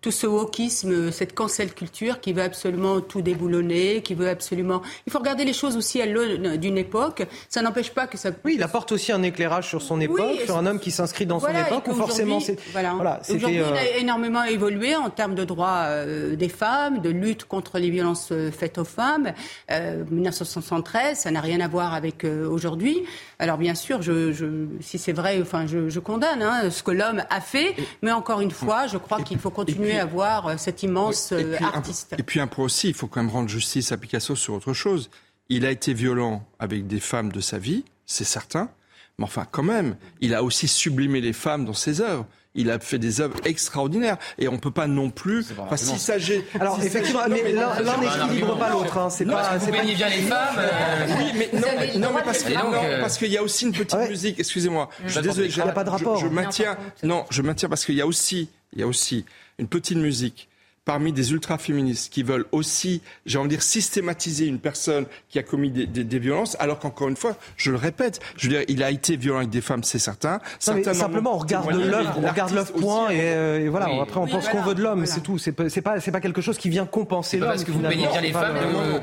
tout ce wokisme, cette cancel culture qui veut absolument tout déboulonner, qui veut absolument. Il faut regarder les choses aussi à l'aune d'une époque. Ça n'empêche pas que ça. Oui, il apporte aussi un éclairage sur son époque, sur un homme qui s'inscrit dans son époque. Ou forcément, c'est. Voilà. voilà aujourd'hui, il a euh, énormément évolué en termes de droits euh, des femmes, de lutte contre les violences euh, faites aux femmes. 1973, ça n'a rien à voir avec aujourd'hui. Alors bien sûr, je, je, si c'est vrai, enfin, je, je condamne hein, ce que l'homme a fait, mais encore une fois, je crois qu'il faut continuer à voir euh, cet immense euh, artiste. et puis un peu aussi, il faut quand même rendre justice à Picasso sur autre chose. Il a été violent avec des femmes de sa vie, c'est certain. Mais enfin, quand même, il a aussi sublimé les femmes dans ses œuvres il a fait des œuvres extraordinaires et on peut pas non plus. Enfin, s'il s'agit. Alors effectivement, mais l'un n'équilibre pas l'autre. Hein. C'est pas. Vous bien les femmes. Euh, oui, mais non, mais, parce que euh, parce qu'il y a aussi une petite musique. Excusez-moi. Je suis désolé. Il n'y a pas de rapport. Je, maintiens. Non, je maintiens parce qu'il y a aussi, il y a aussi une petite musique parmi des ultra-féministes qui veulent aussi, j'ai envie de dire, systématiser une personne qui a commis des, violences, alors qu'encore une fois, je le répète, je veux dire, il a été violent avec des femmes, c'est certain. simplement, on regarde l'œuvre, on regarde l'œuvre point, euh, et, voilà. Après, on pense qu'on veut de l'homme, c'est tout. C'est pas, pas, quelque chose qui vient compenser l'homme. Parce que vous peignez bien les femmes,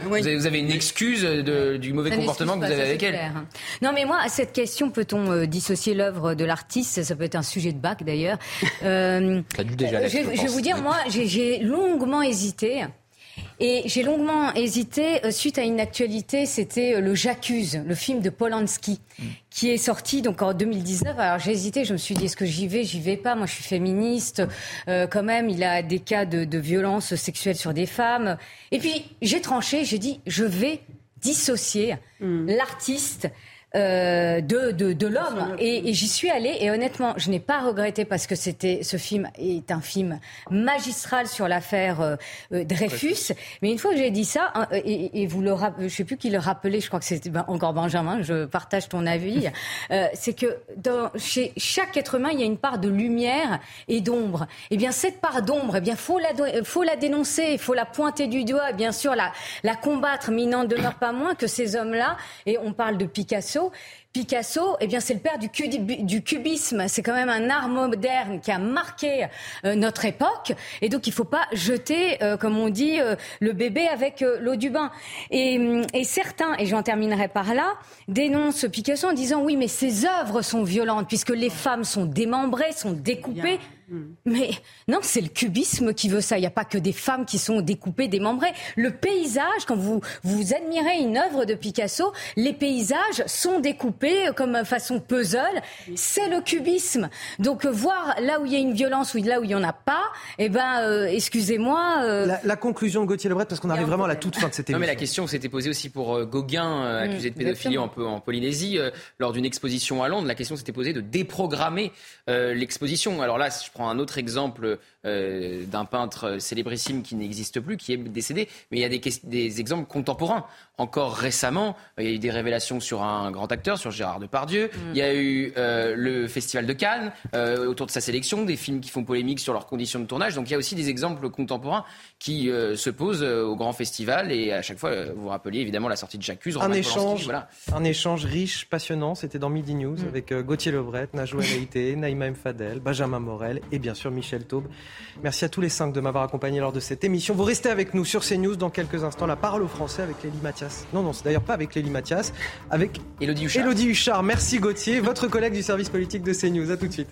vous, avez, une excuse du mauvais comportement que vous avez avec elles. Non, mais moi, à cette question, peut-on euh, dissocier l'œuvre de l'artiste? Ça peut être un sujet de bac, d'ailleurs. Euh, déjà je, je vais vous dire, moi, j'ai longuement hésité. Et j'ai longuement hésité euh, suite à une actualité, c'était euh, le J'accuse, le film de Polanski, mm. qui est sorti donc en 2019. Alors j'ai hésité, je me suis dit est-ce que j'y vais, j'y vais pas? Moi je suis féministe, euh, quand même. Il a des cas de, de violence sexuelle sur des femmes. Et puis j'ai tranché, j'ai dit je vais dissocier mm. l'artiste euh, de, de, de l'homme. Et, et j'y suis allée et honnêtement, je n'ai pas regretté parce que c'était ce film est un film magistral sur l'affaire euh, euh Dreyfus. Mais une fois que j'ai dit ça, hein, et, et, vous le je sais plus qui le rappelait, je crois que c'était encore Benjamin. Je partage ton avis. c'est que dans, chez chaque être humain, il y a une part de lumière et d'ombre. Et eh bien cette part d'ombre, eh bien faut la faut la dénoncer, il faut la pointer du doigt, bien sûr la la combattre. Mais il n'en demeure pas moins que ces hommes-là, et on parle de Picasso Picasso. eh bien, c'est le père du, cubisme. C'est quand même un art moderne qui a marqué euh, notre époque. Et donc, il ne faut pas jeter, euh, comme on dit, euh, le bébé avec l'eau du bain. Et, certains, et j'en terminerai par là, dénoncent Picasso en disant oui, mais ses œuvres sont violentes puisque les femmes sont démembrées, sont découpées. Mais non, c'est le cubisme qui veut ça. Il n'y a pas que des femmes qui sont découpées, démembrées. Le paysage, quand vous, vous admirez une œuvre de Picasso, les paysages sont découpés comme façon puzzle. C'est le cubisme. Donc euh, voir là où il y a une violence ou là où il n'y en a pas, eh ben, euh, excusez-moi. Euh, la, conclusion de Gauthier Lebret, parce qu'on arrive vraiment à la toute fin de cette émission. Non, mais la question s'était posée aussi pour Gauguin, accusé de mm, pédophilie en, en, Polynésie, lors d'une exposition à Londres. La question s'était posée de déprogrammer l'exposition. Alors là, je prends un autre exemple euh, d'un peintre célébrissime qui n'existe plus, qui est décédé, mais il y a des, des exemples contemporains. Encore récemment, il y a eu des révélations sur un grand acteur, sur Gérard Depardieu. Mm. Il y a eu euh, le Festival de Cannes euh, autour de sa sélection, des films qui font polémique sur leurs conditions de tournage. Donc il y a aussi des exemples contemporains qui se posent au grand festival. Et à chaque fois, vous vous rappeliez évidemment la sortie de J'accuse. Un échange, voilà. un échange riche, passionnant. C'était dans Midi News mm. avec Gauthier Lebret, Najwa Leïté, Naïma Mfadel, Benjamin Morel et bien sûr Michel Taube. Merci à tous les cinq de m'avoir accompagné lors de cette émission. Vous restez avec nous sur CNews dans quelques instants. La parole au français avec Lélie Mathias. Non, non, c'est d'ailleurs pas avec Lélie Mathias, avec Elodie Huchard. Elodie Huchard. Merci Gauthier, votre collègue du service politique de CNews. À tout de suite.